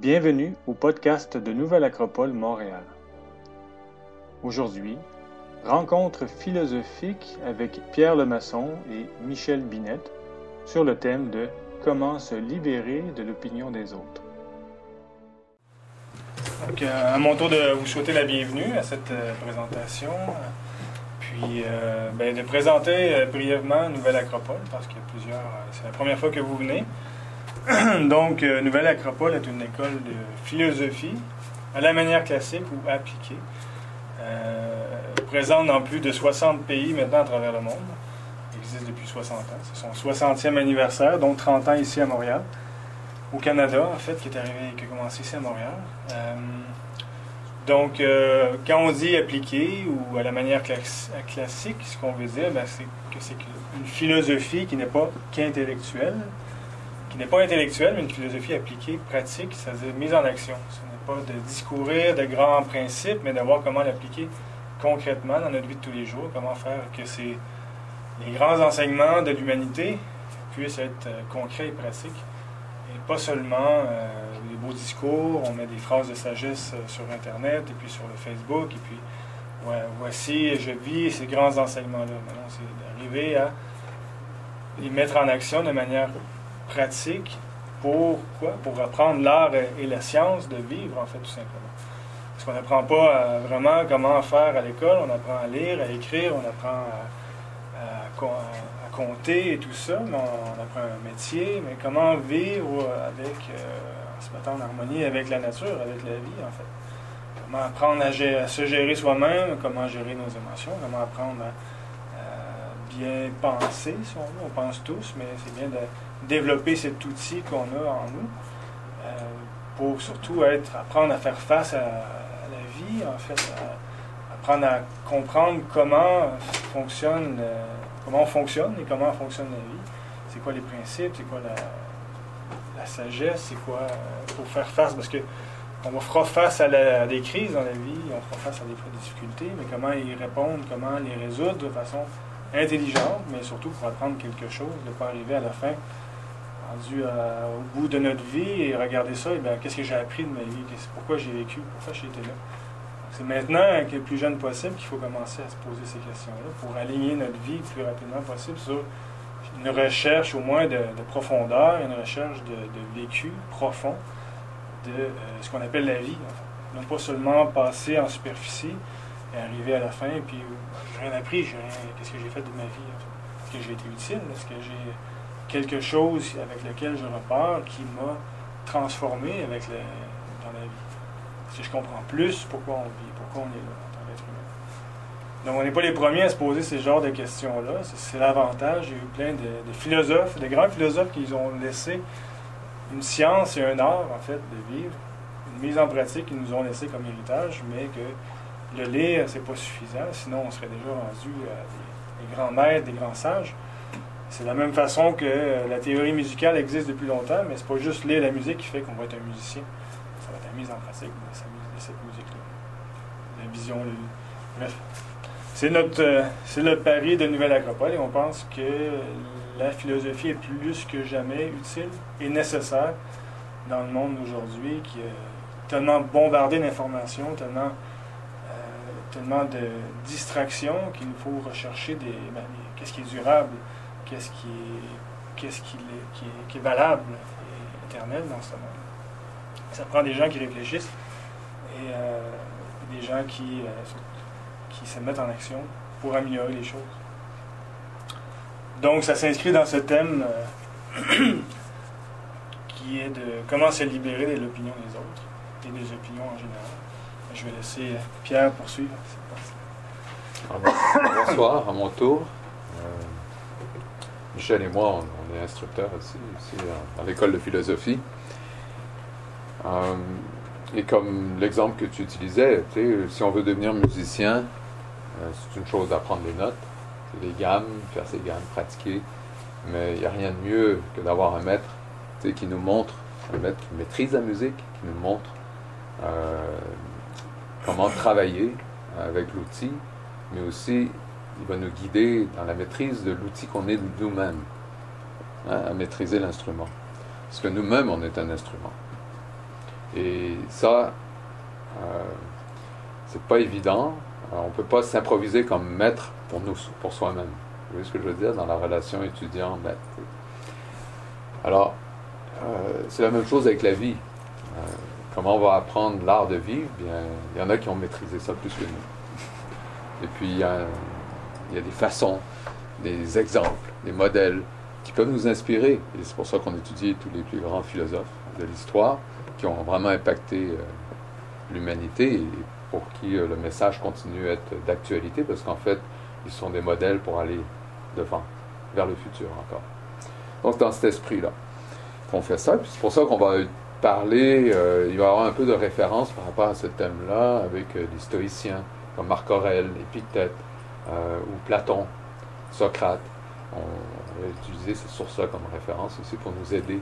Bienvenue au podcast de Nouvelle Acropole Montréal. Aujourd'hui, rencontre philosophique avec Pierre Lemasson et Michel Binette sur le thème de Comment se libérer de l'opinion des autres. Donc, euh, à mon tour de vous souhaiter la bienvenue à cette euh, présentation, puis euh, ben, de présenter brièvement Nouvelle Acropole, parce a plusieurs. c'est la première fois que vous venez. Donc, euh, Nouvelle Acropole est une école de philosophie à la manière classique ou appliquée, euh, présente dans plus de 60 pays maintenant à travers le monde. Elle existe depuis 60 ans. C'est son 60e anniversaire, donc 30 ans ici à Montréal au Canada, en fait, qui est arrivé, qui a commencé ici à Montréal. Euh, donc, quand on dit appliqué ou à la manière clas- classique, ce qu'on veut dire, ben, c'est que c'est une philosophie qui n'est pas qu'intellectuelle, qui n'est pas intellectuelle, mais une philosophie appliquée, pratique, c'est-à-dire mise en action. Ce n'est pas de discourir de grands principes, mais de voir comment l'appliquer concrètement dans notre vie de tous les jours, comment faire que ces, les grands enseignements de l'humanité puissent être euh, concrets et pratiques. Et pas seulement euh, des beaux discours, on met des phrases de sagesse euh, sur Internet et puis sur le Facebook, et puis voici, je vis ces grands enseignements-là. Maintenant, c'est d'arriver à les mettre en action de manière pratique pour quoi? Pour apprendre l'art et la science de vivre, en fait, tout simplement. Parce qu'on n'apprend pas euh, vraiment comment faire à l'école, on apprend à lire, à écrire, on apprend à, à co- à- à compter et tout ça, mais on, apprend un métier, mais comment vivre avec, euh, en se mettant en harmonie avec la nature, avec la vie, en fait. Comment apprendre à, se gérer soi-même, comment gérer nos émotions, comment apprendre à, à bien penser, si on. On pense tous, mais c'est bien de développer cet outil qu'on a en nous euh, pour surtout être, apprendre à faire face à, la vie, en fait, apprendre à comprendre comment fonctionne, euh, comment on fonctionne et comment fonctionne la vie. C'est quoi les principes, c'est quoi la, sagesse, c'est quoi euh, pour faire face, parce que on fera face à des crises dans la vie, on fera face à des, des difficultés, mais comment y répondre, comment les résoudre de façon intelligente, mais surtout pour apprendre quelque chose, de ne pas arriver à la fin à- au bout de notre vie et regarder ça, et bien, qu'est-ce que j'ai appris de ma vie, pourquoi j'ai vécu, pourquoi j'ai été là? C'est maintenant, que le plus jeune possible, qu'il faut commencer à se poser ces questions-là pour aligner notre vie le plus rapidement possible sur une recherche au moins de, de profondeur, une recherche de, vécu profond de euh, ce qu'on appelle la vie. Non pas seulement passer en superficie et arriver à la fin, puis euh, j'ai rien appris, qu'est-ce que j'ai fait de ma vie. Est-ce que j'ai été utile? Est-ce que j'ai quelque chose avec lequel je repars qui m'a transformé avec le, dans la vie? Est-ce que je comprends plus pourquoi on vit, pourquoi on est là en tant qu'être humain? Donc, on n'est pas les premiers à se poser ce genre de questions-là. C'est, l'avantage. A eu plein de, philosophes, de grands philosophes qui ont laissé une science et un art, en fait, de vivre, une mise en pratique qu'ils nous ont laissé comme héritage, mais que le lire, c'est pas suffisant. Sinon, on serait déjà rendu à des grands maîtres, des grands sages. C'est la même façon que euh, la théorie musicale existe depuis longtemps, mais c'est pas juste lire la musique qui fait qu'on va être un musicien. Ça va être la mise en pratique de, cette musique-là. La vision, le- bref. C'est notre, euh, c'est le pari de Nouvelle Acropole et on pense que la philosophie est plus que jamais utile et nécessaire dans le monde d'aujourd'hui qui est tellement bombardé d'informations, tellement, euh, tellement de distractions qu'il faut rechercher des, ben, qu'est-ce qui est durable, qu'est-ce qui est, valable et éternel dans ce monde. Ça prend des gens qui réfléchissent et euh, des gens qui, euh, qui se mettent en action pour améliorer les choses. Donc, ça s'inscrit dans ce thème euh, qui est de comment se libérer de l'opinion des autres et des opinions en général. Je vais laisser Pierre poursuivre. Bonsoir, à mon tour. Michel et moi, on, est instructeurs aussi, ici à, l'école de philosophie. Euh, et comme l'exemple que tu utilisais, si on veut devenir musicien, euh, c'est une chose d'apprendre les notes, les gammes, faire ses gammes, pratiquer. Mais il n'y a rien de mieux que d'avoir un maître qui nous montre, un maître qui maîtrise la musique, qui nous montre euh, comment travailler avec l'outil, mais aussi il va nous guider dans la maîtrise de l'outil qu'on est nous-mêmes, hein, à maîtriser l'instrument. Parce que nous-mêmes, on est un instrument. Et ça, euh, c'est pas évident. on ne peut pas s'improviser comme maître pour nous, pour soi-même. Vous voyez ce que je veux dire dans la relation étudiant-maître? Alors, euh, c'est la même chose avec la vie. Euh, comment on va apprendre l'art de vivre? Bien, il y en a qui ont maîtrisé ça plus que nous. Et puis, il y a, il y a des façons, des exemples, des modèles qui peuvent nous inspirer. Et c'est pour ça qu'on étudie tous les plus grands philosophes de l'histoire qui ont vraiment impacté euh, l'humanité et pour qui le message continue à être d'actualité parce qu'en fait, ils sont des modèles pour aller devant, vers le futur encore. Donc, dans cet esprit-là qu'on fait ça. C'est pour ça qu'on va parler, euh, il va y avoir un peu de référence par rapport à ce thème-là avec euh, les stoïciens, comme Marc Aurèle, Épictète, euh, ou Platon, Socrate. On va utiliser ces sources-là comme référence aussi pour nous aider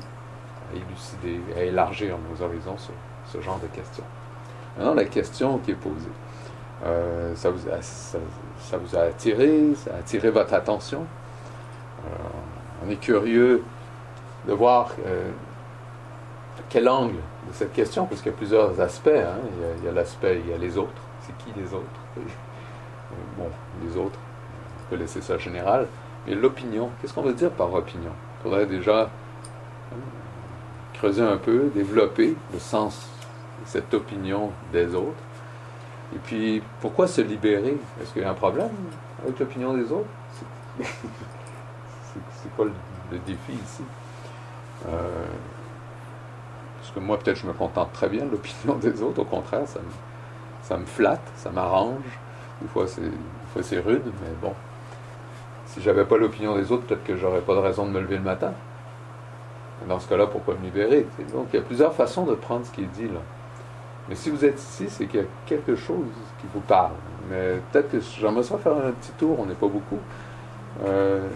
à élucider, à élargir nos horizons sur ce genre de questions. Maintenant, la question qui est posée. ça, vous a, ça, vous a attiré, ça a attiré votre attention? on est curieux de voir euh, quel angle de cette question, parce qu'il y a plusieurs aspects. Hein. Il y a, l'aspect, il y a les autres. C'est qui les autres? Euh, Bon, les autres, peut laisser ça général. Mais l'opinion, qu'est-ce qu'on veut dire par opinion? Il faudrait déjà hein, creuser un peu, développer le sens de cette opinion des autres. Et puis, pourquoi se libérer? Est-ce qu'il y a un problème avec l'opinion des autres? C'est quoi le défi ici? Euh, parce que moi, peut-être, je me contente très bien de l'opinion des autres. Au contraire, ça me, ça me flatte, ça m'arrange. Des fois, c'est rude, mais bon. Si j'avais pas l'opinion des autres, peut-être que j'aurais pas de raison de me lever le matin. Dans ce cas-là, pourquoi me libérer? Donc, il y a plusieurs façons de prendre ce qui est dit là. Mais si vous êtes ici, c'est qu'il y a quelque chose qui vous parle. Mais peut-être que j'aimerais ça faire un petit tour, on n'est pas beaucoup. Euh,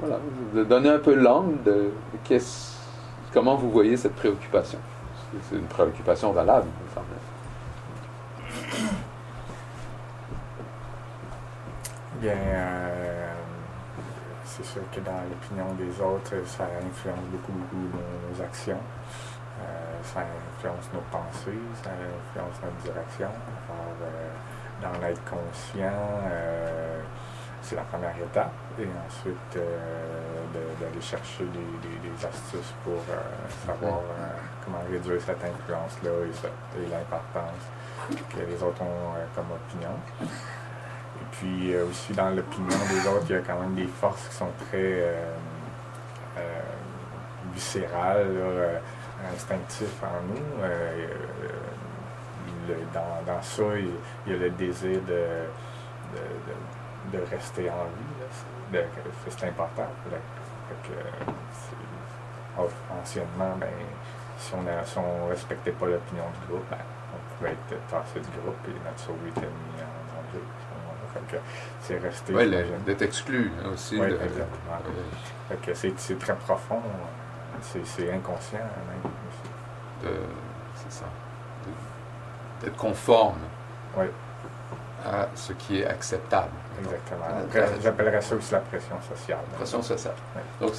voilà, de donner un peu l'angle de, comment vous voyez cette préoccupation. C'est une préoccupation valable, semble. Bien, euh, c'est sûr que dans l'opinion des autres, ça influence beaucoup, beaucoup nos actions. Euh, ça influence nos pensées, ça influence notre direction. Alors, euh, d'en être conscient, c'est la première étape. Et ensuite, d'aller chercher des, astuces pour savoir comment réduire cette influence-là et, l'importance que les autres ont comme opinion. Puis aussi dans l'opinion des autres, il y a quand même des forces qui sont très viscérales, instinctives en nous. dans, ça, il, y a le désir de de rester en vie. C'est important. anciennement, ben, si on ne respectait pas l'opinion du groupe, ben, on pouvait être tassé du groupe et notre survie était mis en. C'est resté. Oui, d'être exclu hein, aussi. Oui, exactement. c'est très profond. C'est inconscient même. C'est ça. D'être conforme. Oui à ce qui est acceptable. Exactement. J'appellerais ça aussi la pression sociale. Pression sociale. Donc,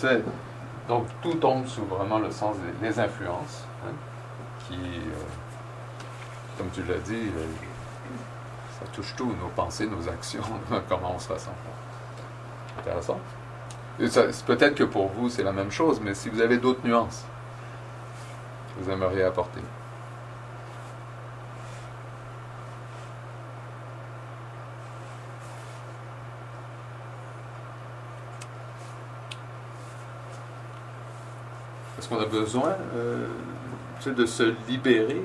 donc, tout tombe sous vraiment le sens des, influences, hein, qui, euh, comme tu l'as dit, euh, ça touche tout, nos pensées, nos actions, comment on se ressent. Intéressant. Peut-être que pour vous, c'est la même chose, mais si vous avez d'autres nuances, vous aimeriez apporter. Est-ce qu'on a besoin euh, de se libérer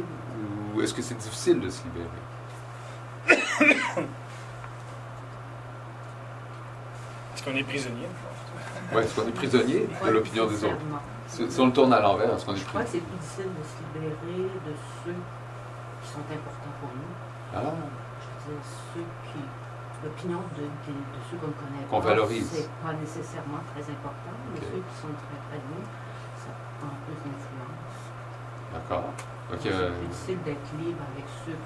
ou est-ce que c'est difficile de se libérer? Est-ce qu'on est prisonnier Oui, est-ce qu'on est prisonnier? De l'opinion des autres si, on le tourne à l'envers, est-ce qu'on est Je crois que c'est plus difficile de se libérer de ceux qui sont importants pour nous. Ah. Je veux dire, ceux qui. L'opinion de, ceux qu'on connaît qu'on valorise. C'est pas nécessairement très important, mais ceux qui sont très près de nous, plus d'influence. D'accord. C'est difficile d'être libre avec ceux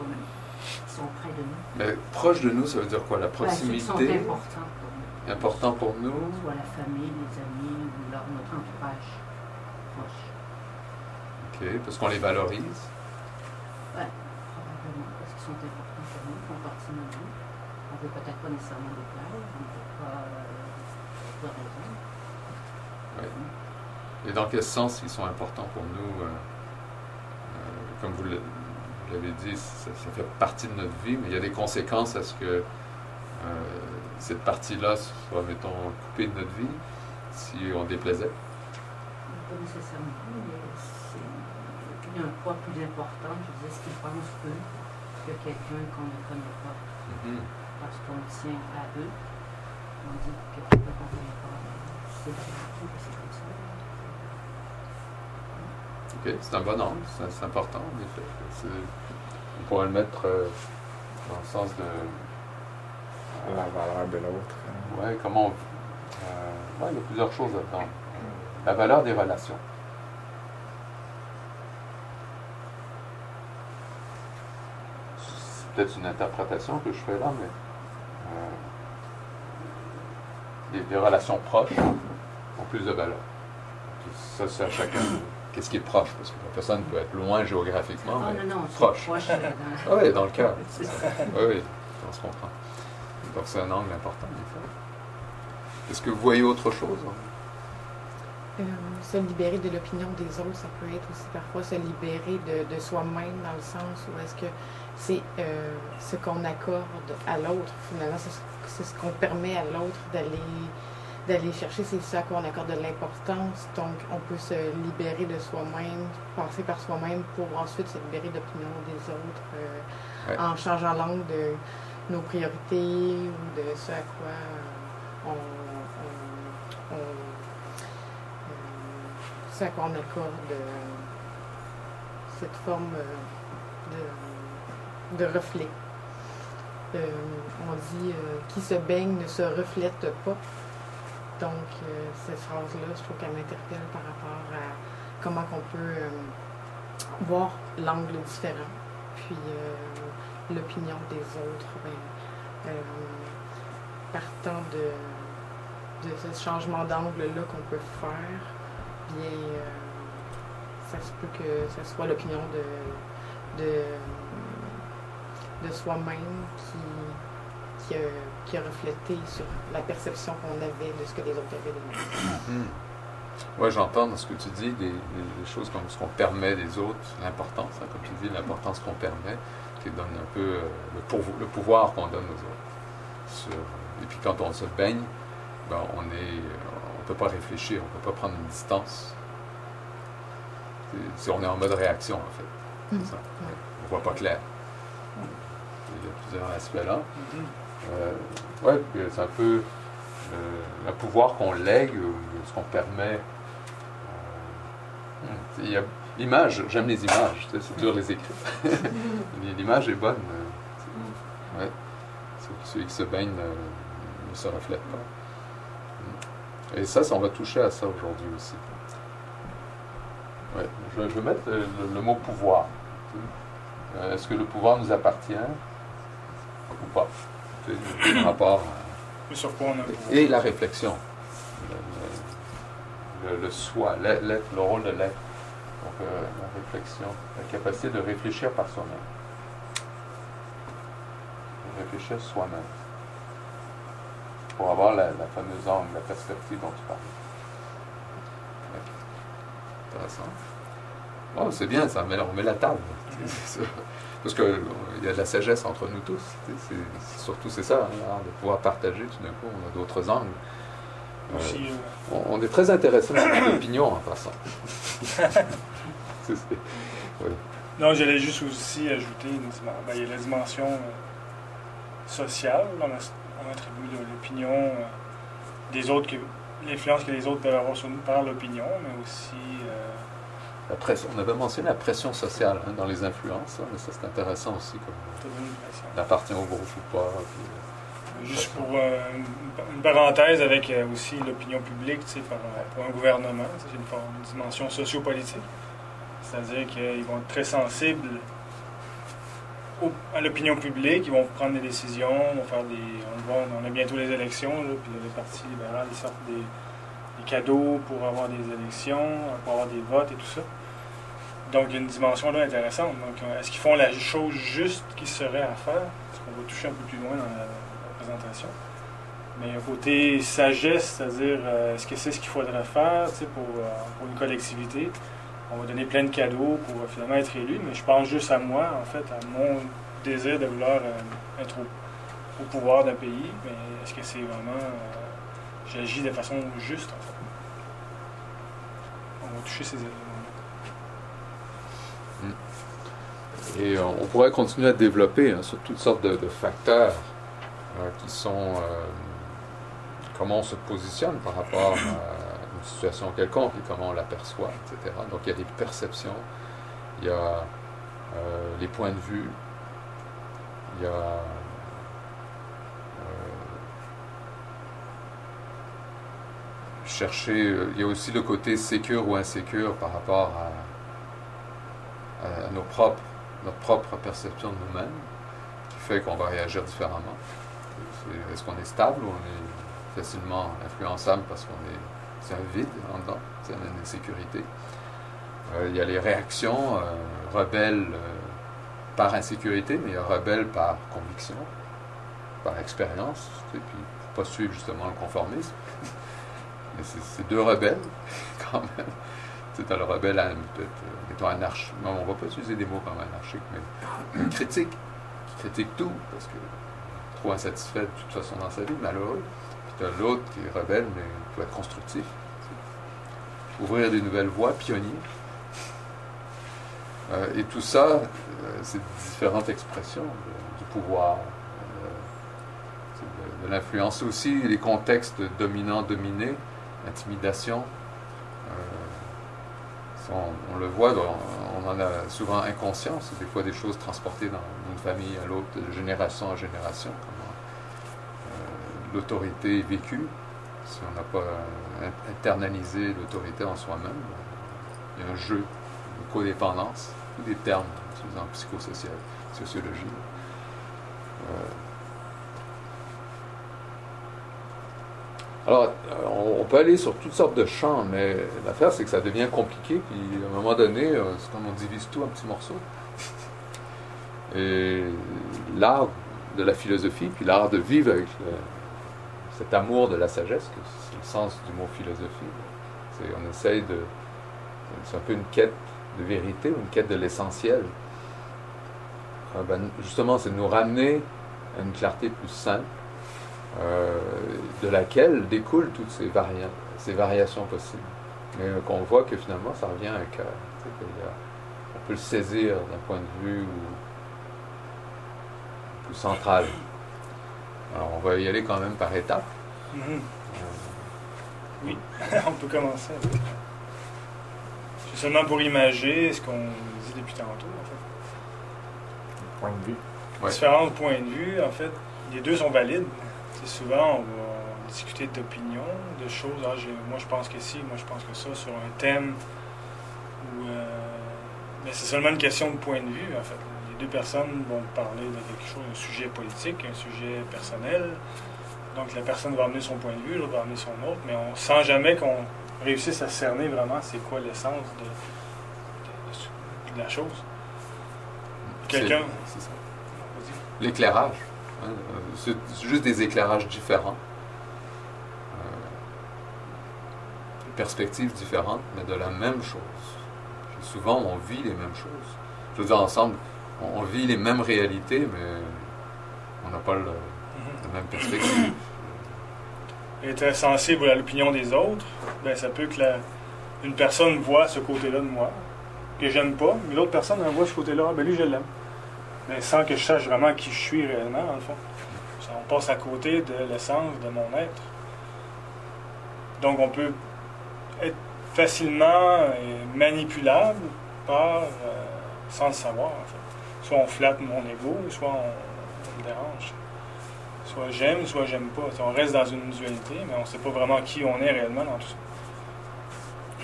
qui sont près de nous. Mais proche de nous, ça veut dire quoi La proximité sont importants pour nous. Important pour nous Soit la famille, les amis ou notre entourage proche. OK, parce qu'on les valorise. Ouais, probablement, parce qu'ils sont importants pour nous, ils font partie de vie. On ne veut peut-être pas nécessairement les plaire, on ne veut pas euh, de raison. Oui. Et dans quel sens ils sont importants pour nous euh, euh, Comme vous le- vous l'avez dit, ça, ça fait partie de notre vie, mais il y a des conséquences à ce que euh, cette partie-là soit, mettons, coupée de notre vie si on déplaisait. Pas nécessairement, mais il y a un poids plus important, je dire, ce qu'ils pensent eux, que quelqu'un qu'on ne connaît pas, Mhm. parce qu'on tient à eux. On dit que quelqu'un qu'on ne connaît pas, c'est comme ça. OK, c'est un bon angle, c'est important, en effet. On pourrait le mettre euh, dans le sens de La valeur de l'autre. hein. Ouais, comment on... euh, ouais, il y a plusieurs choses là-dedans. La valeur des relations. C'est peut-être une interprétation que je fais là, mais euh, les relations proches ont plus de valeur. Puis ça, c'est à chacun. Qu'est-ce qui est proche? Parce que la personne peut être loin géographiquement, Ah mais non, non, c'est proche. proche. euh, dans- Ah oui, dans le cœur. C'est ça. Oui, oui, on se comprend. Donc c'est un angle important. Est-ce que vous voyez autre chose? hein? Euh, se libérer de l'opinion des autres, ça peut être aussi parfois se libérer de, de soi-même dans le sens où est-ce que c'est euh, ce qu'on accorde à l'autre. Finalement, c'est ce- c'est ce qu'on permet à l'autre d'aller d'aller chercher, c'est ça qu'on accorde de l'importance. Donc, on peut se libérer de soi-même, passer par soi-même pour ensuite se libérer de l'opinion des autres euh, Ouais. en changeant l'angle de nos priorités ou de ce à quoi euh, on, on- on- euh, ce à quoi on accorde euh, cette forme de, de reflet. On dit qui se baigne ne se reflète pas. Donc, euh, cette phrase-là, je trouve qu'elle m'interpelle par rapport à comment on peut euh, voir l'angle différent, puis euh, l'opinion des autres. ben, partant de, de ce changement d'angle-là qu'on peut faire, bien, ça se peut que ce soit l'opinion de, de, de soi-même qui, qui, qui a reflété sur la perception qu'on avait de ce que les autres avaient de nous. Oui, j'entends dans ce que tu dis des, des- des choses comme ce qu'on permet des autres, l'importance, hein, comme tu dis, l'importance qu'on permet, qui donne un peu euh, le, pouvo- le pouvoir qu'on donne aux autres. Sur- et puis quand on se baigne, ben, on est, on peut pas réfléchir, on peut pas prendre une distance. On est en mode réaction en fait. C'est ça. Ouais. On voit pas clair. Il y a plusieurs aspects là. Euh, ouais, puis c'est un peu euh, le pouvoir qu'on lègue, ce qu'on permet. Euh, il y a l'image, j'aime les images, c'est dur de les écrire. L'image est bonne. euh, c'est- ouais. Celui- qui se baigne euh, ne se reflète pas. Et ça, ça, on va toucher à ça aujourd'hui aussi. Ouais, je, je vais mettre euh, le, le mot pouvoir. Euh, Est-ce que le pouvoir nous appartient ou pas? Tu sais, par rapport à- Plus sur quoi on a pouvoir. et la réflexion. Le, le- le soi, l'être, le rôle de l'être. Donc, euh, la réflexion, la capacité de réfléchir par soi-même. De réfléchir soi-même. Pour avoir la, la fameuse angle, la perspective dont tu parles. Ouais. Intéressant. Oh, c'est bien, ça, mais on met la table. Parce qu'il y a de la sagesse entre nous tous. surtout c'est ça, hein, de pouvoir partager. Tout d'un coup, on a d'autres angles. Euh, Aussi, euh, on, on est très intéressé par l'opinion en passant. Oui. Non, j'allais juste aussi ajouter une ben, il y a la dimension euh, sociale. On, a- attribue l'opinion euh, des autres, que, l'influence que les autres peuvent avoir sur nous par l'opinion, mais aussi euh, La pression, on avait mentionné la pression sociale hein, dans les influences, hein, mais ça c'est intéressant aussi, comme appartient au groupe ou pas. puis, Juste pour euh, une, une parenthèse avec euh, aussi l'opinion publique, tu sais, par, euh, pour un gouvernement, c'est une, dimension sociopolitique. C'est-à-dire qu'ils vont être très sensibles au- à l'opinion publique, ils vont prendre des décisions, vont faire des. On, le voit, on a bientôt les élections, là, puis les partis libéraux ils sortent des, des cadeaux pour avoir des élections, pour avoir des votes et tout ça. Donc, il y a une dimension là intéressante. Donc, euh, est-ce qu'ils font la chose juste qui serait à faire? Parce qu'on va toucher un peu plus loin dans la, présentation. Mais un côté sagesse, c'est-à-dire, euh, est-ce que c'est ce qu'il faudrait faire pour, euh, une collectivité? On va donner plein de cadeaux pour euh, finalement être élu, mais je pense juste à moi, en fait, à mon désir de vouloir euh, être au, au pouvoir d'un pays. Mais est-ce que c'est vraiment. euh, J'agis de façon juste, en fait? On va toucher ces éléments. Et on, on pourrait continuer à développer hein, sur toutes sortes de, facteurs euh, qui sont euh, comment on se positionne par rapport à une situation quelconque et comment on l'aperçoit, etc. Donc il y a des perceptions, il y a euh, les points de vue, il y a euh, chercher, euh, il y a aussi le côté sécure ou insécure par rapport à nos propres notre propre perception de nous-mêmes qui fait qu'on va réagir différemment. C'est- Est-ce qu'on est stable ou on est facilement influençable parce qu'on est c'est un vide en dedans, c'est une insécurité. Euh, il y a les réactions euh, rebelles euh, par insécurité, mais il rebelles par conviction, par expérience, sais, puis faut pas suivre justement le conformisme. Mais c'est c'est deux rebelles quand même. Sais, as le rebelle, peut-être, mettons anarchique. On va pas utiliser des mots comme anarchique, mais critique, qui critique tout, parce que trop insatisfait de toute façon dans sa vie, malheureux. Puis tu as l'autre qui est rebelle, mais qui peut être constructif. Ouvrir des nouvelles voies, pionnier. Euh, et tout ça, euh, c'est différentes expressions du pouvoir, euh, de, l'influence. Aussi les contextes dominant-dominé, intimidation. On, le voit, on en a souvent inconscience, des fois des choses transportées d'une famille à l'autre, de génération en génération, euh, l'autorité est vécue. Si on n'a pas in- internalisé l'autorité en soi-même, il y a un jeu de codépendance, des termes en psychosocial, sociologie. Euh, Alors, euh, on, peut aller sur toutes sortes de champs, mais l'affaire, c'est que ça devient compliqué, puis à un moment donné, euh, c'est comme on divise tout en petits morceaux. Et l'art de la philosophie, puis l'art de vivre avec le- cet amour de la sagesse, que c'est le sens du mot philosophie, c'est on essaye de... C'est un peu une quête de vérité, une quête de l'essentiel. Euh, ben, justement, c'est de nous ramener à une clarté plus simple, euh, de laquelle découlent toutes ces, varia- ces variations possibles. Mais euh, qu'on voit que finalement, ça revient à un cœur. On peut le saisir d'un point de vue ou- plus central. Alors, on va y aller quand même par étapes. Mhm. Euh, Oui, on peut commencer avec. C'est seulement pour imager ce qu'on dit depuis tantôt, en fait. Point de vue. Ouais. Différents points de vue, en fait, les deux sont valides. Souvent, on va discuter d'opinions, de choses. Ah, moi, je pense que si, moi, je pense que ça, sur un thème. Où, euh, mais c'est seulement une question de point de vue, en fait. Les deux personnes vont parler de quelque chose, un sujet politique, un sujet personnel. Donc, la personne va amener son point de vue, l'autre va amener son autre, mais on sent jamais qu'on réussisse à cerner vraiment c'est quoi l'essence de, de- de la chose. Quelqu'un? c'est- ça. L'éclairage. Euh, c'est juste des éclairages différents. Euh, perspectives différentes, mais de la même chose. Souvent, on vit les mêmes choses. Je veux dire, ensemble, on, vit les mêmes réalités, mais on n'a pas le, la même perspective. être sensible à l'opinion des autres, ben ça peut que la- une personne voit ce côté-là de moi, que j'aime pas, mais l'autre personne voit ce côté-là, ah, ben lui je l'aime. Mais sans que je sache vraiment qui je suis réellement, dans le fond. On passe à côté de l'essence de mon être. Donc on peut être facilement euh, manipulable par, euh, sans le savoir en fait. Soit on flatte mon ego, soit on, me dérange. Soit j'aime, soit j'aime pas. On reste dans une dualité, mais on ne sait pas vraiment qui on est réellement dans tout ça.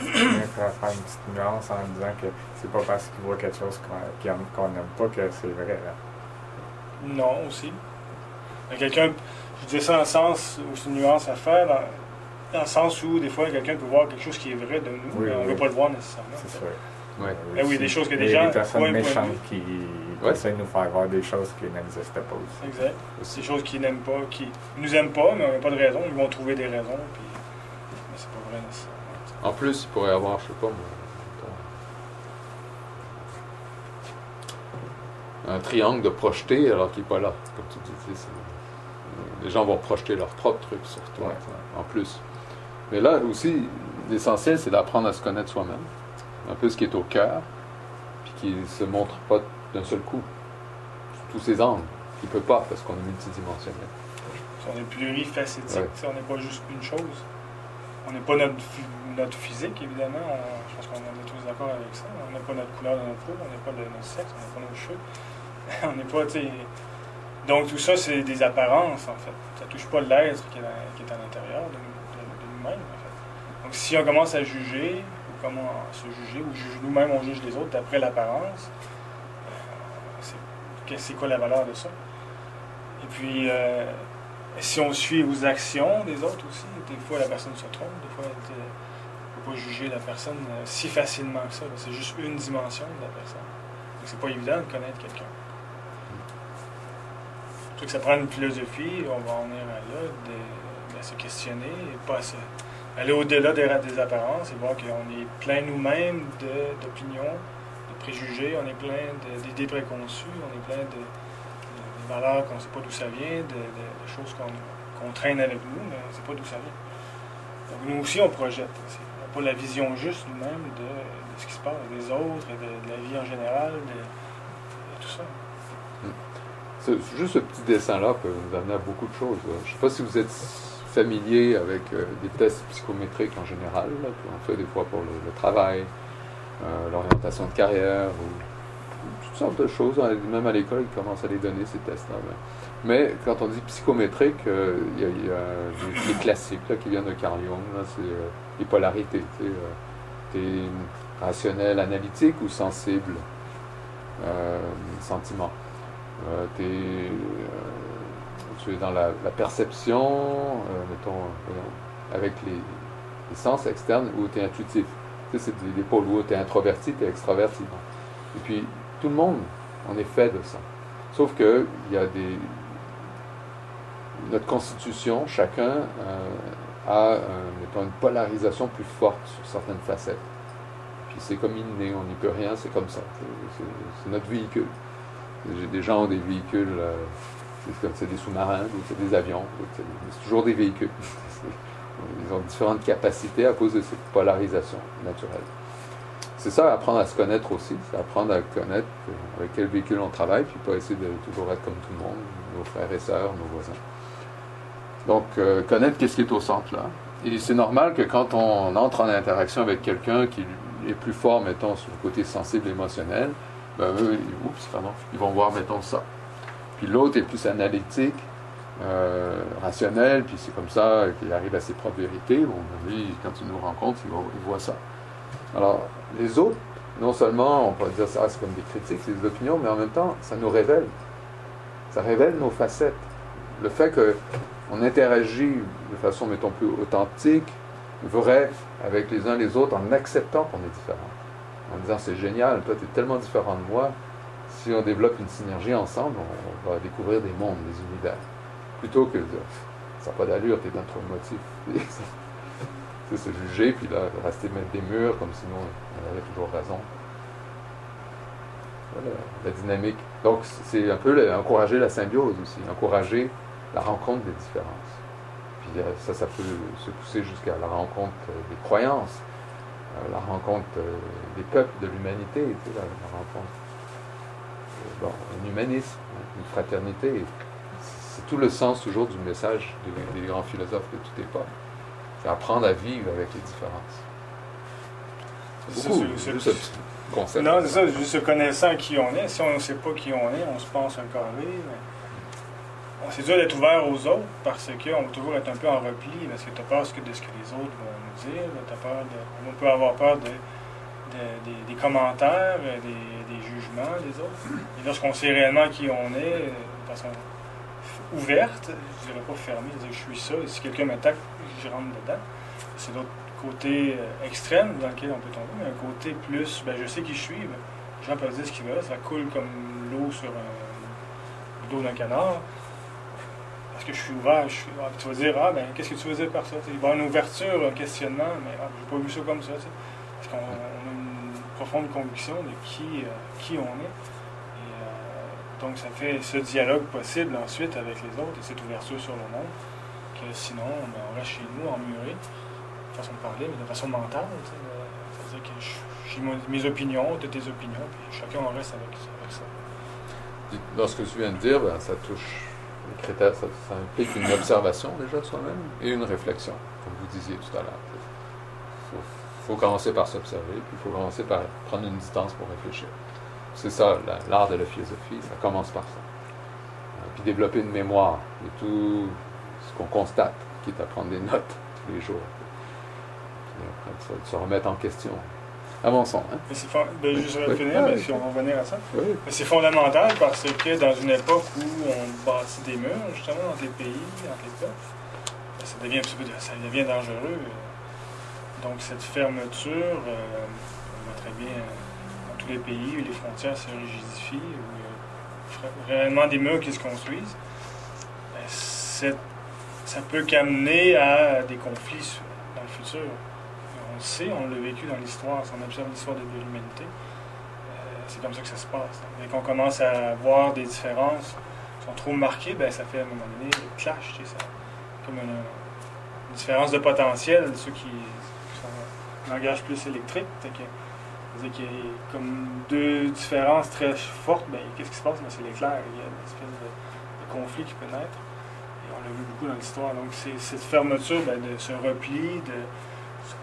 Je faire faire une petite nuance en disant que c'est pas parce qu'il voit quelque chose qu'on qu'on n'aime pas que c'est vrai. là. Non, aussi. Quelqu'un, je disais ça dans le sens où c'est une nuance à faire, dans, dans le sens où des fois quelqu'un peut voir quelque chose qui est vrai de nous, Oui, mais on ne oui. veut pas le voir nécessairement. C'est sûr. Ouais. Ben oui, aussi. des choses que des Il y a gens des personnes méchantes qui Ouais. essaient de nous faire voir des choses qui n'existaient pas aussi. Exact. C'est des choses qu'ils n'aiment pas, qui nous aiment pas, mais on n'a pas de raison. Ils vont trouver des raisons, puis mais c'est pas vrai nécessairement. En plus, il pourrait y avoir, je sais pas, moi, un triangle de projeté alors qu'il n'est pas là. Comme tu dis, les gens vont projeter leur propre truc sur toi, Ouais. en plus. Mais là aussi, l'essentiel, c'est d'apprendre à se connaître soi-même. Un peu ce qui est au cœur, puis qui ne se montre pas d'un seul coup, sous tous ses angles. Il ne peut pas, parce qu'on est multidimensionnel. Si on est plurifacétique, Ouais. sais, on n'est pas juste une chose. On n'est pas notre, phy- notre physique, évidemment. Je pense qu'on est tous d'accord avec ça. On n'a pas notre couleur de notre peau, on n'est pas de notre sexe, on n'a pas nos cheveux. on n'est pas, tu. Donc tout ça, c'est des apparences, en fait. Ça touche pas l'être qui, qui est à l'intérieur de, nous-mêmes, en fait. Donc si on commence à juger, ou comment se juger, ou nous-mêmes, on juge les autres d'après l'apparence, euh, c'est quoi la valeur de ça? Et puis, euh, si on suit aux actions des autres aussi, des fois la personne se trompe, des fois elle ne peut pas juger la personne euh, si facilement que ça. C'est juste une dimension de la personne. Donc c'est pas évident de connaître quelqu'un. Trouve que ça prend une philosophie, on va en venir à là, de, se questionner et pas se- aller au-delà des, des apparences et voir qu'on est plein nous-mêmes d'opinions, de, préjugés, on est plein d'idées préconçues, on est plein de, de- de valeurs qu'on ne sait pas d'où ça vient, de, de- de choses qu'on qu'on traîne avec nous, mais on ne sait pas d'où ça vient. Donc nous aussi, on projette. On n'a pas la vision juste nous-mêmes de, ce qui se passe les autres et de, la vie en général, de, tout ça. Ce- juste ce petit dessin-là peut nous amener à beaucoup de choses. Je ne sais pas si vous êtes familier avec euh, des tests psychométriques en général, qu'on fait des fois pour le, travail, euh, l'orientation de carrière, ou toutes sortes de choses. Même à l'école, ils commencent à les donner, ces tests-là. Mais, quand on dit psychométrique, euh, il y a, des classiques là, qui viennent de Carl Jung, c'est euh, les polarités. Tu euh, t'es rationnel, analytique ou sensible, sentiment. Euh, tu es dans la, perception, mettons, avec les, les sens externes, ou tu es intuitif. Tu sais, c'est des, des pôles où tu es introverti, tu es extraverti. Et puis, tout le monde, on est fait de ça. Sauf que il y a. Notre constitution, chacun euh, a, euh, une polarisation plus forte sur certaines facettes. Puis c'est comme inné, on n'y peut rien, c'est comme ça. C'est- notre véhicule. Des gens ont des véhicules, euh, c'est des sous-marins, c'est des avions, c'est toujours des véhicules. Ils ont différentes capacités à cause de cette polarisation naturelle. C'est ça, apprendre à se connaître aussi, c'est apprendre à connaître euh, avec quel véhicule on travaille, puis pas essayer de toujours être comme tout le monde, nos frères et sœurs, nos voisins. Donc, euh, connaître qu'est-ce qui est au centre là. Et c'est normal que quand on entre en interaction avec quelqu'un qui est plus fort, mettons, sur le côté sensible, émotionnel, ben eux, oups, pardon, ils vont voir, mettons, ça. Puis l'autre est plus analytique, euh, rationnel, puis c'est comme ça qu'il arrive à ses propres vérités. Bon, lui, quand il nous rencontre, il, va- il voit ça. Alors, les autres, non seulement, on peut dire ça, c'est comme des critiques, c'est des opinions, mais en même temps, ça nous révèle. Ça révèle nos facettes. Le fait qu'on interagit de façon, mettons, plus authentique, vraie, avec les uns les autres, en acceptant qu'on est différent. En disant, c'est génial, toi, tu es tellement différent de moi. Si on développe une synergie ensemble, on, va découvrir des mondes, des univers. Plutôt que de dire, ça n'a pas d'allure, tu es dans trop émotif. Se juger, puis là, rester mettre des murs, comme sinon on avait toujours raison. Voilà, la dynamique. Donc, c'est un peu encourager la symbiose aussi, encourager la rencontre des différences. Puis euh, ça, ça peut se pousser jusqu'à la rencontre euh, des croyances, euh, la rencontre des peuples, de l'humanité, tu sais, la, rencontre. bon, un humanisme, hein, une fraternité. C'est tout le sens toujours du message des, des grands philosophes de toute époque. C'est apprendre à vivre avec les différences. C'est Beaucoup, ce concept. Non, c'est ça, juste se connaissant qui on est. Si on ne sait pas qui on est, on se pense un carré. Mais... C'est dur d'être ouvert aux autres parce qu'on va toujours être un peu en repli, parce que tu as peur de ce que de ce que les autres vont nous dire. peur de... On peut avoir peur de, de- des, des commentaires, euh, des, des jugements des autres. Et lorsqu'on sait réellement qui on est, euh, de façon ouverte, je dirais pas fermée, je, dire, je suis ça, et si quelqu'un m'attaque, je rentre dedans. C'est d'autres côté euh, extrême dans lequel on peut tomber, mais un côté plus, ben, je sais qui je suis, ben, les gens peuvent dire ce qu'ils veulent, ça coule comme l'eau sur un- le dos d'un canard. Parce que je suis ouvert, je suis, ah, tu vas dire, ah ben, qu'est-ce que tu veux dire par ça? Il va y avoir une ouverture, un questionnement, mais ah, j'ai pas vu ça comme ça. Parce qu'on on a une profonde conviction de qui, euh, qui on est. Euh, donc, ça fait ce dialogue possible ensuite avec les autres et cette ouverture sur le monde, que sinon, ben, on reste chez nous, emmuré, de façon de parler, mais de façon mentale. de- C'est-à-dire que j'ai mes opinions, as tes opinions, puis chacun en reste avec, ça. Dans ce que tu viens de dire, ben, ça touche les critères, ça, ça implique une observation déjà de soi-même et une réflexion, comme vous disiez tout à l'heure. Il faut, faut commencer par s'observer, puis il faut commencer par prendre une distance pour réfléchir. C'est ça, la- l'art de la philosophie, ça commence par ça. Euh, Puis développer une mémoire de tout ce qu'on constate, quitte à prendre des notes tous les jours. Puis après, ça, de se remettre en question. Avançons, hein? Mais c'est ben, juste Oui. finir, mais oui. si on va revenir à ça. Oui. C'est fondamental parce que dans une époque où on bâtit des murs, justement, entre les pays, entre les peuples, ben, ça devient, un petit peu de- ça devient dangereux. Donc cette fermeture, euh, on voit très bien dans les pays où les frontières se rigidifient, où il y a réellement des murs qui se construisent, c'est- ça peut qu'amener à des conflits dans le futur. On le sait, on l'a vécu dans l'histoire, on observe l'histoire de l'humanité. Euh, c'est comme ça que ça se passe. Dès qu'on commence à voir des différences qui sont trop marquées, ben, ça fait à un moment donné le clash. comme une, différence de potentiel, ceux qui, qui sont en langage plus électrique. C'est-à-dire qu'il y a comme deux différences très fortes. Ben, Qu'est-ce qui se passe? Ben, c'est l'éclair. Il y a une espèce de, conflit qui peut naître. Et on l'a vu beaucoup dans l'histoire. Donc, c'est cette fermeture ben, de ce repli, de,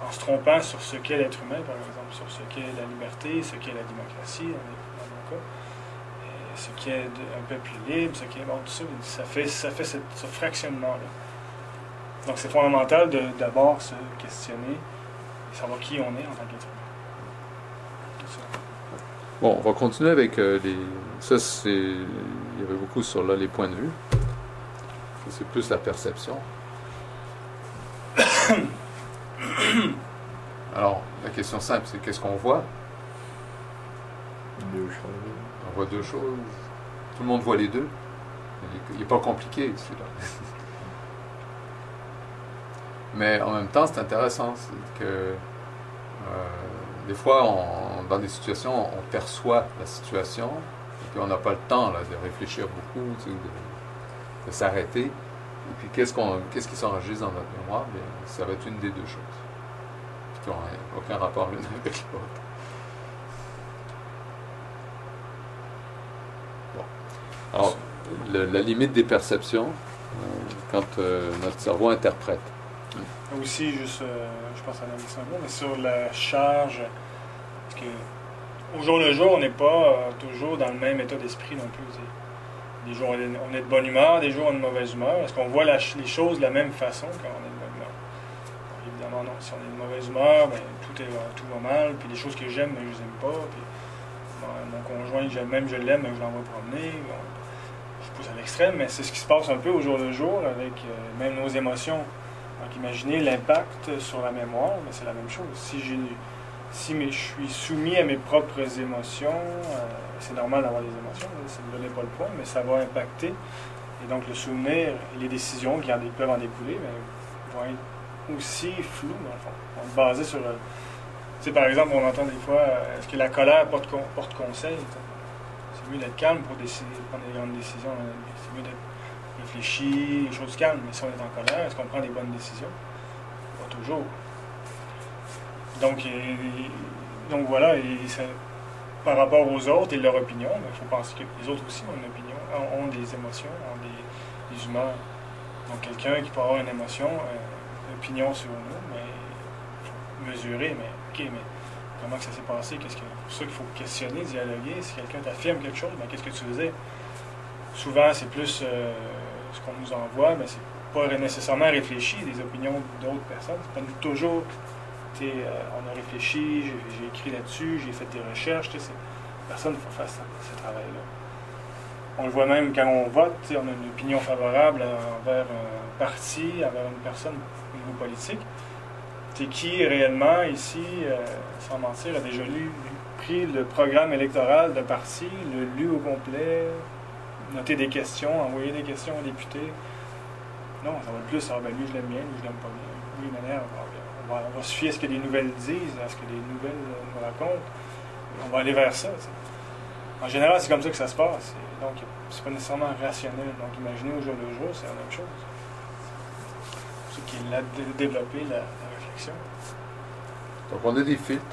en se trompant sur ce qu'est l'être humain, par exemple, sur ce qu'est la liberté, ce qu'est la démocratie, dans mon cas, et ce qu'est un peuple libre, ce qu'est bon, tout ça, ça fait, ça fait ce fractionnement-là. Donc c'est fondamental de d'abord se questionner et savoir qui on est en tant qu'être humain. Bon, on va continuer avec euh, les. Ça, c'est. Il y avait beaucoup sur là les points de vue. C'est plus la perception. Alors, la question simple, c'est qu'est-ce qu'on voit? Deux choses. On voit deux choses. Tout le monde voit les deux. Il n'est pas compliqué, celui-là. Mais en même temps, c'est intéressant. C'est que euh, des fois, dans des situations, on perçoit la situation, et puis on n'a pas le temps de réfléchir beaucoup, de, s'arrêter. Et puis, qu'est-ce, qu'on, qu'est-ce qui s'enregistre dans notre mémoire? Bien, Ça va être une des deux choses. Puis qui n'ont aucun rapport l'une avec l'autre. Alors, le- la limite des perceptions, euh, quand euh, notre cerveau interprète. Aussi, juste, euh, je pense à la mot, mais sur la charge, parce que au jour le jour, on n'est pas euh, toujours dans le même état d'esprit non plus. Des jours, on est, de bonne humeur, des jours, on est de mauvaise humeur. Est-ce qu'on voit les choses de la même façon quand on est de bonne humeur? Évidemment, non. Si on est de mauvaise humeur, ben, tout, est, tout va mal. Puis les choses que j'aime, ben, je les aime pas. Puis, mon conjoint, j'aime même, je l'aime, mais je l'envoie promener. Je pousse à l'extrême, mais c'est ce qui se passe un peu au jour le jour avec euh, même nos émotions. Donc imaginez l'impact sur la mémoire, mais c'est la même chose. Si, je suis soumis à mes propres émotions, euh, c'est normal d'avoir des émotions, là, ça ne donnait pas le point, mais ça va impacter. Et donc le souvenir et les décisions qui en peuvent en découler vont être aussi floues, dans le fond. Basées sur... euh, tu sais, par exemple, on entend des fois, euh, est-ce que la colère porte, con- porte conseil? C'est mieux d'être calme pour décider, prendre des grandes décisions. hein. C'est mieux d'être réfléchi, les choses calmes. Mais si on est en colère, est-ce qu'on prend des bonnes décisions? Pas toujours. Donc, donc voilà, par rapport aux autres et leur opinion, ben, il faut penser que les autres aussi ont une opinion, ont, des émotions, ont des, des humeurs. Donc quelqu'un qui peut avoir une émotion, euh, une opinion sur nous, mais faut mesurer, mais ok, mais comment que ça s'est passé, qu'est-ce que c'est pour ça qu'il faut questionner, dialoguer. Si quelqu'un t'affirme quelque chose, ben, qu'est-ce que tu faisais? Souvent, c'est plus euh, ce qu'on nous envoie, mais c'est pas nécessairement réfléchi, des opinions d'autres personnes. C'est pas toujours, euh, on a réfléchi, j'ai écrit là-dessus, j'ai fait des recherches, personne ne fait faire ce, travail-là. On le voit même quand on vote, on a une opinion favorable envers un parti, envers une personne au niveau politique. qui réellement ici, euh, sans mentir, a déjà lu, pris le programme électoral de parti, le lu au complet, noté des questions, envoyé des questions aux députés. Non, ça va être plus, ah ben lui je l'aime bien, lui je l'aime pas bien. Lui, il m'énerve. On va, on va à ce que les nouvelles disent, à ce que les nouvelles euh, nous racontent. On va aller vers ça. En général, c'est comme ça que ça se passe. Et Donc, c'est pas nécessairement rationnel. Donc, imaginez au jour le jour, c'est la même chose. C'est qu'il a dé- développé la, la réflexion. Donc on a des filtres.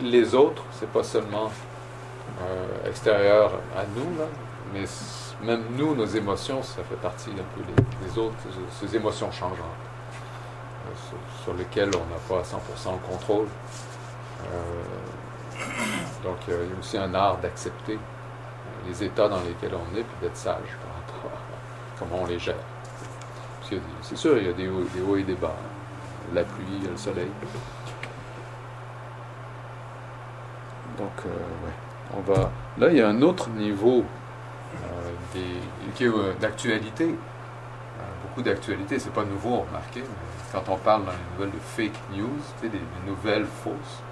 Les autres, c'est pas seulement euh, extérieur à nous, là, mais même nous, nos émotions, ça fait partie un peu des, autres, ces- émotions changeantes, euh, sur, lesquelles on n'a pas à 100% le contrôle. Euh, donc il y a aussi un art d'accepter euh, les états dans lesquels on est, puis d'être sage par rapport à comment on les gère. C'est sûr, il y a des hauts, et des bas. hein. La pluie, le soleil. Donc, euh, ouais. On va... Là, il y a un autre niveau. Qui est euh, d'actualité. Euh, beaucoup d'actualité, c'est pas nouveau, remarquez, mais quand on parle dans les nouvelles de fake news, des, nouvelles fausses,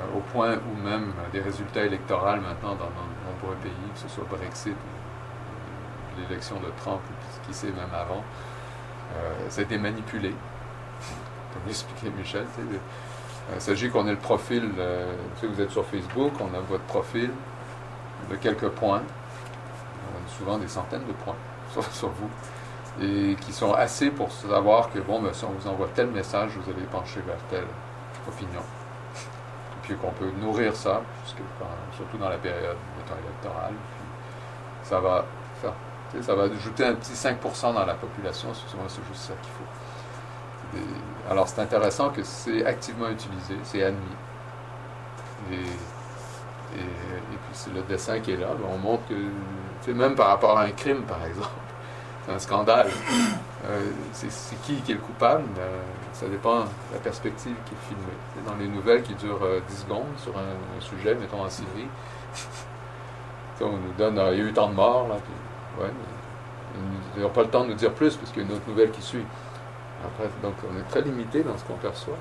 euh, au point où même des résultats électoraux maintenant dans de nombreux pays, que ce soit Brexit, l'élection de Trump, ou qui sait même avant, ça a été manipulé. Comme l'expliquait Michel, Il s'agit qu'on ait le profil, vous êtes sur Facebook, on a votre profil de quelques points, souvent des centaines de points sur, vous, et qui sont assez pour savoir que, bon, ben, si on vous envoie tel message, vous allez pencher vers telle opinion. Et puis qu'on peut nourrir ça, surtout dans la période électorale, ça va faire, ça va ajouter un petit 5% dans la population, c'est juste ça qu'il faut. Alors c'est intéressant que c'est activement utilisé, c'est admis. Et, et, et puis c'est le dessin qui est là, ben, on montre que, sais, même par rapport à un crime par exemple, c'est un scandale. Euh, c'est c'est qui qui est le coupable? Ben, Ça dépend de la perspective qui est filmée. Dans les nouvelles qui durent euh, 10 secondes sur un, sujet, mettons en Syrie, on nous donne, il y a eu tant de morts, là, puis, ouais, ils n'ont pas le temps de nous dire plus parce qu'il y a une autre nouvelle qui suit. Après, donc on est très limité dans ce qu'on perçoit.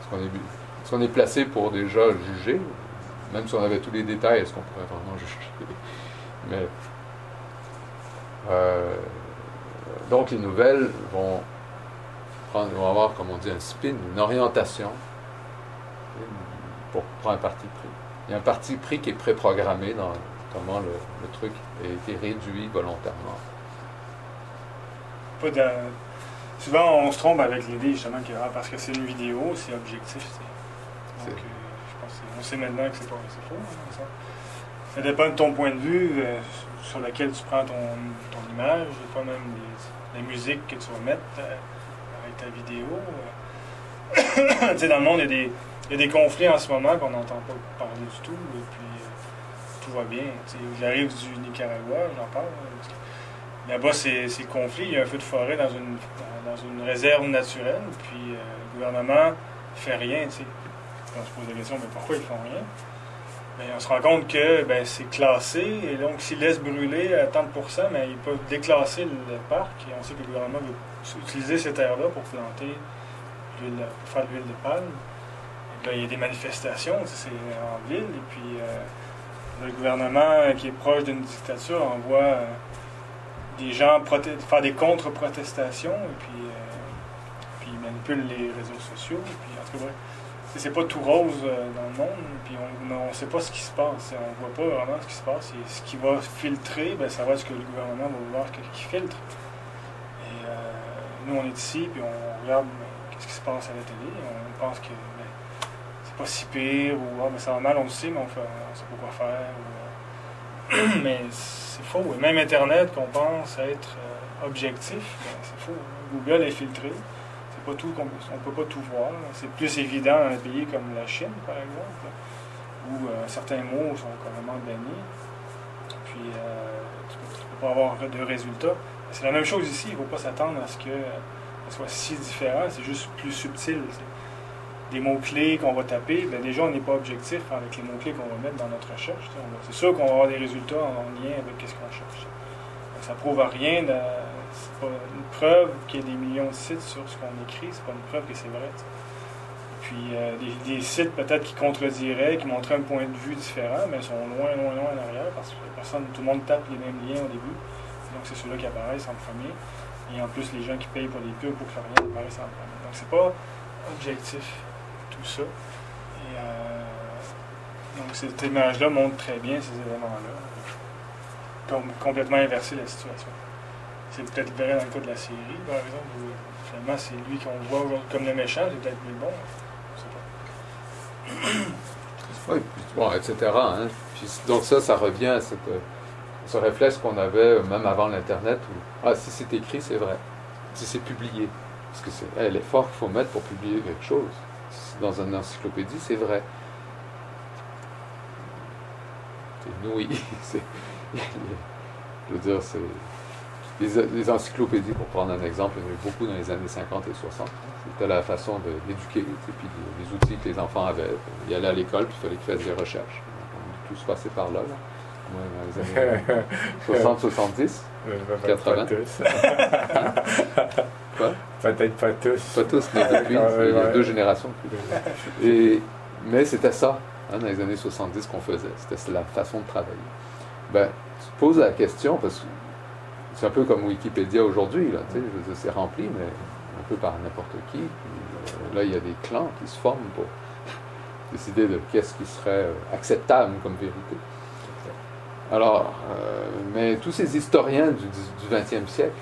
Est-ce qu'on est, est placé pour déjà juger? Même si on avait tous les détails, est-ce qu'on pourrait vraiment juger? Mais euh, donc les nouvelles vont prendre, vont avoir, comme on dit, un spin, une orientation pour prendre un parti pris. Il y a un parti pris qui est préprogrammé dans comment le, le truc a été réduit volontairement. Pas de- Souvent, on se trompe avec l'idée justement que ah, parce que c'est une vidéo, c'est objectif. Donc, euh, je pense qu'on sait maintenant que c'est pas c'est faux. Ça. dépend de ton point de vue euh, sur lequel tu prends ton, ton image, des fois même les, les musiques que tu vas mettre euh, avec ta vidéo. euh. tu sais, dans le monde, il y, a des, y a des conflits en ce moment qu'on n'entend pas parler du tout, et puis tout va bien. J'arrive du Nicaragua, j'en parle. hein, Là-bas, c'est c'est conflit. Il y a un feu de forêt dans une, dans une réserve naturelle, puis le gouvernement fait rien. tu sais. On se pose la question, mais pourquoi ils font rien? On se rend compte que ben, c'est classé, et donc s'ils laissent brûler à tant de pourcents, ben, ils peuvent déclasser le parc, on sait que le gouvernement veut utiliser ces terres-là pour planter, l'huile- faire de l'huile de palme. Et il y a des manifestations, c'est en ville, et puis euh, le gouvernement qui est proche d'une dictature envoie euh, des gens faire des contre-protestations, et puis, euh, ils manipulent les réseaux sociaux, et puis en tout cas, bref. C'est pas tout rose euh, dans le monde, puis on ne sait pas ce qui se passe. On voit pas vraiment ce qui se passe. Ce qui va filtrer, ben, ça va être ce que le gouvernement va vouloir qu'il filtre. Et euh, nous, on est ici, puis on regarde ben, qu'est-ce qui se passe à la télé. On pense que ben, c'est pas si pire, ou ah, ben, ça va mal, on le sait, mais on, fait, on sait pas quoi faire. euh, mais c'est faux. Même Internet, qu'on pense être objectif, c'est faux. Google est filtré. Tout on peut pas tout voir. C'est plus évident dans un pays comme la Chine, par exemple, où euh, certains mots sont carrément bannis. Puis euh, tu, tu peux pas avoir de résultats. C'est la même chose ici. Il ne faut pas s'attendre à ce que ça soit si différent. C'est juste plus subtil. Des mots-clés qu'on va taper, ben déjà on n'est pas objectif avec les mots-clés qu'on va mettre dans notre recherche. C'est sûr qu'on va avoir des résultats en lien avec ce qu'on cherche. Donc, ça prouve à rien c'est pas une preuve qu'il y ait des millions de sites sur ce qu'on écrit, c'est pas une preuve que c'est vrai. Puis euh, des, sites peut-être qui contrediraient, qui montraient un point de vue différent, mais sont loin, loin, loin en arrière parce que personne, tout le monde tape les mêmes liens au début. Donc c'est ceux-là qui apparaissent en premier. Et en plus, les gens qui payent pour des pubs pour que rien apparaisse en premier. Donc c'est pas objectif tout ça. Et, euh, donc cette image-là montre très bien ces éléments-là. Comme complètement inverser la situation. C'est peut-être vrai dans le cas de la série, par exemple, où finalement c'est lui qu'on voit comme le méchant, c'est peut-être lui le bon. Pas. Oui, puis bon, etc. hein. Puis, donc ça, ça revient à euh, ce réflexe qu'on avait euh, même avant l'Internet où, ah, si c'est écrit, c'est vrai. Si c'est publié. Parce que c'est l'effort qu'il faut mettre pour publier quelque chose. Dans une encyclopédie, c'est vrai. C'est nouilles. C'est- Je veux dire, c'est... Les, les encyclopédies, pour prendre un exemple, il y en a eu beaucoup dans les années 50 et 60. C'était la façon d'éduquer, puis les, outils que les enfants avaient. Ils allaient à l'école, puis il fallait qu'ils fassent des recherches. On a tous passé par là, là. Dans les années 60-70. Peut-être 80. pas tous. Quoi? Peut-être pas tous. Pas tous, mais depuis, Ouais, il y a ouais. deux générations. plus. Et, mais c'était ça, hein, dans les années 70 qu'on faisait. C'était la façon de travailler. Ben, tu te poses la question, parce que c'est un peu comme Wikipédia aujourd'hui, là, tu sais, c'est rempli, mais un peu par n'importe qui. Euh, là, il y a des clans qui se forment pour décider de qu'est-ce qui serait euh, acceptable comme vérité. Alors, euh, mais tous ces historiens du, 20e siècle,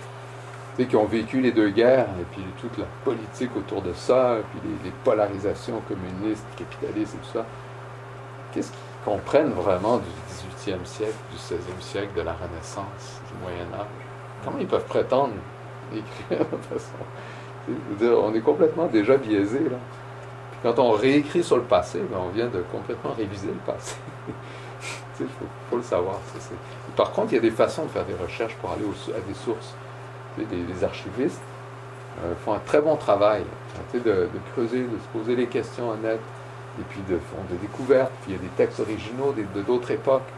qui ont vécu les deux guerres, et puis toute la politique autour de ça, et puis les, les polarisations communistes, capitalistes et tout ça, qu'est-ce qu'ils comprennent vraiment du 18e siècle, du 16e siècle, de la Renaissance, du Moyen Âge Comment ils peuvent prétendre écrire de façon On est complètement déjà biaisé, là. Quand on réécrit sur le passé, ben, on vient de complètement réviser le passé. Il faut, le savoir. Par contre, il y a des façons de faire des recherches pour aller à des sources. Les, archivistes euh, font un très bon travail de, creuser, de se poser les questions honnêtes, et puis de font des découvertes, puis il y a des textes originaux d'autres époques.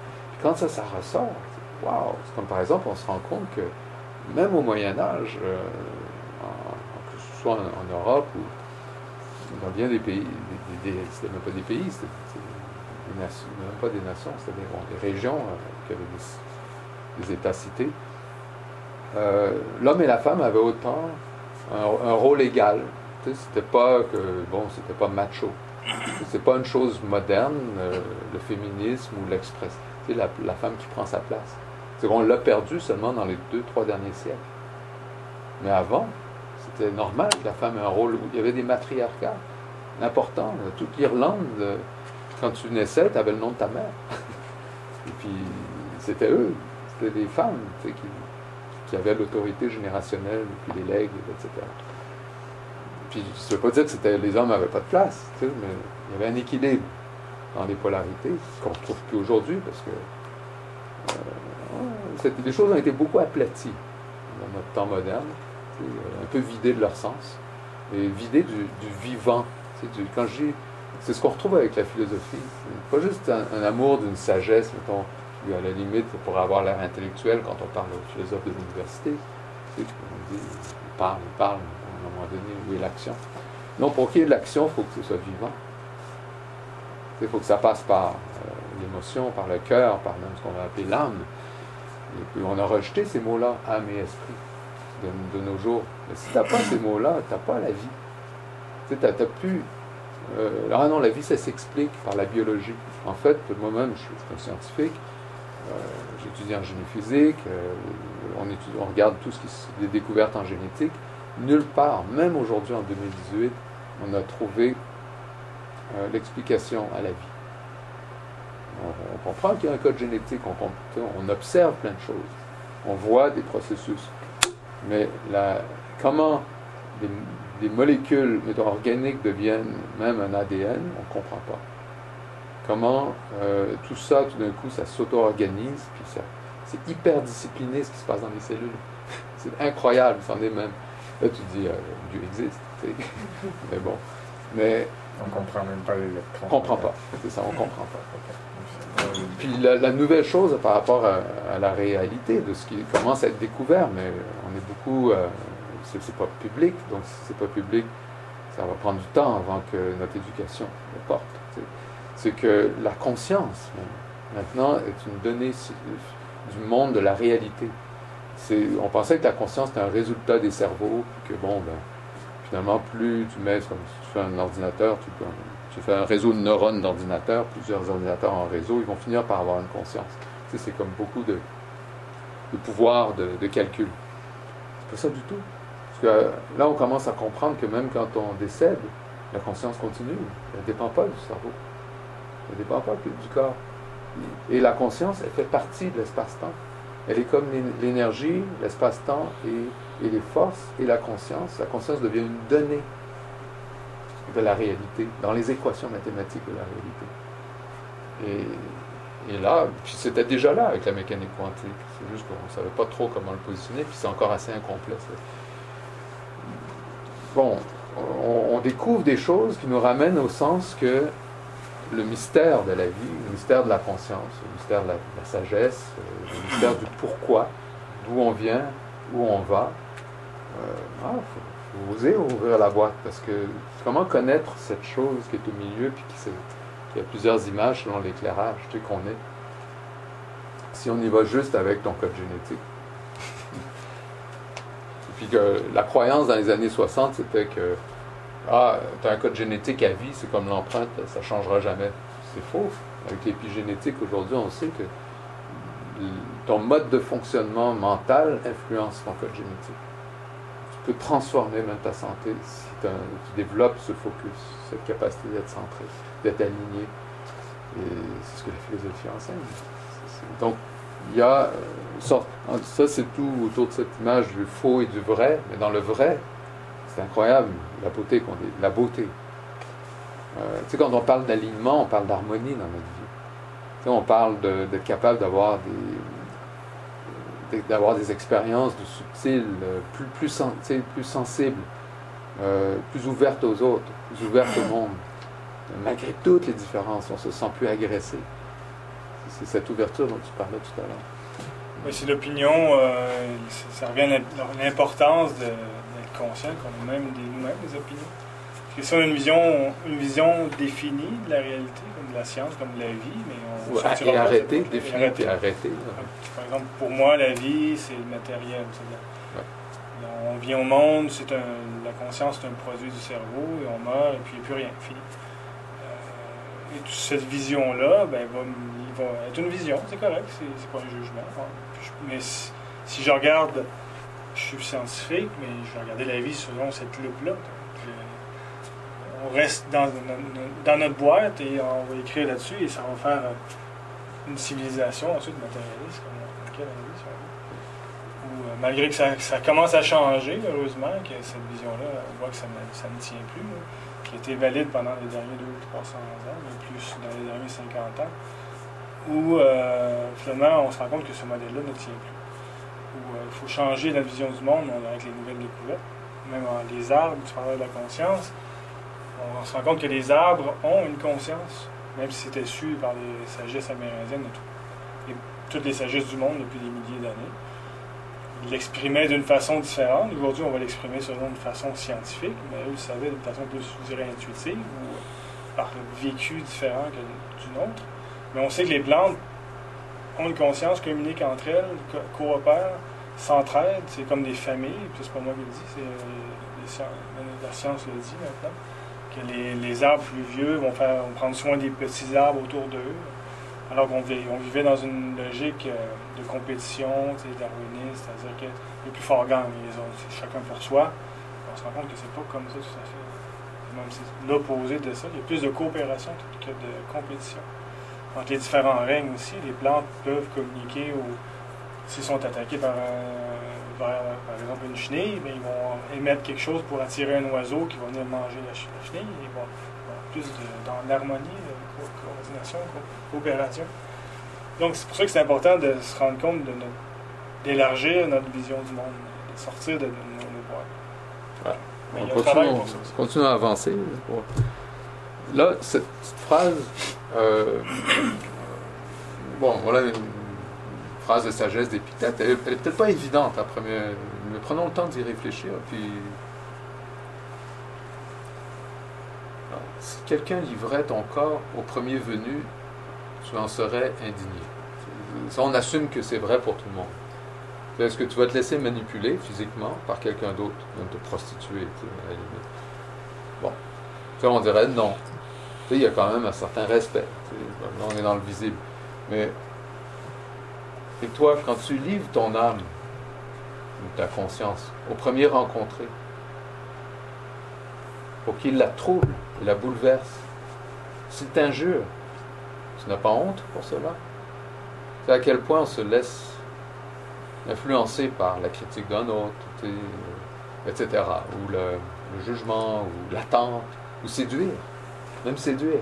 Quand ça, ça ressort, waouh! Comme par exemple, on se rend compte que même au Moyen Âge, euh, que ce soit en, Europe ou dans bien des pays, c'était même pas des pays, c'était des même pas des nations, c'était des, régions euh, qui avaient des, États-cités. Euh, L'homme et la femme avaient autant un, rôle égal. C'était pas que bon, c'était pas macho. C'est pas une chose moderne, le féminisme ou l'expression. Sais, la, femme qui prend sa place. C'est qu'on l'a perdu seulement dans les deux, trois derniers siècles. Mais avant, c'était normal que la femme ait un rôle où il y avait des matriarcats importants. Toute l'Irlande, euh, quand tu naissais, tu avais le nom de ta mère. Et puis, c'était eux, c'était des femmes qui, avaient l'autorité générationnelle, puis les legs, etc. Puis, ça ne veut pas dire que les hommes n'avaient pas de place, mais il y avait un équilibre dans les polarités qu'on ne retrouve plus aujourd'hui parce que euh, les choses ont été beaucoup aplaties dans notre temps moderne, euh, un peu vidées de leur sens, et vidées du, vivant. quand c'est ce qu'on retrouve avec la philosophie. Pas juste un, amour d'une sagesse, mettons, qui à la limite pour avoir l'air intellectuel quand on parle aux philosophes des universités. Tu sais, on dit, ils parlent, ils parlent, à un moment donné, où est l'action Non, pour qu'il y ait de l'action, il faut que ce soit vivant. Il faut que ça passe par euh, l'émotion, par le cœur, par même ce qu'on va appeler l'âme. Et puis on a rejeté ces mots-là, âme et esprit, de, nos jours. Mais si tu n'as pas ces mots-là, tu n'as pas la vie. Tu sais, plus. Euh, ah non, la vie, ça s'explique par la biologie. En fait, moi-même, je suis un scientifique, euh, j'étudie en génie physique, on, étudie- on regarde tout ce qui s- des découvertes en génétique. Nulle part, même aujourd'hui en 2018, on a trouvé euh, l'explication à la vie. On, comprend qu'il y a un code génétique, on, observe plein de choses, on voit des processus. Mais la, comment des, molécules mettons, organiques deviennent même un ADN, on ne comprend pas. Comment euh, tout ça, tout d'un coup, ça s'auto-organise, puis ça, c'est hyper discipliné ce qui se passe dans les cellules. c'est incroyable, c'en est même. Là, tu dis, euh, Dieu existe, mais bon. Mais On comprend même pas l'électron. on comprend pas. C'est ça, on comprend pas. puis la, la nouvelle chose par rapport à, à la réalité de ce qui commence à être découvert, mais on est beaucoup, euh, c'est pas public, donc si c'est pas public, ça va prendre du temps avant que notre éducation le porte. C'est que la conscience, maintenant, est une donnée du monde de la réalité. On pensait que la conscience était un résultat des cerveaux, que bon, ben, finalement, plus tu mets, comme si tu fais un ordinateur, tu, fais un réseau de neurones d'ordinateurs, plusieurs ordinateurs en réseau, ils vont finir par avoir une conscience. Tu sais, c'est comme beaucoup de, de pouvoir de, de calcul. C'est pas ça du tout. Parce que euh, là, on commence à comprendre que même quand on décède, la conscience continue. Elle ne dépend pas du cerveau. Elle ne dépend pas du corps. Et la conscience, elle fait partie de l'espace-temps. Elle est comme l'é- l'énergie, l'espace-temps et, et les forces et la conscience. La conscience devient une donnée de la réalité, dans les équations mathématiques de la réalité. Et, et là, c'était déjà là avec la mécanique quantique. C'est juste qu'on ne savait pas trop comment le positionner, puis c'est encore assez incomplet. Bon, on, découvre des choses qui nous ramènent au sens que le mystère de la vie, le mystère de la conscience, le mystère de la, de la sagesse, euh, le mystère du pourquoi, d'où on vient, où on va. Euh, ah, faut, oser ouvrir la boîte parce que comment connaître cette chose qui est au milieu puis qui, a plusieurs images selon l'éclairage tu sais, qu'on est? Si on y va juste avec ton code génétique. Puis que la croyance dans les années 60, c'était que ah, tu as un code génétique à vie, c'est comme l'empreinte, ça ne changera jamais. C'est faux. Avec l'épigénétique, aujourd'hui, on sait que ton mode de fonctionnement mental influence ton code génétique. Transformer même ta santé si tu développes ce focus, cette capacité d'être centré, d'être aligné. Et c'est ce que la philosophie enseigne. Donc, il y a euh. Ça, c'est tout autour de cette image du faux et du vrai. Mais dans le vrai, c'est incroyable la beauté qu'on dit, la beauté. Euh, tu sais, quand on parle d'alignement, on parle d'harmonie dans notre vie. Tu on parle d'être capable d'avoir des d'avoir des expériences de subtiles, euh, plus, plus, sen- sensibles, euh, plus ouvertes aux autres, plus ouvertes au monde. Malgré toutes les différences, on se sent plus agressé. C'est cette ouverture dont tu parlais tout à l'heure. Oui, c'est l'opinion, euh, ça revient à l'im- l'importance d'être conscient qu'on a même des- nous-mêmes des opinions. Parce que si on a une vision, une vision définie de la réalité, comme de la science, comme de la vie, mais et arrêter, définir et arrêter. Par exemple, pour moi, la vie, c'est le matériel. On vient au monde, c'est un, la conscience, c'est un produit du cerveau, et on meurt, et puis il n'y a plus rien, fini. Euh, et toute cette vision-là, ben, va, va être une vision, c'est correct, c'est, pas un jugement. Je- mais si, si je regarde, je suis scientifique, mais je vais regarder la vie selon cette loupe-là. On reste dans, notre boîte et on va écrire là-dessus, et ça va faire euh, une civilisation ensuite matérialiste comme laquelle on veut. Ou, euh, malgré que ça, commence à changer, heureusement, que cette vision-là, on voit que ça ne, tient plus, là, qui a été valide pendant les derniers 200 ou 300 ans, mais plus dans les derniers 50 ans, où euh, finalement on se rend compte que ce modèle-là ne tient plus. Il faut changer la vision du monde avec les nouvelles découvertes. Même en- les arbres, tu parlais de la conscience, on se rend compte que les arbres ont une conscience, même si c'était su par les sagesses amérindiennes et, tout- et toutes les sagesses du monde depuis des milliers d'années. Ils l'exprimaient d'une façon différente. Aujourd'hui, on va l'exprimer selon une façon scientifique, mais eux le savaient d'une façon plus, je dirais, intuitive ou par vécu différent que d'une autre. Mais on sait que les plantes ont une conscience, communiquent entre elles, co- coopèrent, s'entraident. C'est comme des familles. C'est pas moi qui le dis, c'est euh, la science le dit maintenant. Les, arbres plus vieux vont, faire, vont prendre soin des petits arbres autour d'eux. Alors qu'on vi- on vivait dans une logique euh, de compétition, darwiniste, c'est-à-dire que les plus forts gagnent, les autres, chacun pour soi. On se rend compte que c'est pas comme ça tout à fait. Même c'est l'opposé de ça. Il y a plus de coopération que de compétition. Entre les différents règnes aussi, les plantes peuvent communiquer ou s'ils sont attaqués par, un- vers, par exemple une chenille, ben, ils vont émettre quelque chose pour attirer un oiseau qui va venir manger la, ch- la chenille. Ils vont avoir plus de- dans l'harmonie, de co- coordination, co- coopération. Donc c'est pour ça que c'est important de se rendre compte de notre- d'élargir notre vision du monde, de sortir de, nos, boîtes. A On continue, pour ça aussi. on continue à avancer. Là, cette petite phrase, euh, bon, voilà une, phrase de sagesse d'Épictète. Elle, n'est peut-être pas évidente après, mais, prenons le temps d'y réfléchir. Puis, si quelqu'un livrait ton corps au premier venu, tu en serais indigné. Ça, on assume que c'est vrai pour tout le monde. Est-ce que tu vas te laisser manipuler physiquement par quelqu'un d'autre, même te prostituer, à la limite? Bon. on dirait non. il y a quand même un certain respect. On est dans le visible. Mais, et toi, quand tu livres ton âme, ou ta conscience, au premier rencontré, pour qu'il la trouble, la bouleverse, s'il t'injure, tu n'as pas honte pour cela? C'est à quel point on se laisse influencé par la critique d'un autre, etc., ou le, jugement, ou l'attente, ou séduire, même séduire.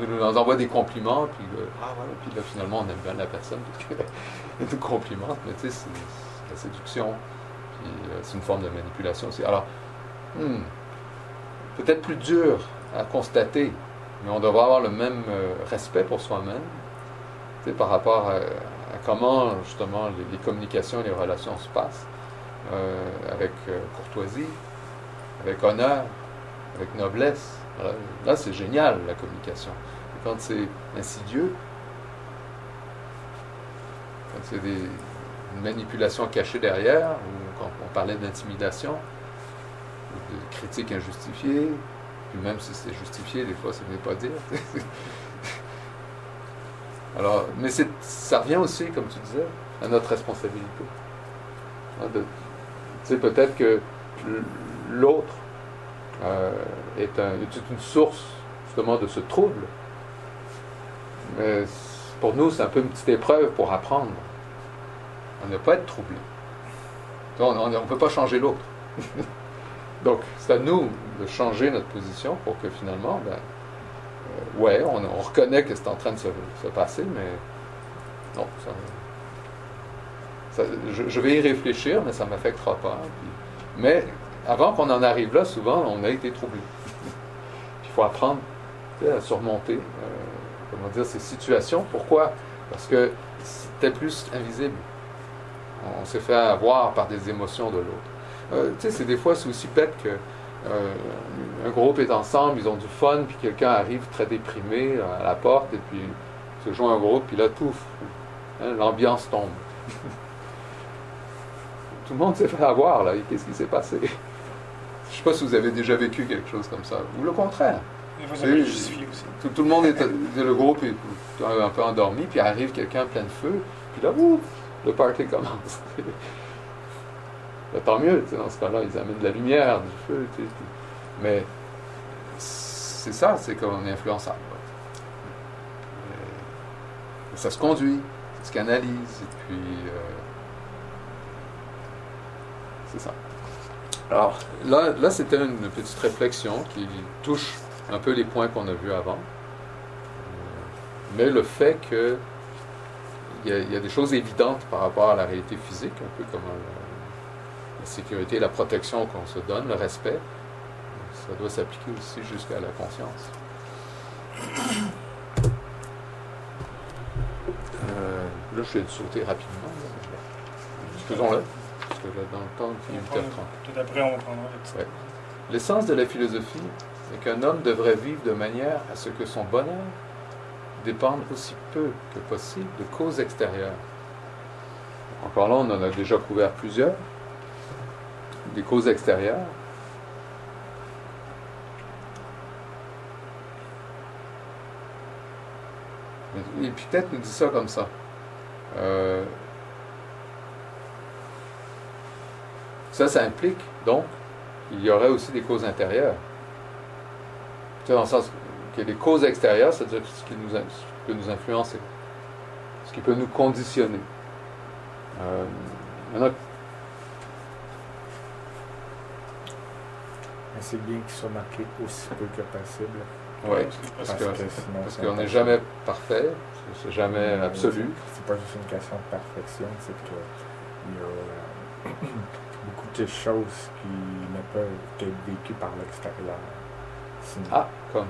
On nous envoie des compliments, puis, ah, puis là, finalement, on aime bien la personne, parce qu'elle nous complimente, mais tu sais, c'est la séduction, puis euh, c'est une forme de manipulation aussi. Alors, hmm, peut-être plus dur à constater, mais on devrait avoir le même euh, respect pour soi-même, par rapport à, comment justement les, communications et les relations se passent euh, avec courtoisie, avec honneur, avec noblesse. Là, c'est génial la communication. Quand c'est insidieux, quand c'est des, une manipulation cachée derrière, ou quand on parlait d'intimidation, de critique injustifiée, puis même si c'est justifié, des fois, ça ne veut pas dire. Alors, mais ça revient aussi, comme tu disais, à notre responsabilité. Hein, tu sais, peut-être que l'autre euh, est, une source justement de ce trouble. Mais pour nous, c'est un peu une petite épreuve pour apprendre à ne pas être troublé. On ne peut pas changer l'autre. Donc, c'est à nous de changer notre position pour que finalement, ben, euh, ouais, on, reconnaît que c'est en train de se, passer, mais non, je, vais y réfléchir, mais ça ne m'affectera pas. mais avant qu'on en arrive là, souvent, on a été troublé. Il faut apprendre à surmonter euh, comment dire, ces situations. Pourquoi? Parce que c'était plus invisible. On s'est fait avoir par des émotions de l'autre. Euh, tu sais, c'est des fois, c'est aussi bête que euh, un groupe est ensemble, ils ont du fun, puis quelqu'un arrive très déprimé à la porte, et puis se joint un groupe, puis là, tout, hein, l'ambiance tombe. Tout le monde s'est fait avoir, là, qu'est-ce qui s'est passé? Sais pas si vous avez déjà vécu quelque chose comme ça, ou le contraire. vous avez justifié aussi. Tout, le monde est, le groupe est un peu endormi, puis arrive quelqu'un plein de feu, puis là, ouf, le party commence. Ben, tant mieux, dans ce cas-là, ils amènent de la lumière, du feu, mais c'est ça, c'est qu'on est influençable. ça se conduit, ça se canalise, et puis euh, c'est ça. Alors là, là c'était une petite réflexion qui touche un peu les points qu'on a vus avant. Mais le fait que il y, a des choses évidentes par rapport à la réalité physique, un peu comme la sécurité, la protection qu'on se donne, le respect, ça doit s'appliquer aussi jusqu'à la conscience. Euh, là, je vais sauter rapidement. Faisons-le, parce que là, dans le temps, il est 8h30. Tout après, on prendra ouais. L'essence de la philosophie est qu'un homme devrait vivre de manière à ce que son bonheur dépende aussi peu que possible de causes extérieures. Encore là, on en a déjà couvert plusieurs des causes extérieures. Et puis peut-être nous dit ça comme ça. Euh, ça, ça implique donc qu'il y aurait aussi des causes intérieures. Dans le sens que les causes extérieures, c'est-à-dire ce qui, nous, peut nous influencer, ce qui peut nous conditionner. Euh, maintenant, c'est bien qu'il soit marqué aussi peu que possible. Oui, parce, qu'on n'est jamais parfait, c'est jamais absolu. C'est pas juste une question de perfection, c'est qu'il y a de choses qui ne peuvent être vécues par l'extérieur. Ah, comme?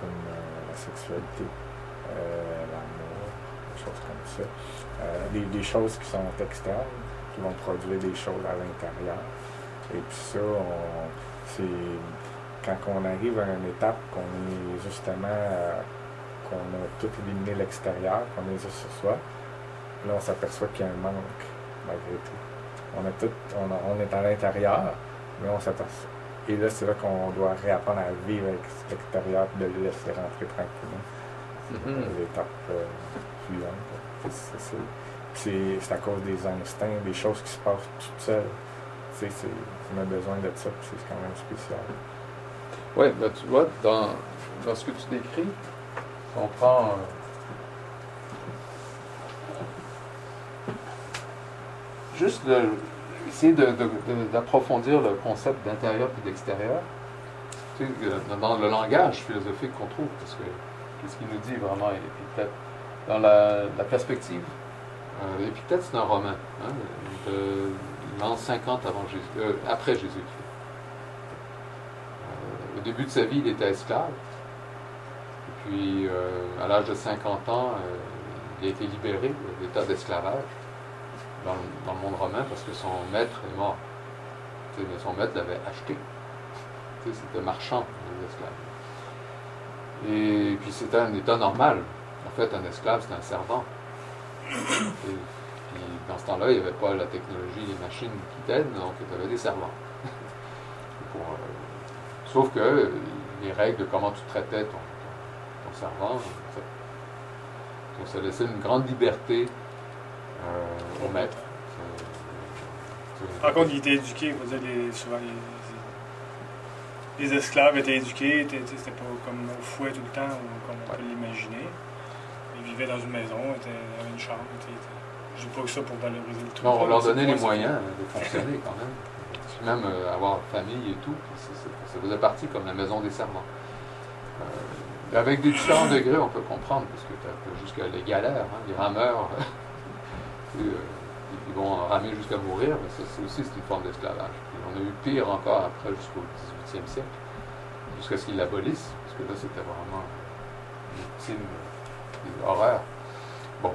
Comme euh, la sexualité. euh, l'amour, des choses comme ça. Euh, des, des choses qui sont externes, qui vont produire des choses à l'intérieur. Et puis ça, c'est quand on arrive à une étape qu'on est justement, qu'on a tout éliminé l'extérieur, qu'on est juste sur soi, là on s'aperçoit qu'il y a un manque malgré tout. On, a tout, on, a- on est à l'intérieur, mais on s'aperçoit. Et là, c'est là qu'on doit réapprendre à vivre avec l'extérieur, de le laisser rentrer tranquillement. Mhm. L'étape euh, suivante. C'est- c'est- C'est c'est à cause des instincts, des choses qui se passent toutes seules. Tu sais, c'est- on a besoin de ça, puis c'est quand même spécial. Oui, ben, tu vois, dans, dans ce que tu décris, on prend. euh, juste essayer d'approfondir le concept d'intérieur et d'extérieur, euh, dans le langage philosophique qu'on trouve, parce que qu'est-ce qu'il nous dit vraiment Épictète Dans la, perspective, euh, c'est un romain, hein, de l'an 50 avant Jésus, euh, après Jésus-Christ. Euh, au début de sa vie, il était esclave. Et puis, à l'âge de 50 ans, il a été libéré de l'état d'esclavage dans, le- monde romain parce que son maître est mort. Son maître l'avait acheté. C'était marchand, les esclaves. Et puis, c'était un état normal. En fait, un esclave, c'était un servant. Et dans ce temps-là, il n'y avait pas la technologie, les machines qui t'aident, donc tu avais des servants. Euh, sauf que euh, les règles de comment tu traitais ton, servant, ça, ça laissait une grande liberté au maître. Par contre, il était éduqué, faut dire, les, souvent les, les esclaves étaient éduqués, c'était pas comme au fouet tout le temps, ou comme on peut l'imaginer. Ils vivaient dans une maison, étaient, avaient une chambre. étaient- Je dis pas que ça pour valoriser le truc. Non, on leur donnait les moyens de fonctionner quand même. Puis même euh, avoir famille et tout, ça faisait partie comme la maison des servants. Euh, avec des différents degrés, on peut comprendre, parce que tu as jusqu'à les galères, hein, les rameurs, euh, ils vont ramer jusqu'à mourir, mais ça c'est aussi c'est une forme d'esclavage. On a eu pire encore après jusqu'au 18e siècle, jusqu'à ce qu'ils l'abolissent, parce que là c'était vraiment une euh, horreur. Bon.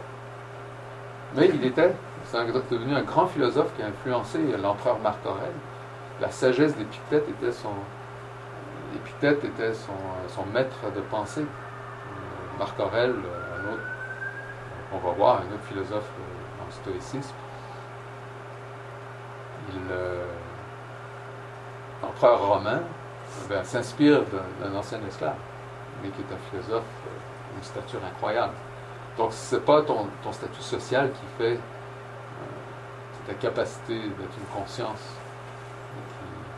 Mais il était, c'est devenu un grand philosophe qui a influencé l'empereur Marc Aurèle. La sagesse d'Épictète était son, Épictète était son, son maître de pensée. Euh, Marc Aurèle, euh, un autre, on va voir, un autre philosophe stoïcisme, euh, l'empereur romain ben, s'inspire d'un, ancien esclave, mais qui est un philosophe euh, d'une stature incroyable. Donc, c'est pas ton, statut social qui fait euh, ta capacité d'être une conscience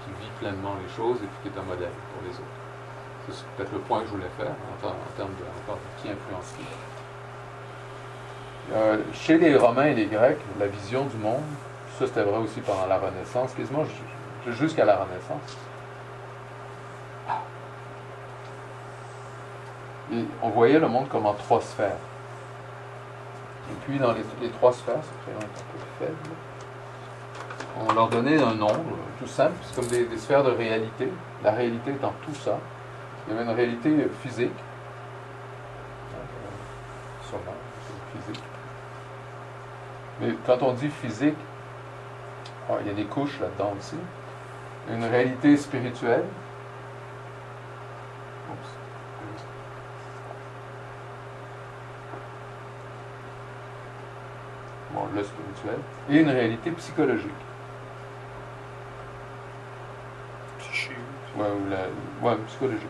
qui, vit pleinement les choses et puis qui est un modèle pour les autres. C'est peut-être le point que je voulais faire en, ter- en termes de de qui influence qui. Euh, chez les Romains et les Grecs, la vision du monde, ça c'était vrai aussi pendant la Renaissance, quasiment ju- jusqu'à la Renaissance. Et on voyait le monde comme en trois sphères. Et puis dans les, trois sphères, un peu faible, on leur donnait un nom euh, tout simple, c'est comme des, sphères de réalité. La réalité étant tout ça. Il y avait une réalité physique, Euh. Mais quand on dit physique, ah, il y a des couches là-dedans aussi. Une réalité spirituelle. Oups. Bon, le spirituel. Et une réalité psychologique. Psyché. Ouais, ou la- ouais, psychologique.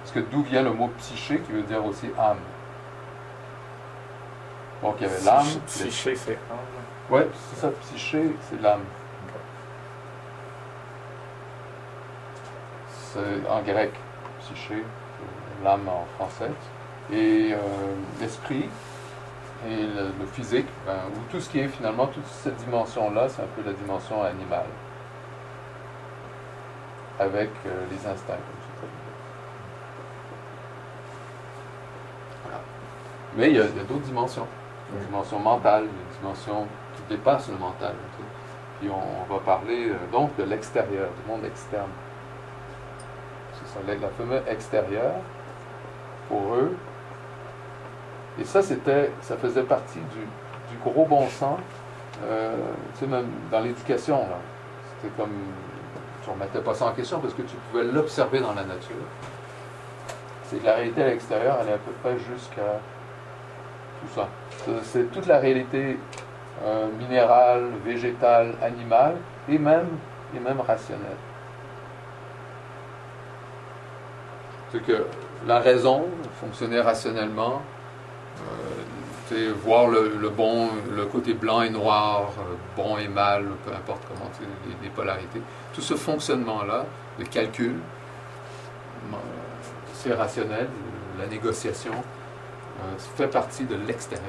Parce que d'où vient le mot psyché qui veut dire aussi âme. Donc il y avait l'âme. Psyché, c'est âme. Ouais, c'est ça, psyché, c'est l'âme. C'est en grec, psyché, l'âme en français. Et euh, l'esprit et le, le physique, ben, ou tout ce qui est finalement, toute cette dimension-là, c'est un peu la dimension animale. Avec euh, les instincts, comme. Voilà. Mais il y a, il y a d'autres dimensions. Une dimension mentale, une dimension qui dépasse le mental. Puis on, va parler euh, donc de l'extérieur, du monde externe. C'est ça, la, fameuse extérieur, pour eux, Et ça, c'était, ça faisait partie du, du gros bon sens, euh, tu sais, même dans l'éducation, là. C'était comme, tu ne remettais pas ça en question parce que tu pouvais l'observer dans la nature. C'est que la réalité à l'extérieur, elle est à peu près jusqu'à tout ça. C'est toute la réalité euh, minérale, végétale, animale et même, et même rationnelle. C'est que la raison, fonctionnait rationnellement, euh, voir le, bon, le côté blanc et noir, euh, bon et mal, peu importe comment, les, les polarités. Tout ce fonctionnement-là, le calcul, euh, c'est rationnel, la négociation, fait partie de l'extérieur.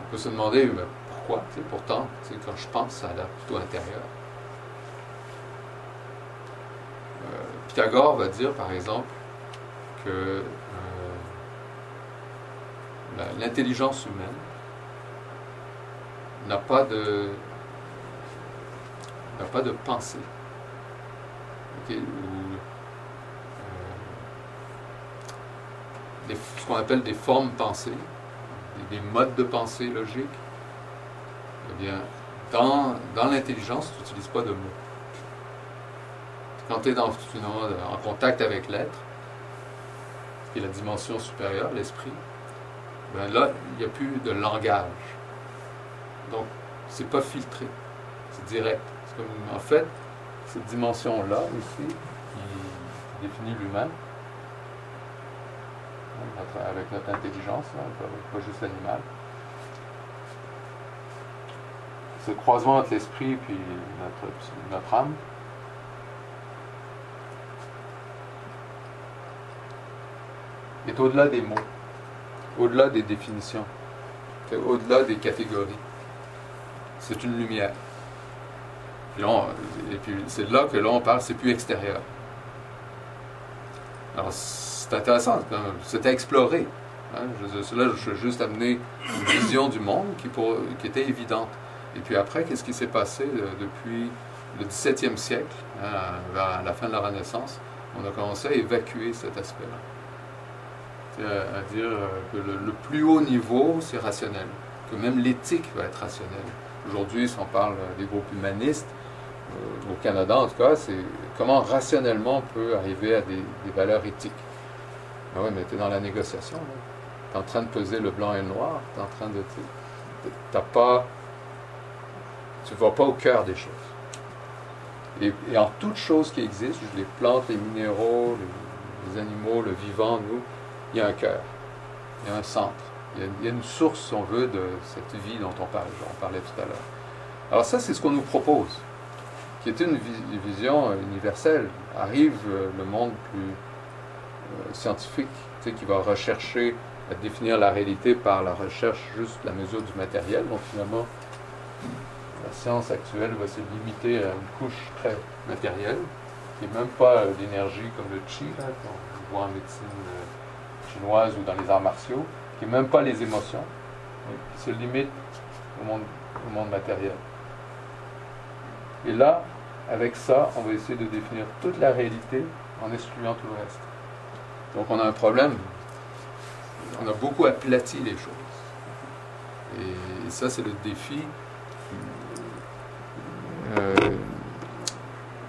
On peut se demander mais pourquoi, pourtant, quand je pense, ça a l'air plutôt intérieur. Pythagore va dire, par exemple, que euh, l'intelligence humaine n'a pas de n'a pas de pensée. Euh, ce qu'on appelle des formes pensées, des, modes de pensée logiques. Eh bien, dans, dans l'intelligence, tu n'utilises pas de mots quand tu es dans, en contact avec l'être, qui est la dimension supérieure, l'esprit, ben là, il n'y a plus de langage. Donc, c'est pas filtré, c'est direct. En fait, cette dimension-là, ici, qui définit l'humain, avec notre intelligence, hein, pas, juste l'animal, ce croisement entre l'esprit et notre, notre âme, est au-delà des mots, au-delà des définitions, au-delà des catégories. C'est une lumière. et puis c'est là que là on parle, c'est plus extérieur. Alors c'est intéressant, c'est à explorer. Hein. Je, là, je veux juste amener une vision du monde qui, était évidente. Et puis après, qu'est-ce qui s'est passé euh, depuis le XVIIe siècle, hein, vers la fin de la Renaissance? On a commencé à évacuer cet aspect-là à, dire euh, que le, plus haut niveau, c'est rationnel, que même l'éthique va être rationnelle. Aujourd'hui, si on parle des groupes humanistes, euh, au Canada en tout cas, c'est comment rationnellement on peut arriver à des, valeurs éthiques. Ben oui, mais tu es dans la négociation. Tu es en train de peser le blanc et le noir. Tu en train de. T'as pas. Tu ne vas pas au cœur des choses. Et, en toute chose qui existe, les plantes, les minéraux, les animaux, le vivant, nous, il y a un cœur, il y a un centre, il y a, une source, si on veut, de cette vie dont on parle, on parlait tout à l'heure. Alors ça, c'est ce qu'on nous propose, qui est une vision universelle. Arrive euh, le monde plus euh, scientifique, tu sais, qui va rechercher à définir la réalité par la recherche juste la mesure du matériel. Donc finalement, la science actuelle va se limiter à une couche très matérielle, qui n'est même pas l'énergie comme le chi, qu'on voit en médecine chinoise ou dans les arts martiaux, qui n'est même pas les émotions, qui se limite au monde, au monde matériel. Et là, avec ça, on va essayer de définir toute la réalité en excluant tout le reste. Donc on a un problème. On a beaucoup aplati les choses. Et ça, c'est le défi. Euh,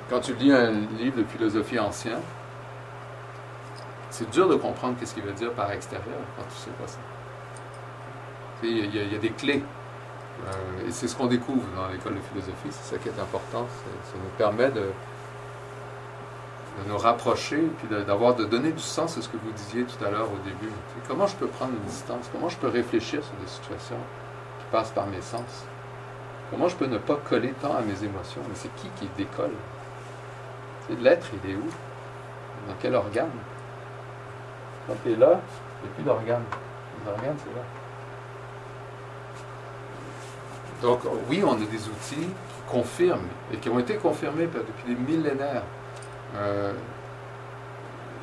quand tu lis un livre de philosophie ancien, c'est dur de comprendre qu'est-ce qu'il veut dire par extérieur quand tu ne sais pas ça. Il y, a des clés. Euh, et c'est ce qu'on découvre dans l'école de philosophie, c'est ça qui est important. Ça nous permet de, nous rapprocher, puis d'avoir de, donner du sens à ce que vous disiez tout à l'heure au début. comment je peux prendre une distance? Comment je peux réfléchir sur des situations qui passent par mes sens? Comment je peux ne pas coller tant à mes émotions? Mais c'est qui qui décolle? L'être, il est où? Dans quel organe? Quand tu es là, il n'y a plus d'organes. Les organes, c'est là. Donc, oui, on a des outils qui confirment et qui ont été confirmés depuis des millénaires. Euh,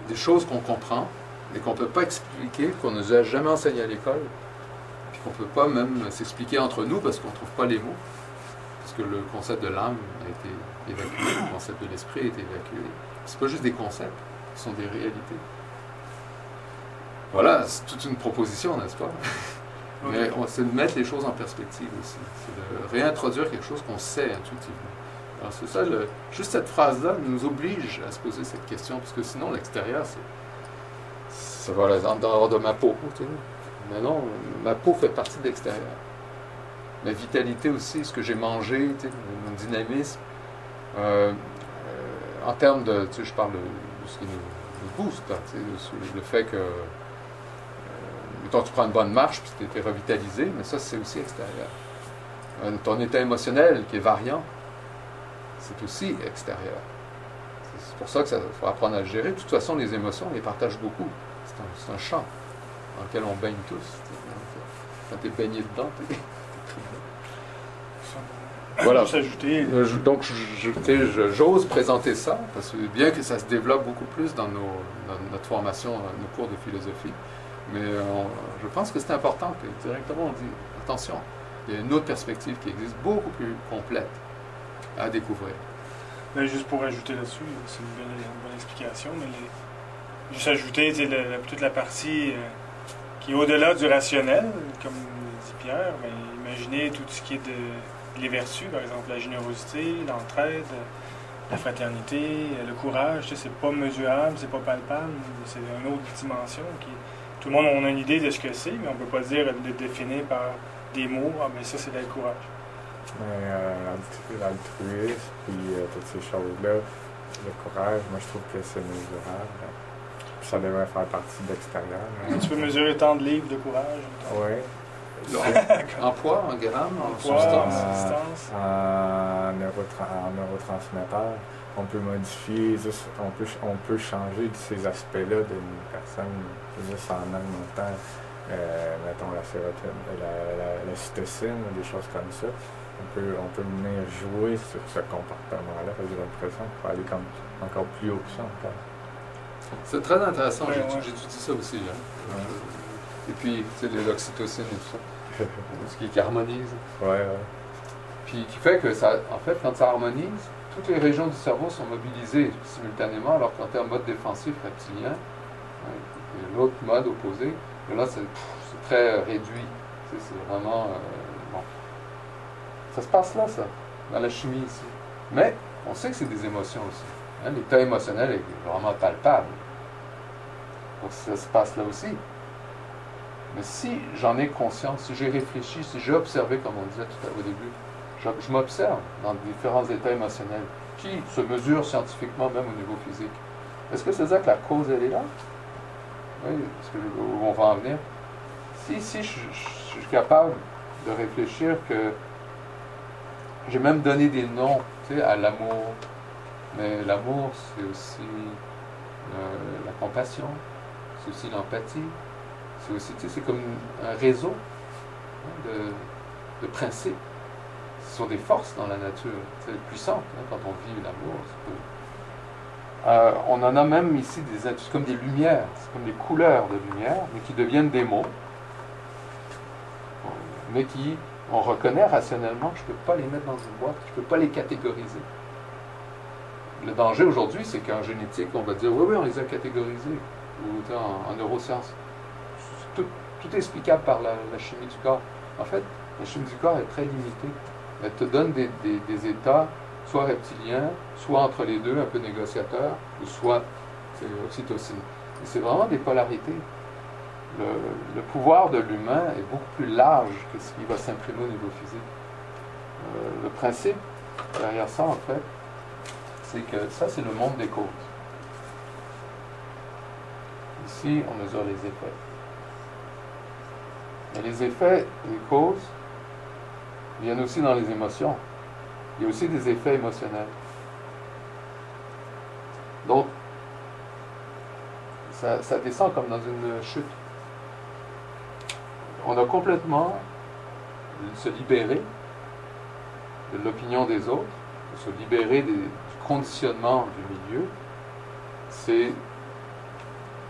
des choses qu'on comprend et qu'on ne peut pas expliquer, qu'on ne nous a jamais enseigné à l'école, puis qu'on ne peut pas même s'expliquer entre nous parce qu'on ne trouve pas les mots. Parce que le concept de l'âme a été évacué, le concept de l'esprit a été évacué. Ce pas juste des concepts, ce sont des réalités. Voilà, c'est toute une proposition, n'est-ce pas? Mais on- c'est de mettre les choses en perspective aussi. C'est de réintroduire quelque chose qu'on sait intuitivement. Alors c'est ça, juste cette phrase-là nous oblige à se poser cette question, parce que sinon l'extérieur, c'est. Ça va en dehors de ma peau. tu. Mais non, ma peau fait partie de l'extérieur. Ma vitalité aussi, ce que j'ai mangé, mon dynamisme. Euh, euh, en termes de. Tu sais, je parle de, ce qui nous, booste, le- le fait que. Mettons, tu prends une bonne marche, puis tu es revitalisé, mais ça, c'est aussi extérieur. Ton état émotionnel qui est variant, c'est aussi extérieur. C'est- pour ça qu'il faut apprendre à le gérer. De toute façon, les émotions, on les partage beaucoup. C'est un, champ dans lequel on baigne tous. tu. Quand tu es baigné dedans, t'es- Voilà. Je- Donc, tu j'ose présenter ça, parce que bien que ça se développe beaucoup plus dans, nos, dans notre formation, nos cours de philosophie, mais euh, je pense que c'est important que directement on dit attention, il y a une autre perspective qui existe beaucoup plus complète à découvrir. Ben, juste pour ajouter là-dessus, c'est une bonne, explication, mais juste ajouter toute la partie euh, qui est au-delà du rationnel, comme dit Pierre, mais imaginez tout ce qui est de, les vertus, par exemple la générosité, l'entraide, la fraternité, le courage, c'est pas mesurable, c'est pas palpable, c'est une autre dimension qui tout le monde on a une idée de ce que c'est, mais on peut pas dire de définir par des mots, ah mais ça c'est le courage. Mais euh, l'altru- l'altruisme, puis euh, toutes ces choses-là, le courage, moi je trouve que c'est mesurable. Puis ça devrait faire partie de l'extérieur. mais- Tu peux mesurer tant de livres de courage, Ouais. En poids, en grammes, en, en poids, substance? en substance. En, neurotra- en neurotransmetteur, on peut modifier, juste- on, peut, on peut changer ces aspects-là d'une personne juste en augmentant, euh, mettons, la sérotonine, la, la, la cytocine, des choses comme ça. On peut, on peut venir jouer sur ce comportement-là. J'ai l'impression qu'il faut aller comme encore plus haut que ça encore. C'est très intéressant, Ouais, j'ai ouais. j'étudie ça aussi. hein. Et puis, tu sais, l'oxytocine et tout ça, ce qui, qui harmonise. ouais, ouais. Puis qui fait que ça, en fait, quand ça harmonise, toutes les régions du cerveau sont mobilisées simultanément, alors qu'en termes mode défensif reptilien, hein, l'autre mode opposé, et là c'est très euh, réduit. Tu C'est vraiment euh, bon. Ça se passe là, ça, dans la chimie ici. Mais on sait que c'est des émotions aussi. hein. L'état émotionnel est vraiment palpable. Donc ça se passe là aussi. Mais si j'en ai conscience, si j'ai réfléchi, si j'ai observé, comme on disait tout à au début, je, m'observe dans différents états émotionnels qui se mesurent scientifiquement même au niveau physique? Est-ce que c'est ça que la cause, elle est là? Oui, est-ce que où on va en venir? Si, si je suis capable de réfléchir que j'ai même donné des noms tu sais, à l'amour, mais l'amour, c'est aussi euh, la compassion, c'est aussi l'empathie, c'est aussi, tu sais, c'est comme un réseau hein, de, de principes. Sont des forces dans la nature, c'est puissantes hein, quand on vit l'amour. Euh, on en a même ici des comme des lumières, c'est comme des couleurs de lumière, mais qui deviennent des mots, mais qui on reconnaît rationnellement je ne peux pas les mettre dans une boîte, je ne peux pas les catégoriser. Le danger aujourd'hui, c'est qu'en génétique, on va dire oui, oui, on les a catégorisés, ou en, en neurosciences. Tout, tout est explicable par la, la chimie du corps. En fait, la chimie du corps est très limitée. Elle te donne des, des- des états, soit reptiliens, soit entre les deux, un peu négociateurs, ou soit oxytocine. C'est vraiment des polarités. Le, pouvoir de l'humain est beaucoup plus large que ce qui va s'imprimer au niveau physique. Euh, le principe derrière ça, en fait, c'est que ça, c'est le monde des causes. Ici, on mesure les effets. Et les effets, les causes, viennent aussi dans les émotions. Il y a aussi des effets émotionnels. Donc, ça, descend comme dans une chute. On a complètement se libérer de l'opinion des autres, se libérer des- du conditionnement du milieu, c'est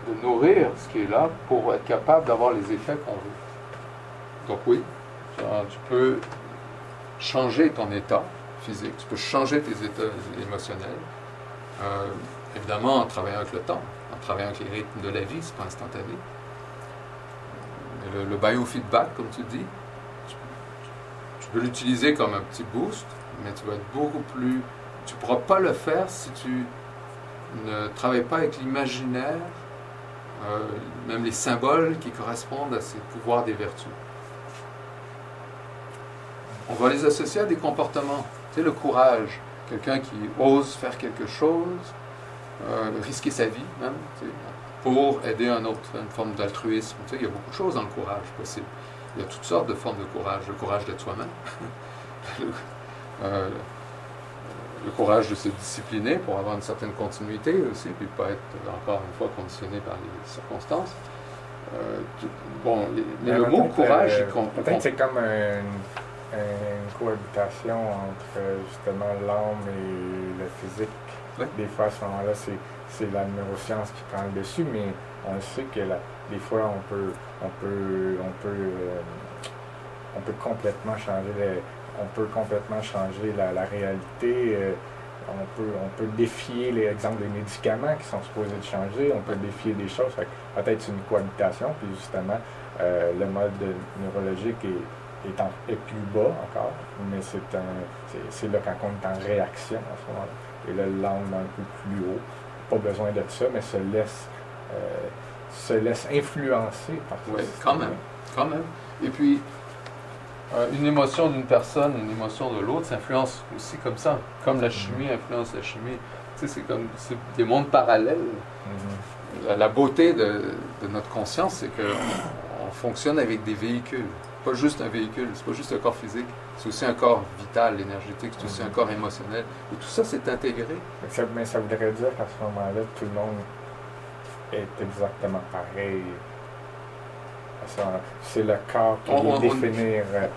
de nourrir ce qui est là pour être capable d'avoir les effets qu'on veut. Donc oui, tu peux changer ton état physique, tu peux changer tes états émotionnels, euh, évidemment en travaillant avec le temps, en travaillant avec les rythmes de la vie, c'est pas instantané. Et le, biofeedback, comme tu dis, tu, tu peux l'utiliser comme un petit boost, mais tu vas être beaucoup plus. Tu ne pourras pas le faire si tu ne travailles pas avec l'imaginaire, euh, même les symboles qui correspondent à ces pouvoirs des vertus. On va les associer à des comportements. Tu sais, le courage, quelqu'un qui ose faire quelque chose, euh, risquer sa vie même, tu sais, pour aider un autre, une forme d'altruisme. Tu sais, il y a beaucoup de choses dans le courage possible. Il y a toutes sortes de formes de courage. Le courage d'être soi-même. le, euh, le courage de se discipliner pour avoir une certaine continuité aussi, puis pas être encore une fois conditionné par les circonstances. Euh, tout- bon, mais le mot courage, il com- Peut-être c'est comme un- une cohabitation entre justement l'âme et le physique. Des fois, à ce moment-là, c'est, c'est la neuroscience qui prend le dessus, mais on sait que la- des fois, on peut, on peut, on peut, euh, on peut complètement changer, les- on peut complètement changer la, la réalité. euh, on peut, on peut défier les exemples des médicaments qui sont supposés de changer, on peut défier des choses. Peut-être c'est une cohabitation, puis justement, euh, le mode neurologique est, est, en- est plus bas encore, mais c'est un c'est, c'est là quand on est en réaction à ce moment-là. Et là, le langue un peu plus haut. Pas besoin de ça, mais se laisse, euh, se laisse influencer par Oui, quand même, quand même. Et puis, euh, une émotion d'une personne, une émotion de l'autre s'influence aussi comme ça. Comme la chimie influence la chimie. Tu sais, c'est comme des mondes parallèles. Mhm. La, la beauté de, de notre conscience, c'est qu'on on fonctionne avec des véhicules. Pas juste un véhicule, c'est pas juste un corps physique, c'est aussi un corps vital, énergétique, c'est aussi un corps émotionnel. Et tout ça, c'est intégré. Mais ça, mais ça voudrait dire qu'à ce moment-là, tout le monde est exactement pareil. C'est le corps qui On- définir. euh,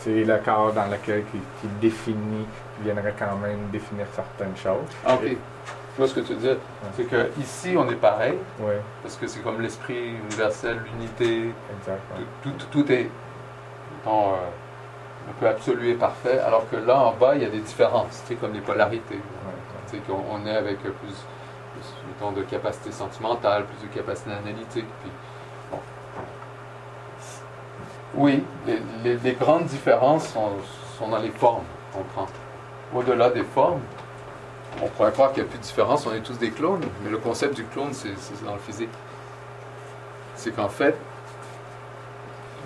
C'est le corps dans lequel qui, qui définit, qui viendrait quand même définir certaines choses. Ok. Je vois ce que tu dire. C'est que ici, on est pareil, Oui, parce que c'est comme l'esprit universel, l'unité, tout, tout, tout est mettons, euh, un peu absolu et parfait, alors que là, en bas, il y a des différences, tu sais, comme les polarités. Ouais. Tu sais, qu'on on est avec plus, plus, mettons, de capacité sentimentale, plus de capacité analytique. Puis, bon. Oui, les, les- les grandes différences sont, sont dans les formes qu'on prend. Au-delà des formes, on pourrait croire qu'il n'y a plus de différence, on est tous des clones, mais le concept du clone, c'est dans le physique. C'est qu'en fait,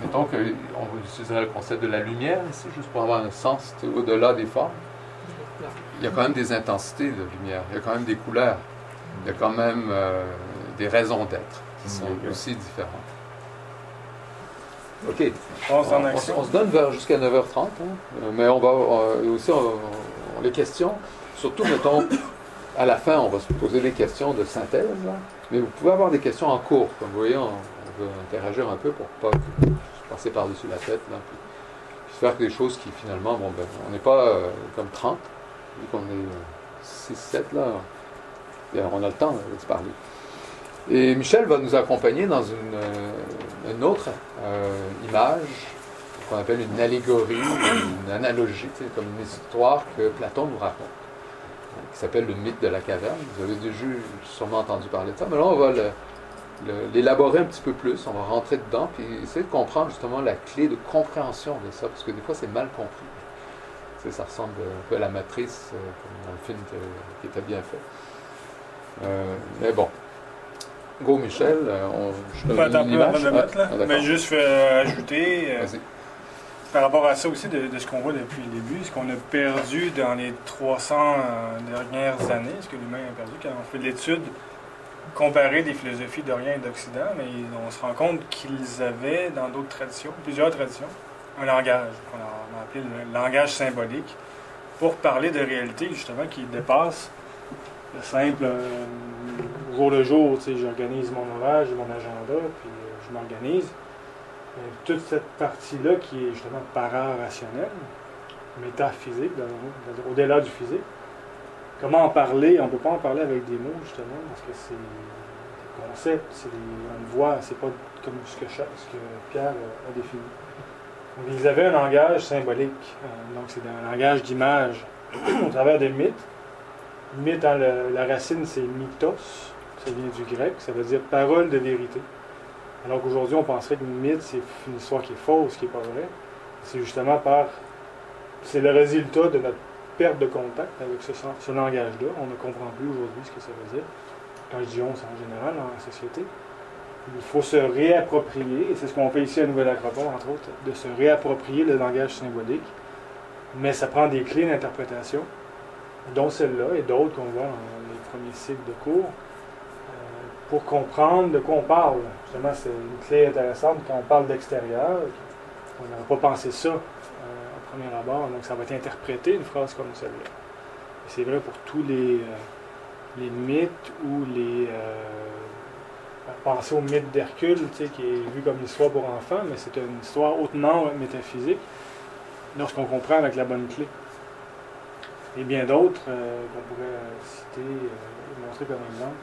mettons qu'on utiliserait le concept de la lumière ici, juste pour avoir un sens au-delà des formes il y a quand même des intensités de lumière, il y a quand même des couleurs, il y a quand même euh, des raisons d'être qui sont aussi différentes. OK. On se On, en on- action. on se donne vers jusqu'à 9h30, hein, euh, mais on va euh, aussi on- on- les questions, surtout mettons à la fin, on va se poser des questions de synthèse, là, mais vous pouvez avoir des questions en cours, comme vous voyez, on, on veut interagir un peu pour pas que- passer par-dessus la tête, là, puis, faire des choses qui finalement, bon ben, on n'est pas euh, comme 30, vu qu'on est 6-7 là, et on a le temps là, de se parler. Et Michel va nous accompagner dans une, euh, autre euh, image qu'on appelle une allégorie, une analogie, comme une histoire que Platon nous raconte, qui s'appelle le mythe de la caverne. Vous avez déjà sûrement entendu parler de ça, mais là on va le- l'élaborer un petit peu plus, on va rentrer dedans, puis essayer de comprendre justement la clé de compréhension de ça, parce que des fois c'est mal compris. Tu sais, ça ressemble un peu à la matrice, euh, comme dans le film que- qui était bien fait. Euh, mais bon. Go Michel, euh, on, je te Pas donne une de image. mettre, là. Ah. Mais juste ajouter, par rapport à ça aussi, de, de ce qu'on voit depuis le début, ce qu'on a perdu dans les 300 euh, dernières années, ce que l'humain a perdu, quand on fait l'étude comparée des philosophies d'Orient et d'Occident, mais on se rend compte qu'ils avaient, dans d'autres traditions, plusieurs traditions, un langage, qu'on a, appelé le langage symbolique, pour parler de réalités, justement, qui dépassent le simple euh, jour le jour. J'organise mon j'ai mon agenda, puis euh, je m'organise. Mais toute cette partie-là qui est justement para-rationnelle, métaphysique, au-delà du physique, comment en parler? On ne peut pas en parler avec des mots, justement, parce que c'est des concepts, c'est le voit, c'est pas comme ce que, Pierre a, défini. Ils avaient un langage symbolique, euh, donc c'est un langage d'image au travers des mythes. Mythe, hein, la racine, c'est mythos, ça vient du grec, ça veut dire parole de vérité. Alors qu'aujourd'hui, on penserait que mythe, c'est une histoire qui est fausse, qui n'est pas vraie. C'est justement par. C'est le résultat de notre perte de contact avec ce, ce langage-là. On ne comprend plus aujourd'hui ce que ça veut dire. Quand je dis on, c'est en général dans la société. Il faut se réapproprier, et c'est ce qu'on fait ici à Nouvelle Acropole, entre autres, de se réapproprier le langage symbolique. Mais ça prend des clés d'interprétation, dont celle-là et d'autres qu'on voit dans les premiers cycles de cours, euh, pour comprendre de quoi on parle. Justement, c'est une clé intéressante quand on parle d'extérieur. On n'aurait pas pensé ça euh, premier abord, donc ça va être interprété, une phrase comme celle-là. C'est vrai pour tous les, euh, mythes ou les. euh, Pensez au mythe d'Hercule, qui est vu comme une histoire pour enfants, mais c'est une histoire hautement métaphysique lorsqu'on comprend avec la bonne clé. Et bien d'autres euh, qu'on pourrait citer et montrer comme exemple.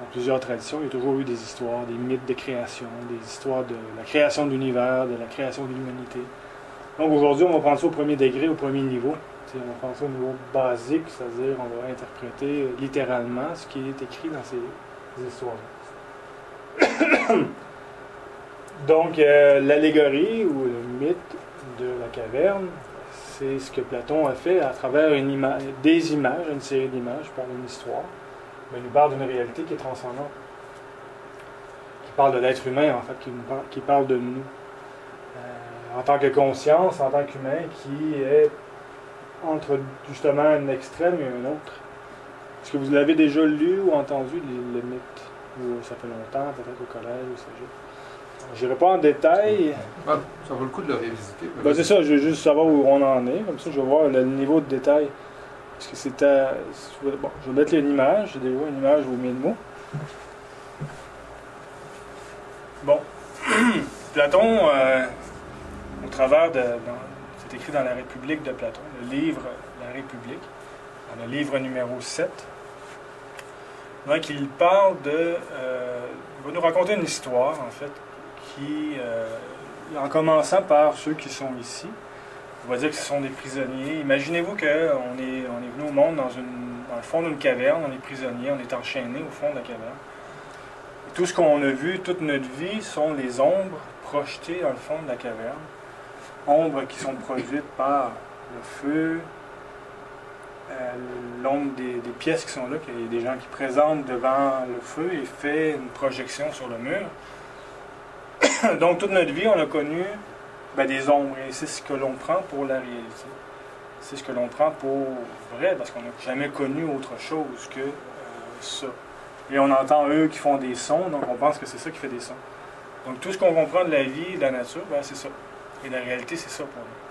Dans plusieurs traditions, il y a toujours eu des histoires, des mythes de création, des histoires de la création de l'univers, de la création de l'humanité. Donc aujourd'hui, on va prendre ça au premier degré, au premier niveau. On va prendre ça au niveau basique, c'est-à-dire on va interpréter littéralement ce qui est écrit dans ces histoires-là. Donc, euh, l'allégorie ou le mythe de la caverne, c'est ce que Platon a fait à travers des images, une série d'images, par une histoire. Mais il nous parle d'une réalité qui est transcendante, qui parle de l'être humain, en fait, qui, qui parle de nous. Euh, en tant que conscience, en tant qu'humain, qui est entre justement un extrême et un autre. Est-ce que vous l'avez déjà lu ou entendu, le, mythe Ou ça fait longtemps, peut-être au collège, au cégep Je n'irai pas en détail. Ah, ça vaut le coup de le révisiter. Ben, c'est ça, je veux juste savoir où on en est. Comme ça, je vais voir le niveau de détail. Parce que c'était. Bon, je vais mettre une image. J'ai déjà une image au milieu de mots. Bon. Platon, euh, au travers de. c'est écrit dans la République de Platon, le livre La République, dans le livre numéro 7. Donc, il parle de. euh, il va nous raconter une histoire, en fait, qui. euh, en commençant par ceux qui sont ici, on va dire que ce sont des prisonniers. Imaginez-vous qu'on est, on est venu au monde dans, une, dans le fond d'une caverne, on est prisonnier, on est enchaîné au fond de la caverne. Tout ce qu'on a vu toute notre vie sont les ombres projetées dans le fond de la caverne. Ombres qui sont produites par le feu, euh, l'ombre des, pièces qui sont là, qu'il y a des gens qui présentent devant le feu et fait une projection sur le mur. Donc, toute notre vie, on a connu ben, des ombres. Et c'est ce que l'on prend pour la réalité. C'est ce que l'on prend pour vrai, parce qu'on n'a jamais connu autre chose que euh, ça. Et on entend eux qui font des sons, donc on pense que c'est ça qui fait des sons. Donc, tout ce qu'on comprend de la vie, de la nature, ben, c'est ça. Et la réalité, c'est ça pour nous.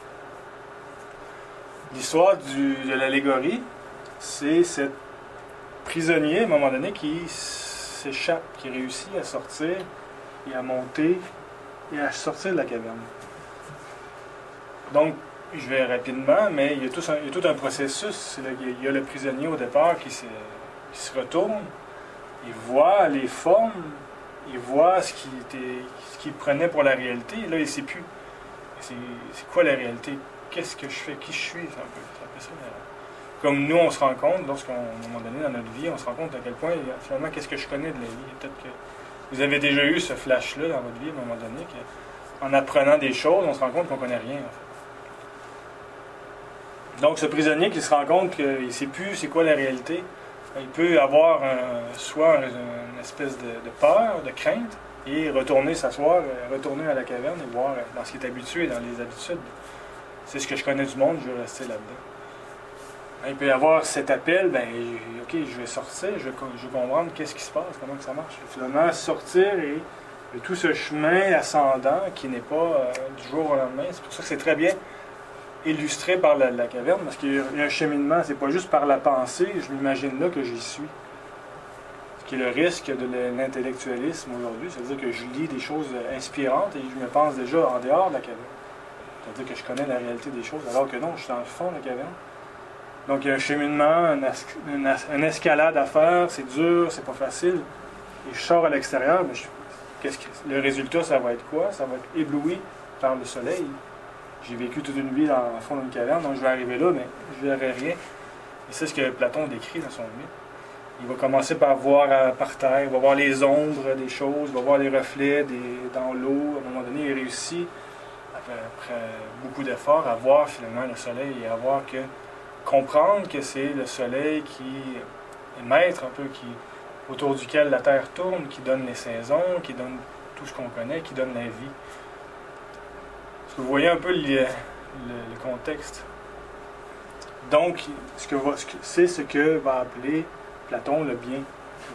L'histoire de l'allégorie, c'est ce prisonnier, à un moment donné, qui s'échappe, qui réussit à sortir et à monter et à sortir de la caverne. Donc, je vais rapidement, mais il y a tout un, processus. Il y a- le prisonnier au départ qui se, retourne, il voit les formes, il voit ce qu'il était, ce qu'il prenait pour la réalité, et là, il ne sait plus. C'est quoi la réalité? Qu'est-ce que je fais? Qui je suis? Peu, ça. Comme nous, on se rend compte, lorsqu'on, à un moment donné dans notre vie, on se rend compte à quel point, finalement, qu'est-ce que je connais de la vie? Peut-être que vous avez déjà eu ce flash-là dans votre vie, à un moment donné, qu'en apprenant des choses, on se rend compte qu'on ne connaît rien. Donc, ce prisonnier qui se rend compte qu'il ne sait plus c'est quoi la réalité, il peut avoir soit un- une espèce de peur, de crainte, et retourner s'asseoir, euh, retourner à la caverne et voir euh, dans ce qu'il est habitué, dans les habitudes. C'est ce que je connais du monde, je vais rester là-dedans. Il peut y avoir cet appel, ben, ok, je vais sortir, je vais, comprendre qu'est-ce qui se passe, comment que ça marche. Finalement, sortir et, tout ce chemin ascendant qui n'est pas euh, du jour au lendemain, c'est pour ça que c'est très bien illustré par la, la caverne, parce qu'il y a un cheminement, c'est pas juste par la pensée, je m'imagine là que j'y suis. Qui est le risque de l'intellectualisme aujourd'hui, c'est-à-dire que je lis des choses euh, inspirantes et je me pense déjà en dehors de la caverne. C'est-à-dire que je connais la réalité des choses, alors que non, je suis dans le fond de la caverne. Donc il y a un cheminement, une, escalade à faire, c'est dur, c'est pas facile. Et je sors à l'extérieur, mais le résultat, ça va être quoi? Ça va être ébloui par le soleil. J'ai vécu toute une vie dans le fond d'une caverne, donc je vais arriver là, mais je verrai rien. Et c'est ce que Platon décrit dans son mythe. Il va commencer par voir euh, par terre, il va voir les ombres des choses, il va voir les reflets dans l'eau. À un moment donné, il réussit, après, beaucoup d'efforts, à voir finalement le soleil et à voir que, comprendre que c'est le soleil qui est maître un peu, qui, autour duquel la Terre tourne, qui donne les saisons, qui donne tout ce qu'on connaît, qui donne la vie. Est-ce que vous voyez un peu le, le- contexte? Donc, ce que- c'est ce que va appeler Platon le bien,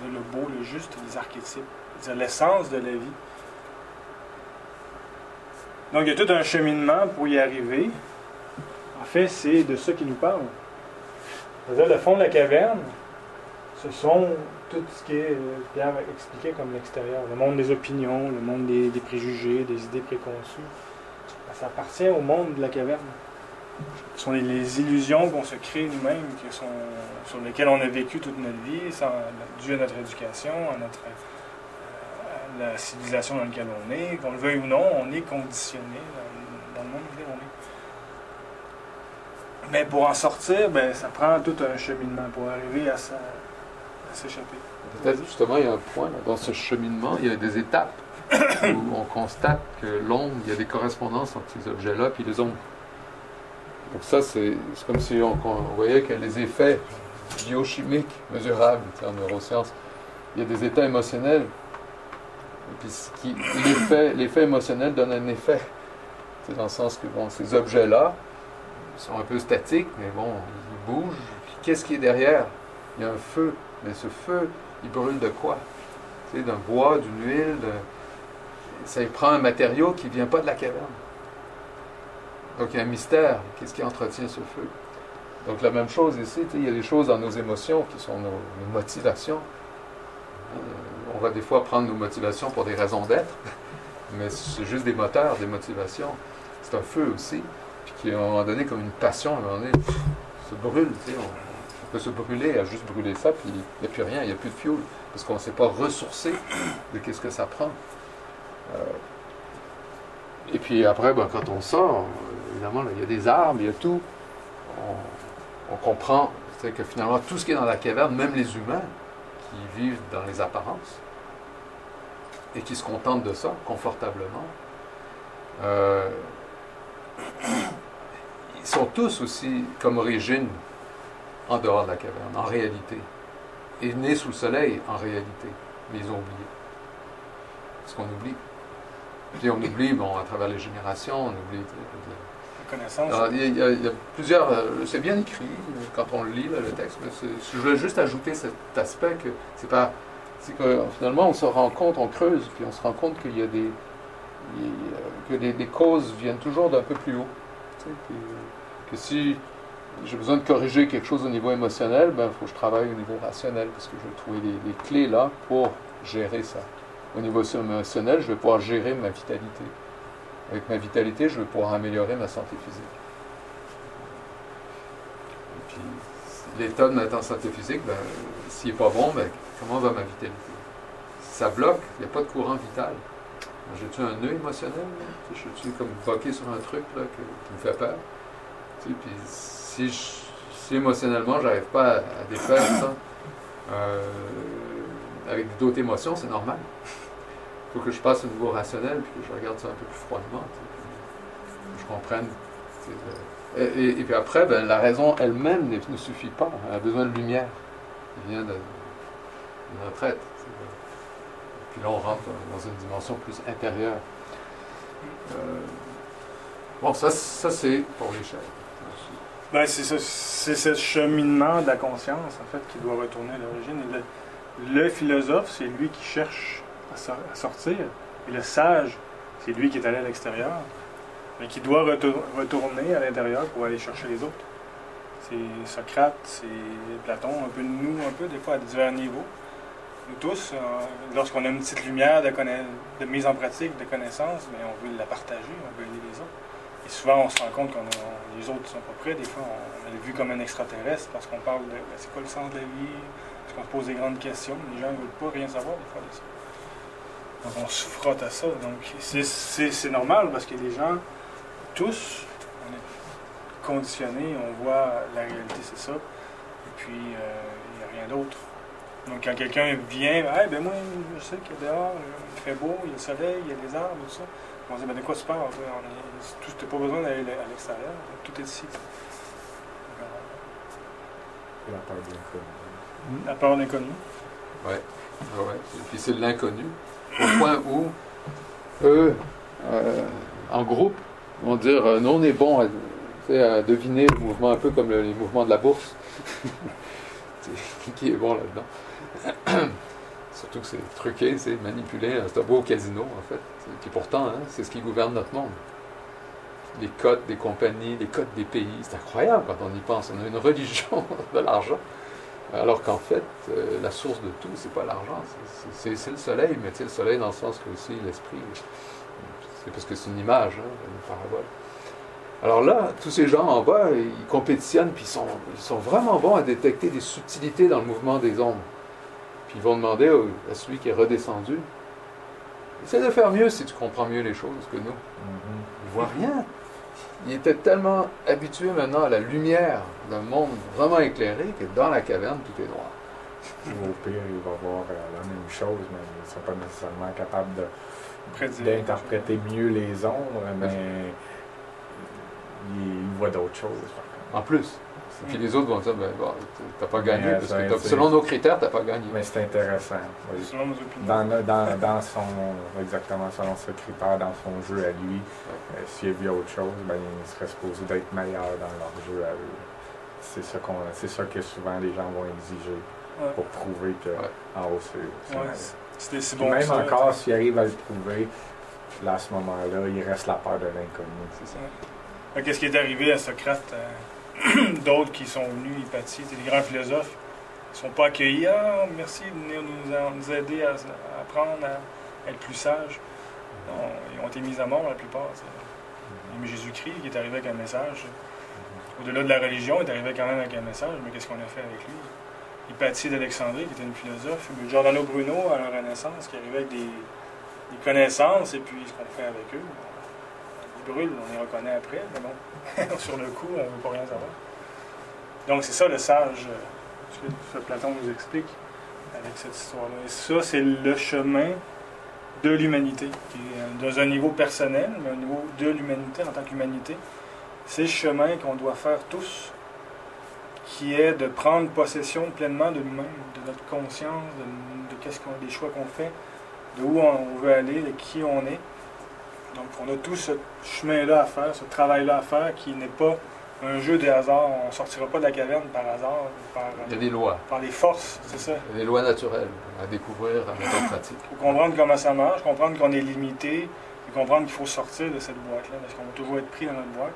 le beau, le juste, les archétypes, c'est-à-dire l'essence de la vie. Donc, il y a tout un cheminement pour y arriver. En fait, c'est de ça qu'il nous parle. Le fond de la caverne, ce sont tout ce qui est, euh, Pierre expliqué comme l'extérieur, le monde des opinions, le monde des, préjugés, des idées préconçues. Ça appartient au monde de la caverne. Ce sont les, illusions qu'on se crée nous-mêmes, qui sont, sur lesquelles on a vécu toute notre vie, sans, dû à notre éducation, à notre euh, la civilisation dans laquelle on est. Qu'on le veuille ou non, on est conditionné dans, le monde dans lequel on est. Mais pour en sortir, ben, ça prend tout un cheminement pour arriver à, à s'échapper. Peut-être justement, il y a un point dans ce cheminement, il y a des étapes où on constate que l'ombre, il y a des correspondances entre ces objets-là puis les ombres. Donc ça, c'est comme si on, voyait que les effets biochimiques mesurables en neurosciences, il y a des états émotionnels. Puis l'effet, émotionnel donne un effet. C'est dans le sens que ces objets-là sont un peu statiques, mais bon, ils bougent. Qu'est-ce qui est derrière? Il y a un feu. Mais ce feu, il brûle de quoi? D'un bois, d'une huile. Ça prend un matériau qui ne vient pas de la caverne. Donc il y a un mystère. Qu'est-ce qui entretient ce feu? Donc la même chose ici, il y a des choses dans nos émotions qui sont nos, motivations. Euh, On va des fois prendre nos motivations pour des raisons d'être, mais c'est juste des moteurs, des motivations. C'est un feu aussi, puis qui à un moment donné, comme une passion, à un moment donné, se brûle. on peut se brûler à juste brûler ça, puis il n'y a plus rien, il n'y a plus de fuel, parce qu'on ne s'est pas ressourcé de qu'est-ce que ça prend. Euh, et puis après, ben, quand on sort, évidemment, il y a des arbres, il y a tout. On, comprend que finalement, tout ce qui est dans la caverne, même les humains qui vivent dans les apparences et qui se contentent de ça confortablement, euh, ils sont tous aussi comme origine en dehors de la caverne, en réalité. Et nés sous le soleil, en réalité. Mais ils ont oublié. Ce qu'on oublie. Puis on oublie, bon, à travers les générations, on oublie. La connaissance. alors, il, y a, il y plusieurs. euh, c'est bien écrit euh, quand on lit, là, le texte, mais je voulais juste ajouter cet aspect que c'est pas. C'est que finalement, on se rend compte, on creuse, puis on se rend compte qu'il y a des. il que des, des causes viennent toujours d'un peu plus haut. tu sais, puis, euh, que si j'ai besoin de corriger quelque chose au niveau émotionnel, ben, il faut que je travaille au niveau rationnel, parce que je vais trouver les, les clés là pour gérer ça. Au niveau émotionnel, je vais pouvoir gérer ma vitalité. Avec ma vitalité, je vais pouvoir améliorer ma santé physique. Et puis, l'état de ma santé physique, ben, s'il n'est pas bon, ben, comment va ma vitalité? Ça bloque, il n'y a pas de courant vital. Ben, J'ai-tu un nœud émotionnel? Je suis comme bloqué sur un truc là, que- qui me fait peur? Tu sais, puis si, je- si émotionnellement, je n'arrive pas à, à défaire ça, euh, avec d'autres émotions, c'est normal. Il faut que je passe au niveau rationnel, puis que je regarde ça un peu plus froidement. que je comprenne. Et, puis après, ben, la raison elle-même ne, suffit pas. Elle a besoin de lumière. Il vient de, de notre être. Puis là, on rentre dans une dimension plus intérieure. Euh, bon, ça, ça c'est pour l'échelle. Ben, c'est ce cheminement de la conscience, en fait, qui doit retourner à l'origine. Le philosophe, c'est lui qui cherche à, sor- à sortir. Et le sage, c'est lui qui est allé à l'extérieur, mais qui doit retour- retourner à l'intérieur pour aller chercher les autres. C'est Socrate, c'est Platon, un peu nous, un peu, des fois, à divers niveaux. Nous tous, euh, lorsqu'on a une petite lumière de, mise en pratique, de connaissance, mais on veut la partager, on veut aider les autres. Et souvent, on se rend compte que les autres ne sont pas prêts. Des fois, on, on est vu comme un extraterrestre parce qu'on parle de ben, c'est quoi le sens de la vie, parce qu'on se pose des grandes questions. Les gens ne veulent pas rien savoir des fois de ça. Donc, on se frotte à ça. Donc, c'est- normal parce que les gens, tous, on est conditionnés, on voit la réalité, c'est ça. Et puis, euh, il n'y a rien d'autre. Donc, quand quelqu'un vient, hey, ben moi, je sais que dehors, euh, il fait beau, il y a le soleil, il y a les arbres, tout ça. On dit, ben de quoi tu parles? tout- t'as pas besoin d'aller à l'extérieur, tout est ici. La peur de l'inconnu. La peur de l'inconnu. Ouais. Ah ouais. Et puis c'est l'inconnu. Au point où eux, euh, en groupe, vont dire euh, nous on est bon sais, à deviner le mouvement un peu comme le- les mouvements de la bourse. Qui est bon là-dedans Surtout que c'est truqué, c'est manipulé, c'est un beau casino en fait. Puis pourtant, hein, c'est ce qui gouverne notre monde. Les cotes des compagnies, les cotes des pays, c'est incroyable quand on y pense. On a une religion de l'argent. Alors qu'en fait, euh, la source de tout, c'est pas l'argent, c'est- c'est c'est le soleil, mais sais, le soleil dans le sens que aussi l'esprit, c'est parce que c'est une image, hein, une parabole. Alors là, tous ces gens en bas, ils compétitionnent, puis ils sont, ils sont vraiment bons à détecter des subtilités dans le mouvement des ombres. Puis ils vont demander à celui qui est redescendu, essaie de faire mieux si tu comprends mieux les choses que nous. Mhm. Il voit rien. Il était tellement habitué maintenant à la lumière d'un monde vraiment éclairé que dans la caverne, tout est noir. Ou au pire, il va voir euh, la même chose, mais ils ne sont pas nécessairement Prédire. d'interpréter mieux les ombres, mais ils voient d'autres choses. En plus. Puis les autres vont dire, ben, bon, t'as pas gagné, Mais, parce que c'est- selon nos critères, t'as pas gagné. Mais c'est intéressant. oui. Selon nos opinions. Dans, le- dans, dans son, exactement selon ce critère, dans son jeu à lui, euh, s'il a vu autre chose, ben, il serait supposé d'être meilleur dans leur jeu à eux. C'est ça, qu'on, c'est ça que souvent les gens vont exiger Ouais. pour prouver que Ouais. en haut c'est, c'est Ouais, meilleur. C'était si Puis bon même encore, s'il arrive à le prouver, là, à ce moment-là, il reste la peur de l'inconnu. C'est ça. Qu'est-ce qui est arrivé à Socrate euh, D'autres qui sont venus hypathier, des grands philosophes, ils ne sont pas accueillis. Ah, merci de venir nous, aider à, à apprendre à être plus sages. Non, ils ont été mis à mort la plupart. sais. Même Jésus-Christ qui est arrivé avec un message. Au-delà de la religion, il est arrivé quand même avec un message, mais qu'est-ce qu'on a fait avec lui? Hypatie d'Alexandrie, qui était une philosophe, Giordano Bruno à la Renaissance, qui arrivait avec des, des connaissances, et puis ce qu'on fait avec eux, ils brûlent, on les reconnaît après, mais bon, sur le coup, on ne veut pas rien savoir. Donc c'est ça le sage, ce que Platon nous explique avec cette histoire-là. Et ça, c'est le chemin de l'humanité, qui est euh, dans un niveau personnel, mais un niveau de l'humanité en tant qu'humanité. C'est le chemin qu'on doit faire tous, qui est de prendre possession pleinement de nous-mêmes, de notre conscience, de, de qu'est-ce qu'on, des choix qu'on fait, de où on veut aller, de qui on est. Donc on a tout ce chemin-là à faire, ce travail-là à faire, qui n'est pas un jeu de hasard. On ne sortira pas de la caverne par hasard, par, Il y a des lois, par les forces, c'est ça? il y a des lois naturelles à découvrir, à mettre en pratique. Il faut comprendre comment ça marche, comprendre qu'on est limité, et comprendre qu'il faut sortir de cette boîte-là, parce qu'on va toujours être pris dans notre boîte.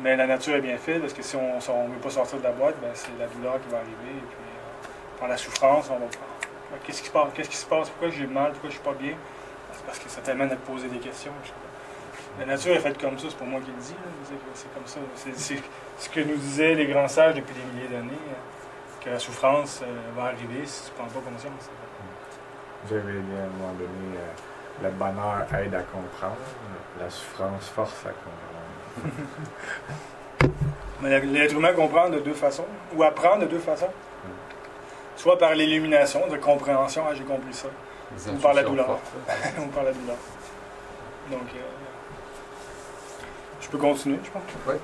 Mais la nature est bien faite, parce que si on ne veut pas sortir de la boîte, ben, c'est la douleur qui va arriver, et puis euh, par la souffrance, on va ah, qu'est-ce qui se passe, qu'est-ce qui se passe, pourquoi j'ai mal, pourquoi je suis pas bien? C'est parce que ça t'amène à te poser des questions. La nature est faite comme ça, c'est pour moi qui le que c'est comme ça. C'est, ce que nous disaient les grands sages depuis des milliers d'années, euh, que la souffrance euh, va arriver si tu ne prends pas conscience. J'avais dit à un moment donné, euh, le bonheur aide à comprendre, la souffrance force à comprendre. Mais l'être humain comprend de deux façons, ou apprend de deux façons. Soit par l'illumination, de compréhension, ah, j'ai compris ça, Des Ou par la intuitions douleur. fortes, hein. ou par la douleur. Donc, euh, je peux continuer, je pense. Oui.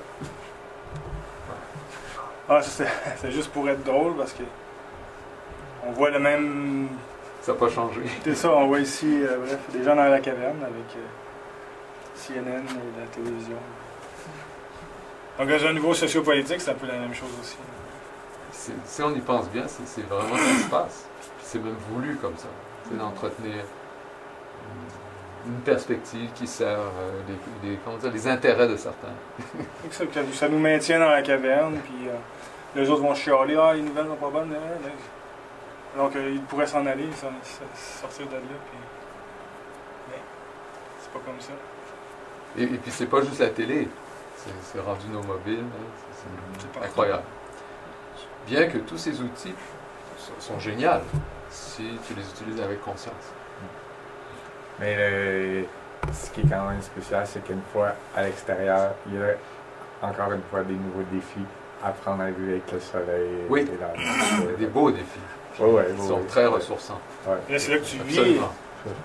Ah, c'est juste pour être drôle parce que on voit le même. Ça n'a pas changé. C'est ça, on voit ici, euh, bref, des gens dans la caverne avec euh, CNN et la télévision. Donc, dans un niveau sociopolitique, c'est un peu la même chose aussi. Si on y pense bien, c'est vraiment ce qui se passe. C'est même voulu comme ça. C'est d'entretenir une- perspective qui sert euh, les, les- comment dire, les intérêts de certains. Ça, nous maintient dans la caverne, puis euh, les autres vont chialer, ah, les nouvelles sont pas bonnes. hein, mais- Alors qu'ils pourraient s'en aller, sortir de là, puis. Mais c'est pas comme ça. Et, et puis c'est pas juste la télé, c'est rendu nos mobiles, hein, c'est- incroyable. Bien que tous ces outils sont, sont géniaux si tu les utilises avec conscience. Mais ce qui est quand même spécial, c'est qu'une fois à l'extérieur, il y a encore une fois des nouveaux défis. Apprendre à vivre avec le soleil Oui. et la nature. Des beaux défis. Ouais, ouais, sont ouais, très ouais. ressourçants. Et là, c'est là que tu vis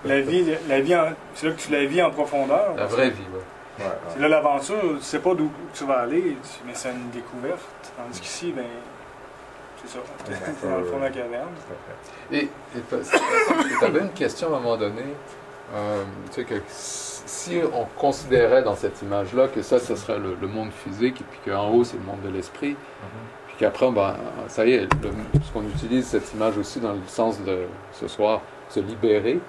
la vie, la vie en- c'est là que tu la vis en profondeur. La vraie vie, oui. Ouais, ouais. C'est là l'aventure, tu sais pas d'où tu vas aller, mais c'est une découverte. Tandis qu'ici, ben, c'est ça. Dans le fond de la caverne. Et et tu avais une question à un moment donné, euh, tu sais, que si on considérait dans cette image-là que ça, ce serait le, le monde physique, et puis qu'en haut, c'est le monde de l'esprit, puis qu'après, ben, ça y est, le- parce qu'on utilise cette image aussi dans le sens de ce soir, se libérer,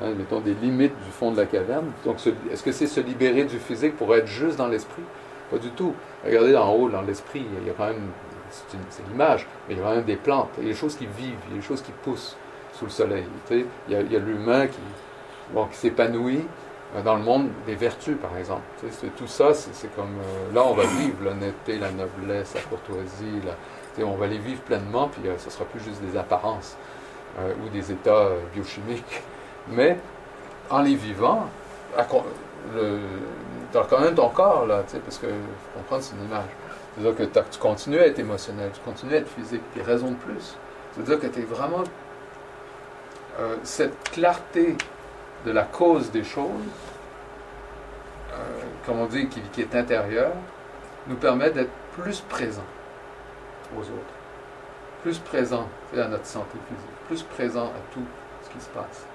hein, mettons des limites du fond de la caverne. Donc, est-ce que c'est se libérer du physique pour être juste dans l'esprit? Pas du tout. Regardez en haut, dans l'esprit, il y a quand même, c'est l'image, mais il y a quand même des plantes, il y a des choses qui vivent, il y a des choses qui poussent sous le soleil. Il y a, l'humain qui, bon, qui s'épanouit euh, dans le monde des vertus, par exemple. Tout ça, c'est comme euh, là, on va vivre l'honnêteté, la noblesse, la courtoisie. on va les vivre pleinement, puis euh, ce ne sera plus juste des apparences ou des états biochimiques. Mais en les vivant, à le- t'as quand même ton corps, là, parce que faut comprendre, c'est une image. C'est-à-dire que tu continues à être émotionnel, tu continues à être physique, puis raison de plus. C'est-à-dire que tu es vraiment. euh, cette clarté de la cause des choses, euh, comme on dit, qui, est intérieure, nous permet d'être plus présent aux autres, plus présent tu à notre santé physique, plus présent à tout ce qui se passe.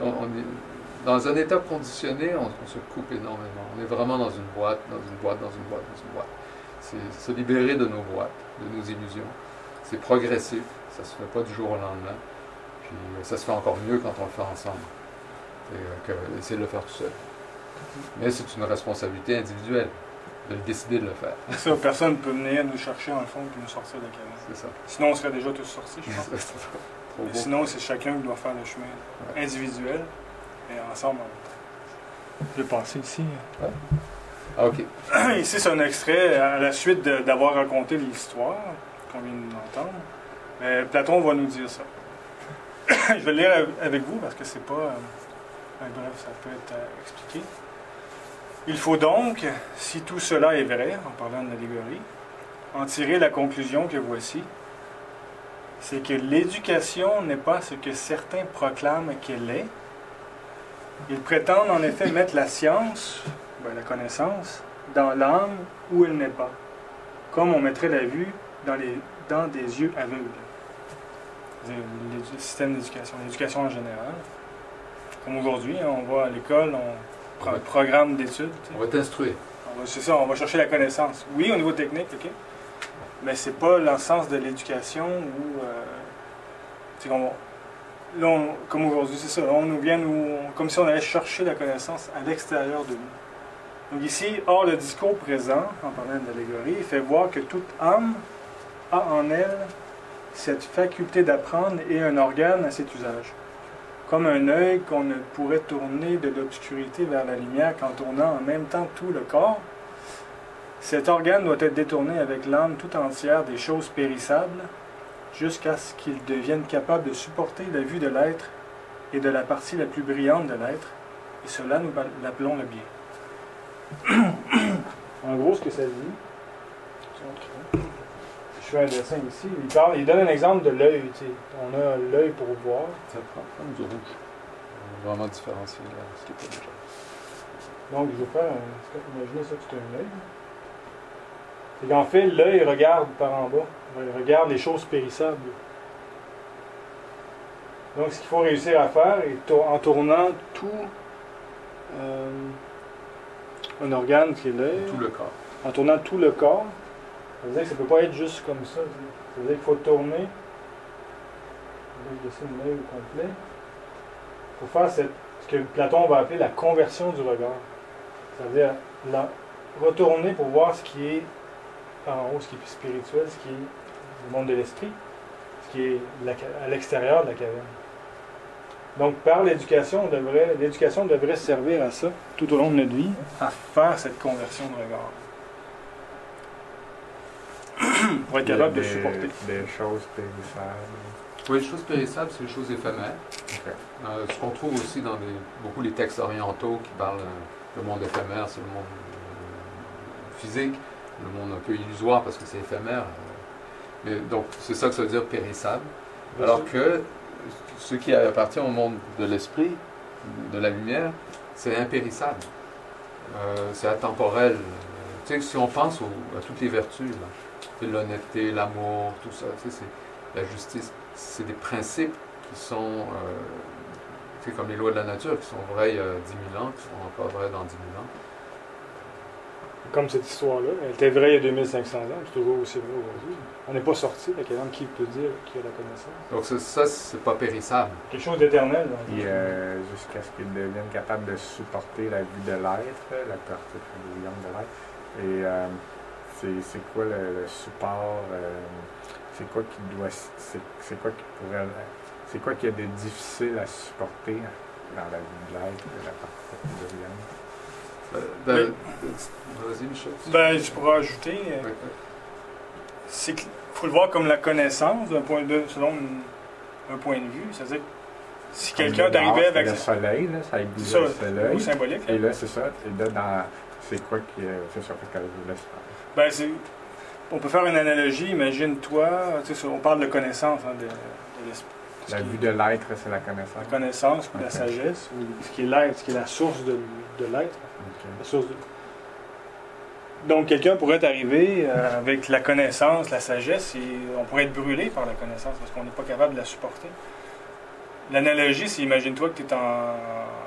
On, est, dans un état conditionné, on, on se coupe énormément. On est vraiment dans une boîte, dans une boîte, dans une boîte, dans une boîte. C'est se libérer de nos boîtes, de nos illusions. C'est progressif, ça ne se fait pas du jour au lendemain. Puis euh, ça se fait encore mieux quand on le fait ensemble. Et, euh, que essayer de le faire tout seul. Mais c'est une responsabilité individuelle de le décider de le faire. Ça, personne ne peut venir nous chercher en fond et nous sortir de la caverne. C'est ça. Sinon, on serait déjà tous sortis, je pense. C'est trop Mais beau. sinon, c'est chacun qui doit faire le chemin individuel et ensemble. Je vais passer ici. Ici, c'est un extrait à la suite d'avoir raconté l'histoire qu'on vient d'entendre. Mais Platon va nous dire ça. Je vais le lire avec vous parce que c'est pas. euh, bref, ça peut être euh, expliqué. Il faut donc, si tout cela est vrai, en parlant de l'allégorie, en tirer la conclusion que voici c'est que l'éducation n'est pas ce que certains proclament qu'elle est. Ils prétendent en effet mettre la science, ben, la connaissance, dans l'âme où elle n'est pas, comme on mettrait la vue dans, les, dans des yeux aveugles. Le système d'éducation, l'éducation en général. Comme aujourd'hui, hein, on va à l'école, on prend un programme d'études. On va t'instruire. C'est ça, on va chercher la connaissance. Oui, au niveau technique, OK. Mais c'est pas l'essence de l'éducation où. euh, qu'on là, on- comme aujourd'hui, c'est ça. On nous vient nous. Comme si on allait chercher la connaissance à l'extérieur de nous. Donc ici, or, le discours présent, en parlant de l'allégorie, fait voir que toute âme a en elle cette faculté d'apprendre et un organe à cet usage. Comme un œil qu'on ne pourrait tourner de l'obscurité vers la lumière qu'en tournant en même temps tout le corps, cet organe doit être détourné avec l'âme tout entière des choses périssables jusqu'à ce qu'il devienne capable de supporter la vue de l'être et de la partie la plus brillante de l'être, et cela nous l'appelons le bien. En gros, ce que ça dit, je fais un dessin ici, il, parle, il donne un exemple de l'œil. On a l'œil pour voir. Ça prend du rouge. Vraiment différencier là, ce qui est pas déjà. Donc, je vais faire un. Imaginez ça que c'est un œil. C'est qu'en fait, l'œil regarde par en bas. Il regarde les choses périssables. Donc, ce qu'il faut réussir à faire, est en tournant tout euh, un organe qui est l'œil, Tout le corps. en tournant tout le corps, ça veut dire que ça ne peut pas être juste comme ça. Ça veut dire qu'il faut tourner. Là, Je dessine l'œil au complet. Il faut faire cette, ce que Platon va appeler la conversion du regard. C'est-à-dire la- retourner pour voir ce qui est en haut, ce qui est spirituel, ce qui est le monde de l'esprit, ce qui est à l'extérieur de la caverne. Donc, par l'éducation, on devrait, l'éducation devrait servir à ça tout au long de notre vie, à faire cette conversion de regard. pour être capable de supporter. Des choses périssables. Oui, les choses périssables, c'est les choses éphémères. Euh, ce qu'on trouve aussi dans beaucoup les textes orientaux qui parlent euh, le monde éphémère, c'est le monde euh, physique, le monde un peu illusoire parce que c'est éphémère. Mais donc, c'est ça que ça veut dire périssable. Alors que ce qui appartient au monde de l'esprit, de la lumière, c'est impérissable. Euh, c'est atemporel. Tu sais, si on pense à toutes les vertus, l'honnêteté, l'amour, tout ça, tu sais, la justice, c'est des principes qui sont, euh, tu sais, comme les lois de la nature, qui sont vraies il y a 10 000 ans, qui sont encore vraies dans 10 000 ans. Comme cette histoire-là, elle était vraie il y a 2500 ans, c'est toujours aussi vrai aujourd'hui. On n'est pas sorti, donc qui peut dire qui a la connaissance Donc ça, ça, c'est pas périssable. Quelque chose d'éternel. Puis euh, jusqu'à ce qu'ils deviennent capables de supporter la vue de l'être, la partie brillante de l'être. Et euh, c'est quoi le, le support euh, C'est quoi qui doit. C'est c'est quoi qui pourrait. C'est quoi qui est de difficile à supporter dans la vue de l'être, la Euh, de- Vas-y, Michel. Ben, je pourrais ajouter, euh, Ouais, ouais. C'est qu'il faut le voir comme la connaissance d'un point de selon une- un point de vue. C'est-à-dire, si Comme quelqu'un nord, avec le soleil, là, ça le soleil. symbolique. là. Et là, c'est ça. Et là, dans. C'est quoi qui est. C'est ça, parce que faire. Ben, c'est- on peut faire une analogie. Imagine-toi, on parle de connaissance, hein, de, de l'esprit. La vue de l'être, c'est la connaissance. La connaissance, la sagesse, ou ce qui est l'être, ce qui est la source de, de l'être. La source de- Donc, quelqu'un pourrait arriver euh, avec la connaissance, la sagesse, et on pourrait être brûlé par la connaissance parce qu'on n'est pas capable de la supporter. L'analogie, c'est imagine-toi que tu es en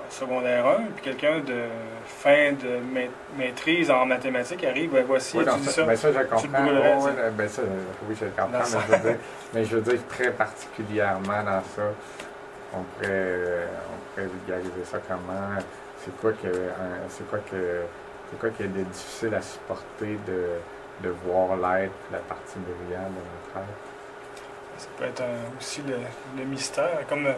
secondaire 1, puis quelqu'un de fin de ma- maîtrise en mathématiques arrive, ben voici, Oui, tu dis ça, ben ça, je tu brûlerais, ouais, ben ça, oui, je le comprends, mais ça. je, veux dire, mais je veux dire très particulièrement dans ça, on pourrait, euh, on pourrait vulgariser ça comment, c'est quoi que, un- c'est quoi que, c'est quoi qui est de difficile à supporter de, de voir l'être, la partie brillante de notre être? Ça peut être un- aussi le, le mystère, comme euh,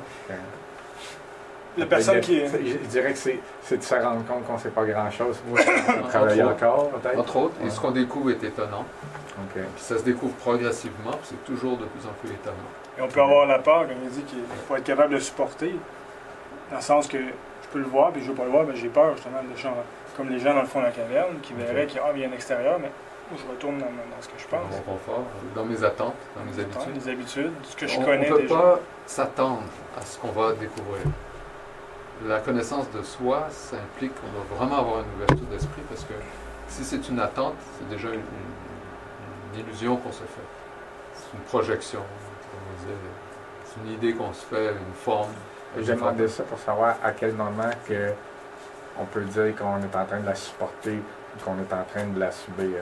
la personne qui est... Je, dirais que c'est, c'est de se rendre compte qu'on ne sait pas grand-chose. Moi, on travaille encore, peut-être. Entre autres, et Ouais. ce qu'on découvre est étonnant. Ok. Puis ça se découvre progressivement, puis c'est toujours de plus en plus étonnant. Et on peut avoir la peur, comme il dit, qu'il faut être capable de supporter, dans le sens que je peux le voir, puis je veux pas le voir, mais j'ai peur justement de champ, comme les gens dans le fond de la caverne, qui verraient qu'il y a ah, y a un extérieur, mais je retourne dans, dans ce que je Dans pense. mon confort, dans mes attentes, dans mes habitudes. Les habitudes, ce que je on connais ne peut déjà. pas s'attendre à ce qu'on va découvrir. La connaissance de soi, ça implique qu'on doit vraiment avoir une ouverture d'esprit parce que si c'est une attente, c'est déjà une, une- une illusion qu'on se fait. C'est une projection, comme on disait. C'est une idée qu'on se fait, une forme. J'ai demandé ça pour savoir à quel moment que on peut dire qu'on est en train de la supporter ou qu'on est en train de la subir.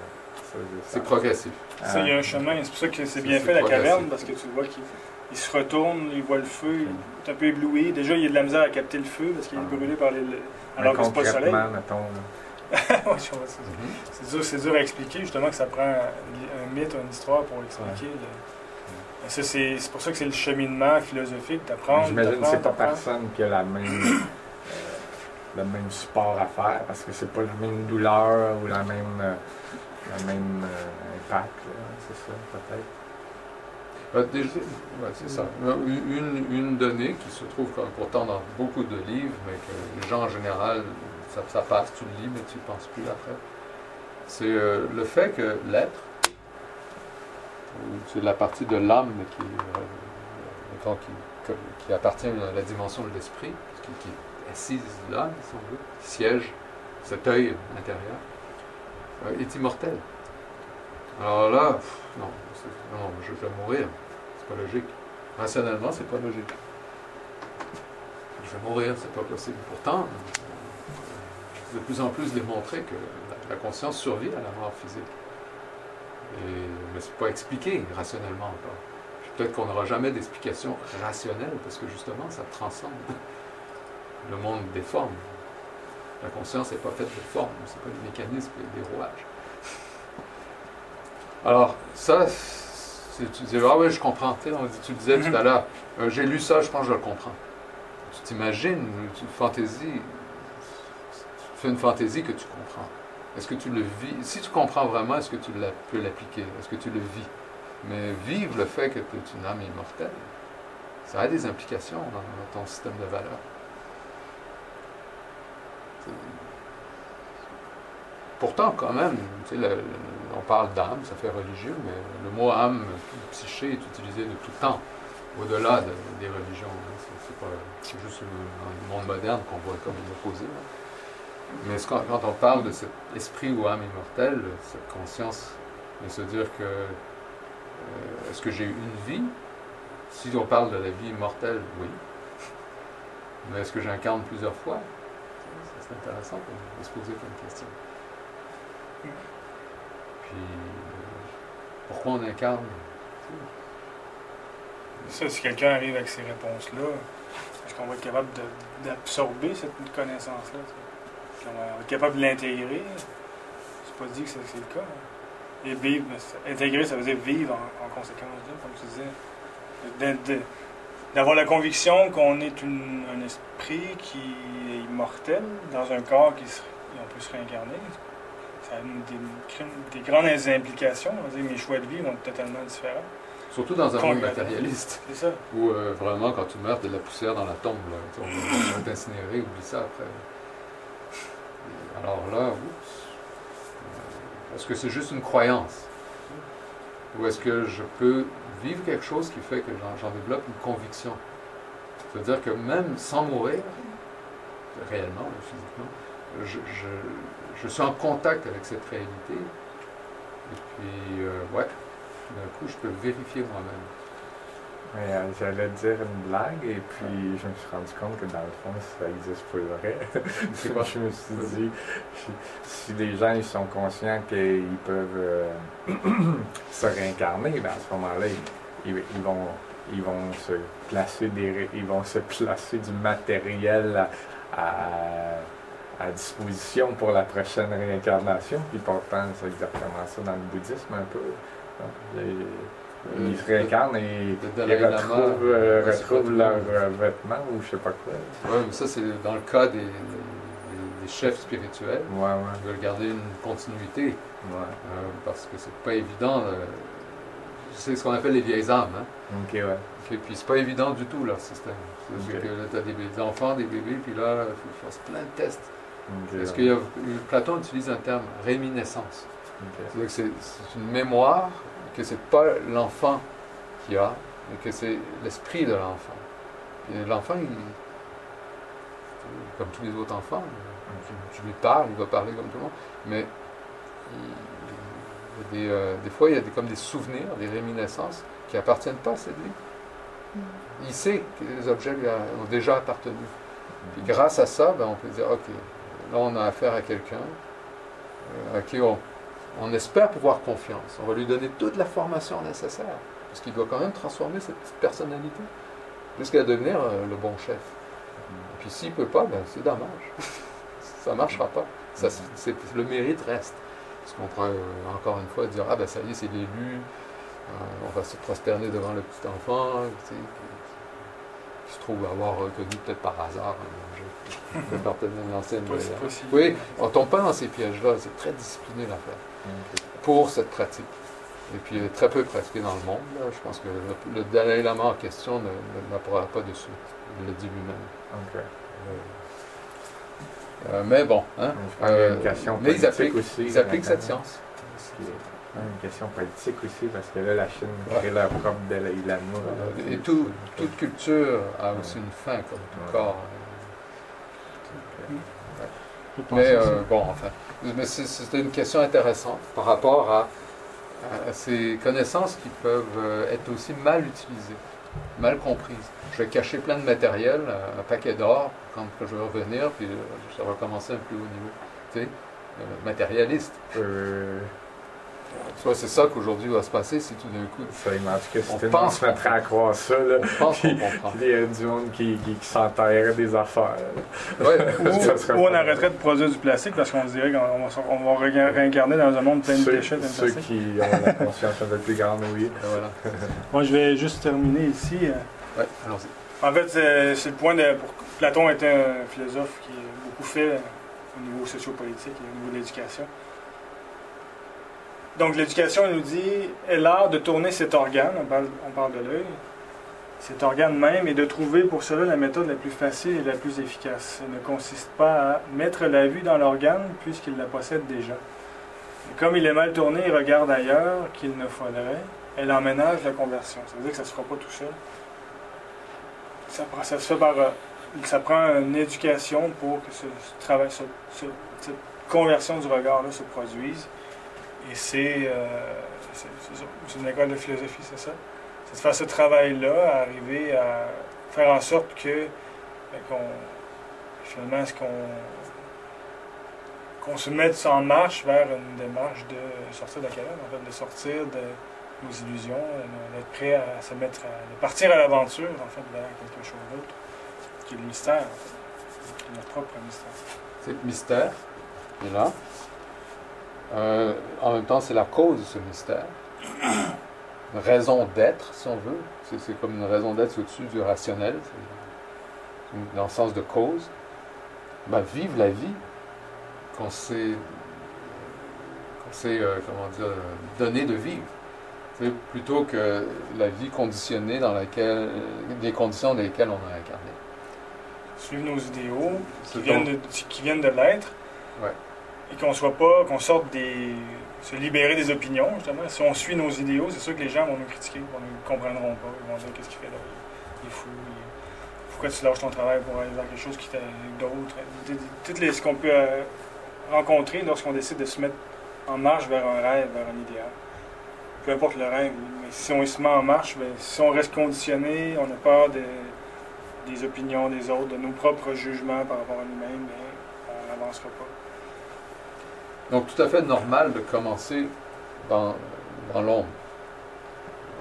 C'est progressif. Ça, il y a un chemin, c'est pour ça que c'est bien fait la caverne, parce que tu vois qu'il il se retourne, il voit le feu, il est un peu ébloui. Déjà, il a de la misère à capter le feu parce qu'il est Ah. brûlé par les. Alors que c'est pas le soleil. Ouais. Mhm. C'est dur, c'est dur à expliquer, justement, que ça prend un, un mythe, une histoire pour expliquer. le- c'est, pour ça que c'est le cheminement philosophique d'apprendre. J'imagine que c'est pas personne qui a la même, euh, le même support à faire parce que c'est pas la même douleur ou la même, euh, la même euh, impact. C'est ça, peut-être. Euh, c'est ça. Euh, Une, une donnée qui se trouve comme pourtant dans beaucoup de livres, mais que les gens en général, ça, ça passe, tu le lis, mais tu ne penses plus après. C'est le fait que l'être, c'est la partie de l'âme qui, qui, appartient à la dimension de l'esprit, qui, qui assise là, si siège, cet œil intérieur, euh, est immortel. Alors là, non, je vais mourir. C'est pas logique. Rationnellement, c'est pas logique. Je vais mourir, c'est pas possible. Pourtant, euh, de plus en plus démontré que la, conscience survit à la mort physique. Mais c'est pas expliqué rationnellement encore. Peut-être qu'on n'aura jamais d'explication rationnelle parce que justement, ça transcende le monde des formes. La conscience n'est pas faite de formes, c'est pas des mécanismes et des rouages. Alors, ça, tu dis, ah oui, je comprends. Tu, sais, on dit- tu le disais tout à l'heure, euh, j'ai lu ça, je pense que je le comprends. Tu t'imagines, tu fantaisies, tu fais une fantaisie que tu comprends. Est-ce que tu le vis? Si tu comprends vraiment, est-ce que tu la- peux l'appliquer? Est-ce que tu le vis? Mais vivre le fait que tu es une âme immortelle, ça a des implications dans, dans ton système de valeurs. Pourtant, quand même, le- le- on parle d'âme, ça fait religieux, mais le mot âme, psyché, est utilisé de tout temps. au-delà de- des religions. hein. C'est- juste un, un monde moderne qu'on voit comme un opposé. hein. Mais quand, on parle de cet esprit ou âme immortelle, cette conscience, de se dire que euh, est-ce que j'ai une vie? Si on parle de la vie immortelle, oui. Mais est-ce que j'incarne plusieurs fois? C'est intéressant de se poser comme question. Puis, euh, pourquoi on incarne? Ça, si quelqu'un arrive avec ces réponses-là, est-ce qu'on va être capable d'absorber cette connaissance-là? Qu'on va être capable de l'intégrer? C'est pas dit que c'est le cas. hein. Et vivre, intégrer, ça veut dire vivre en, en conséquence, là, comme tu disais. D'avoir la conviction qu'on est une- un esprit qui est immortel dans un corps qui se- on peut se réincarner. Ça a des, des grandes implications. On va dire, mes choix de vie vont être totalement différents. Surtout dans un monde matérialiste, C'est ça. où euh, vraiment, quand tu meurs, tu de la poussière dans la tombe. là. On va t'incinérer, oublie ça après. Et alors là, oups. Euh, Est-ce que c'est juste une croyance? Ou est-ce que je peux vivre quelque chose qui fait que j'en- développe une conviction C'est-à-dire que même sans mourir, réellement, physiquement, je, suis en contact avec cette réalité. Et puis, euh, ouais, d'un coup, je peux le vérifier moi-même. Euh, J'allais dire une blague et puis je me suis rendu compte que dans le fond, ça existe pas vrai. C'est quoi? je me suis dit, si, les gens ils sont conscients qu'ils peuvent euh, se réincarner, ben à ce moment-là, ils, vont, ils vont se placer des, ils vont se placer du matériel à, disposition pour la prochaine réincarnation. Puis pourtant, c'est exactement ça dans le bouddhisme un peu. Ils se réincarnent et ils retrouvent, euh, retrouvent leurs le euh, vêtements ou je sais pas quoi. Oui, mais ça, c'est dans le cas des, des- des chefs spirituels. Ouais, ouais. Ils veulent garder une continuité ouais. euh, parce que c'est pas évident. euh, c'est ce qu'on appelle les vieilles âmes. Hein? Ok, ouais. Ok, puis c'est pas évident du tout leur système. C'est que là, tu as des, des enfants, des bébés, puis là, il faut qu'ils fassent plein de tests. Ok, Parce que a- Platon utilise un terme réminiscence. C'est une mémoire, que c'est pas l'enfant qui a, mais que c'est l'esprit de l'enfant. Et l'enfant, comme tous les autres enfants, tu, lui parles, il va parler comme tout le monde, mais il- il y a des, euh, des fois, il y a des, comme des souvenirs, des réminiscences qui appartiennent pas à cette vie. Il sait que les objets lui ont déjà appartenu. Puis grâce à ça, ben, on peut dire, OK, là on a affaire à quelqu'un euh, à qui on, on espère pouvoir confiance. On va lui donner toute la formation nécessaire, parce qu'il doit quand même transformer cette petite personnalité jusqu'à devenir euh, le bon chef. Et puis s'il ne peut pas, ben, c'est dommage. ça ne marchera pas. Ça, c'est- le mérite reste. Parce qu'on pourrait euh, encore une fois dire, ah ben ça y est, c'est l'élu, euh, on va se prosterner devant le petit enfant, tu sais, qui, qui se trouve avoir reconnu peut-être par hasard un possible. Oui, on ne tombe pas dans ces pièges-là, c'est très discipliné l'affaire. Pour cette pratique. Et puis, très peu pratiquée dans le monde. là. Je pense que le, le Dalai Lama en question n'apprendra pas dessus. Il le dit lui-même. Ok. Euh, mais bon, hein, euh, une question mais ils politique appliquent, aussi. ils appliquent cette science. A Une question politique aussi, parce que là, la Chine Ouais. crée leur propre Dalai Lama. là. Euh, Et tout, toute culture a aussi une fin, comme tout Ouais. corps. Pense Mais euh, bon, enfin, mais c'est- une question intéressante par rapport à, ces connaissances qui peuvent euh, être aussi mal utilisées, mal comprises. Je vais cacher plein de matériel, euh, un paquet d'or, quand je vais revenir, puis euh, ça va commencer un plus haut niveau. Tu sais, euh, matérialiste. Euh, Soit c'est ça qu'aujourd'hui va se passer si tout d'un coup ça, mais en tout cas, si On pense se mettrait à croire ça, là, on pense qu'on comprend. il y a du monde qui, qui, qui s'enterrait des affaires. Ouais, Ou, Ça serait ou on arrêterait de produire du plastique parce qu'on se dirait qu'on va, s'en- on va ré- réincarner dans un monde plein de déchets, plein ceux plastique. qui ont la conscience un peu plus grande, oui. voilà. Moi, je vais juste terminer ici. Ouais, allons-y. En fait, c'est le point de. Pour, Platon était un philosophe qui a beaucoup fait au niveau sociopolitique et au niveau de l'éducation. Donc, l'éducation, nous dit est l'art de tourner cet organe, on parle, de l'œil, cet organe même, et de trouver pour cela la méthode la plus facile et la plus efficace. Elle ne consiste pas à mettre la vue dans l'organe puisqu'il la possède déjà. Comme il est mal tourné, il regarde ailleurs qu'il ne faudrait, elle emménage la conversion. Ça veut dire que ça ne se fera pas tout seul. ça, se fait par. euh, ça prend une éducation pour que ce- cette conversion du regard-là se produise. Et c'est. euh, c'est une école de philosophie, c'est ça. C'est de faire ce travail-là, à arriver à faire en sorte que. ben. Finalement, est-ce qu'on. qu'on se mette en marche vers une démarche de sortir de la caverne, en fait, de sortir de nos illusions, d'être prêt à se mettre à, partir à l'aventure, en fait, vers quelque chose d'autre, qui est le mystère, en fait, notre propre mystère. C'est le mystère, est là? Euh, en même temps, c'est la cause de ce mystère. Une raison d'être, si on veut. C'est, comme une raison d'être au-dessus du rationnel, dans le sens de cause. Ben, vivre la vie qu'on s'est, qu'on s'est euh, comment dire, donné de vivre. C'est plutôt que la vie conditionnée dans laquelle, des conditions dans lesquelles on a incarné. Suivre nos idéaux, qui viennent de, qui viennent de l'être, Ouais. Et qu'on soit pas, qu'on sorte des. se libérer des opinions, justement. Si on suit nos idéaux, c'est sûr que les gens vont nous critiquer, vont nous comprendront pas, ils vont dire qu'est-ce qu'il fait là, il est fou, il- pourquoi tu lâches ton travail pour aller vers quelque chose qui t'a d'autre? Toutes les, ce qu'on peut euh, rencontrer lorsqu'on décide de se mettre en marche vers un rêve, vers un idéal. Peu importe le rêve, mais si on se met en marche, ben, si on reste conditionné, on a peur de, des opinions des autres, de nos propres jugements par rapport à nous-mêmes, ben, on n'avancera pas. Donc, tout à fait normal de commencer dans, dans l'ombre.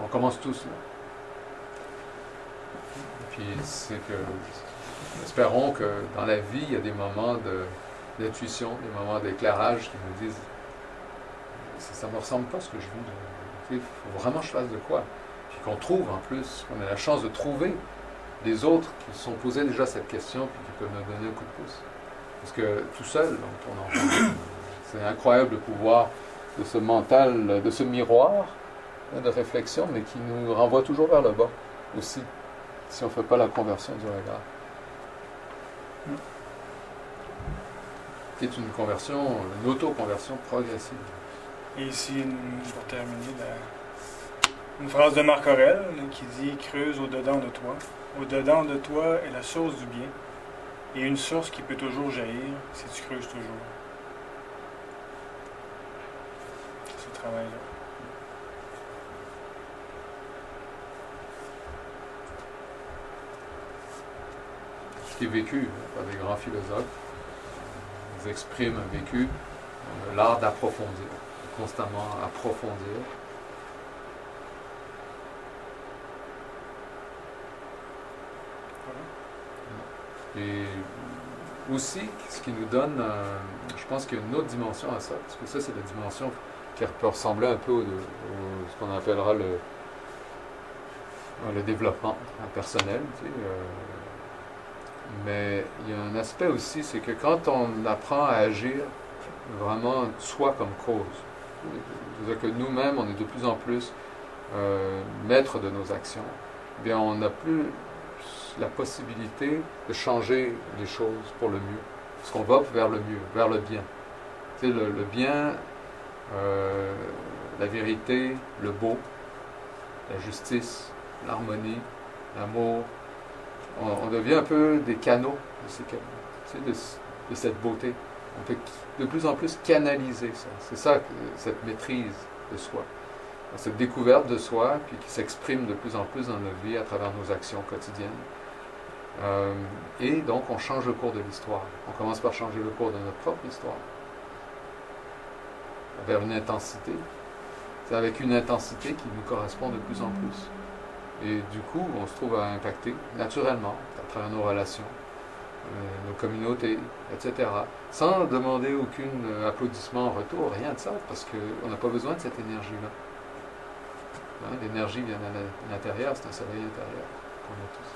On commence tous là. Puis, c'est que, espérons que dans la vie, il y a des moments d'intuition, des moments d'éclairage qui nous disent ça ne me ressemble pas ce que je vis. Il faut vraiment que je fasse de quoi. Puis qu'on trouve en plus, qu'on ait la chance de trouver des autres qui se sont posés déjà cette question puis qui peuvent nous donner un coup de pouce. Parce que tout seul, on en. C'est incroyable le pouvoir de ce mental, de ce miroir de réflexion, mais qui nous renvoie toujours vers le bas aussi, si on ne fait pas la conversion du regard. Qui est une conversion, une auto-conversion progressive. Et ici, pour terminer, une phrase de Marc Aurèle là, qui dit Creuse au-dedans de toi. Au-dedans de toi est la source du bien, et une source qui peut toujours jaillir si tu creuses toujours. C'est ce travail-là. Ce qui est vécu par des grands philosophes, ils expriment un vécu, euh, l'art d'approfondir, constamment approfondir. Et aussi, ce qui nous donne, euh, je pense qu'il y a une autre dimension à ça, parce que ça, c'est la dimension qui peut ressembler un peu au, au- ce qu'on appellera le, le développement personnel. euh, mais il y a un aspect aussi, c'est que quand on apprend à agir vraiment soi comme cause, c'est-à-dire que nous-mêmes, on est de plus en plus euh, maîtres de nos actions, eh bien on n'a plus la possibilité de changer les choses pour le mieux. Parce qu'on va vers le mieux, vers le bien. Tu sais, le bien, euh, la vérité, le beau, la justice, l'harmonie, l'amour, on, devient un peu des canaux de, ces, de, cette beauté. On peut de plus en plus canaliser ça. C'est ça, cette maîtrise de soi. Cette découverte de soi, puis qui s'exprime de plus en plus dans nos vies à travers nos actions quotidiennes. Euh, et donc, on change le cours de l'histoire. On commence par changer le cours de notre propre histoire. Vers une intensité. C'est avec une intensité qui nous correspond de plus en plus. Et du coup, on se trouve à impacter naturellement à travers nos relations, euh, nos communautés, etc. Sans demander aucun applaudissement en retour, rien de ça, parce qu'on n'a pas besoin de cette énergie-là. Hein, L'énergie vient de l'intérieur, c'est un soleil intérieur qu'on a tous.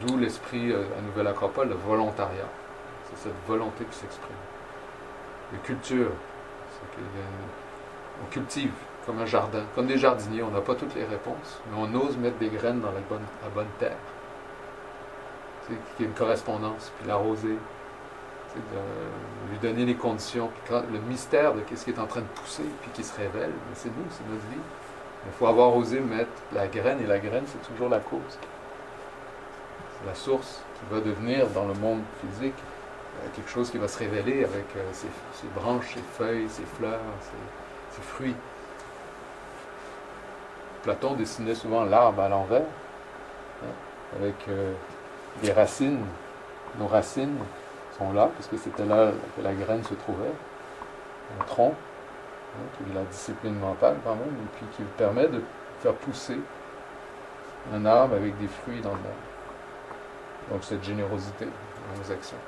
D'où l'esprit euh, à Nouvelle Acropole, le volontariat. C'est cette volonté qui s'exprime. Les cultures, c'est qu'il y a une- on cultive comme un jardin, comme des jardiniers. On n'a pas toutes les réponses, mais on ose mettre des graines dans la bonne, la bonne terre. C'est qu'il y ait une correspondance, puis l'arroser, de lui donner les conditions, puis le mystère de ce qui est en train de pousser, puis qui se révèle, c'est nous, c'est notre vie. Il faut avoir osé mettre la graine, et la graine, c'est toujours la cause. C'est la source qui va devenir dans le monde physique quelque chose qui va se révéler avec euh, ses, ses branches, ses feuilles, ses fleurs, ses, fruits. Platon dessinait souvent l'arbre à l'envers, hein, avec euh, des racines. Nos racines sont là, puisque c'était là que la graine se trouvait, un tronc, hein, qui est la discipline mentale quand même, et puis qui permet de faire pousser un arbre avec des fruits dans le. Donc cette générosité dans nos actions.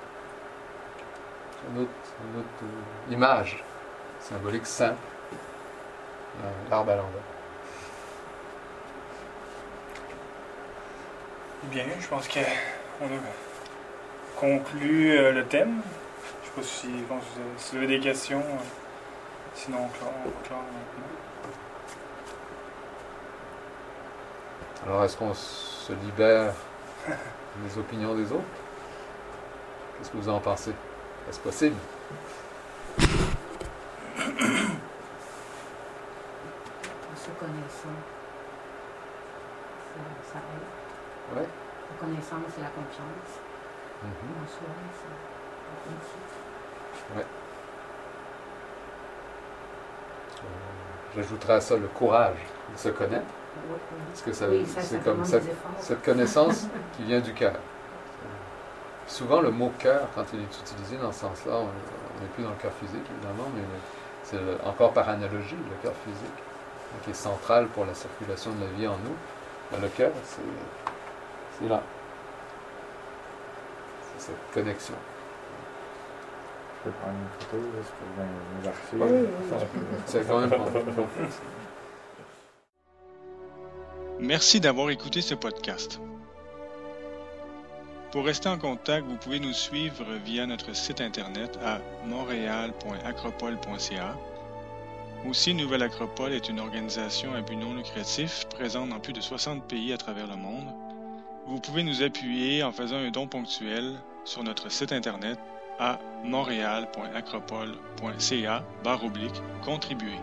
Une autre, une autre, euh, image symbolique saint, euh, l'arbre à l'envers. Bien, je pense qu'on a conclu euh, le thème. Je ne sais pas si, bon, vous avez- si vous avez des questions. euh, sinon, on clore, on clore maintenant. Alors, est-ce qu'on se libère des opinions des autres? Qu'est-ce que vous en pensez? Est-ce possible? En se connaissant, ça, ça aide. Ouais. La connaissance et la confiance Mhm. en soi, ça aide aussi. Euh, J'ajouterais à ça le courage de se connaître, Oui, oui. parce que ça, Oui, ça, c'est comme cette connaissance qui vient du cœur. Souvent, le mot cœur, quand il est utilisé dans ce sens-là, on n'est plus dans le cœur physique, évidemment, mais c'est encore par analogie, le cœur physique, qui est central pour la circulation de la vie en nous. Ben, le cœur, c'est là. C'est cette connexion. Je peux prendre une photo, là, mes- mes archives. C'est quand même bon. Merci d'avoir écouté ce podcast. Pour rester en contact, vous pouvez nous suivre via notre site internet à montréal.acropole.ca. Aussi, Nouvelle Acropole est une organisation à but non lucratif présente dans plus de 60 pays à travers le monde. Vous pouvez nous appuyer en faisant un don ponctuel sur notre site internet à montréal.acropole.ca contribuer.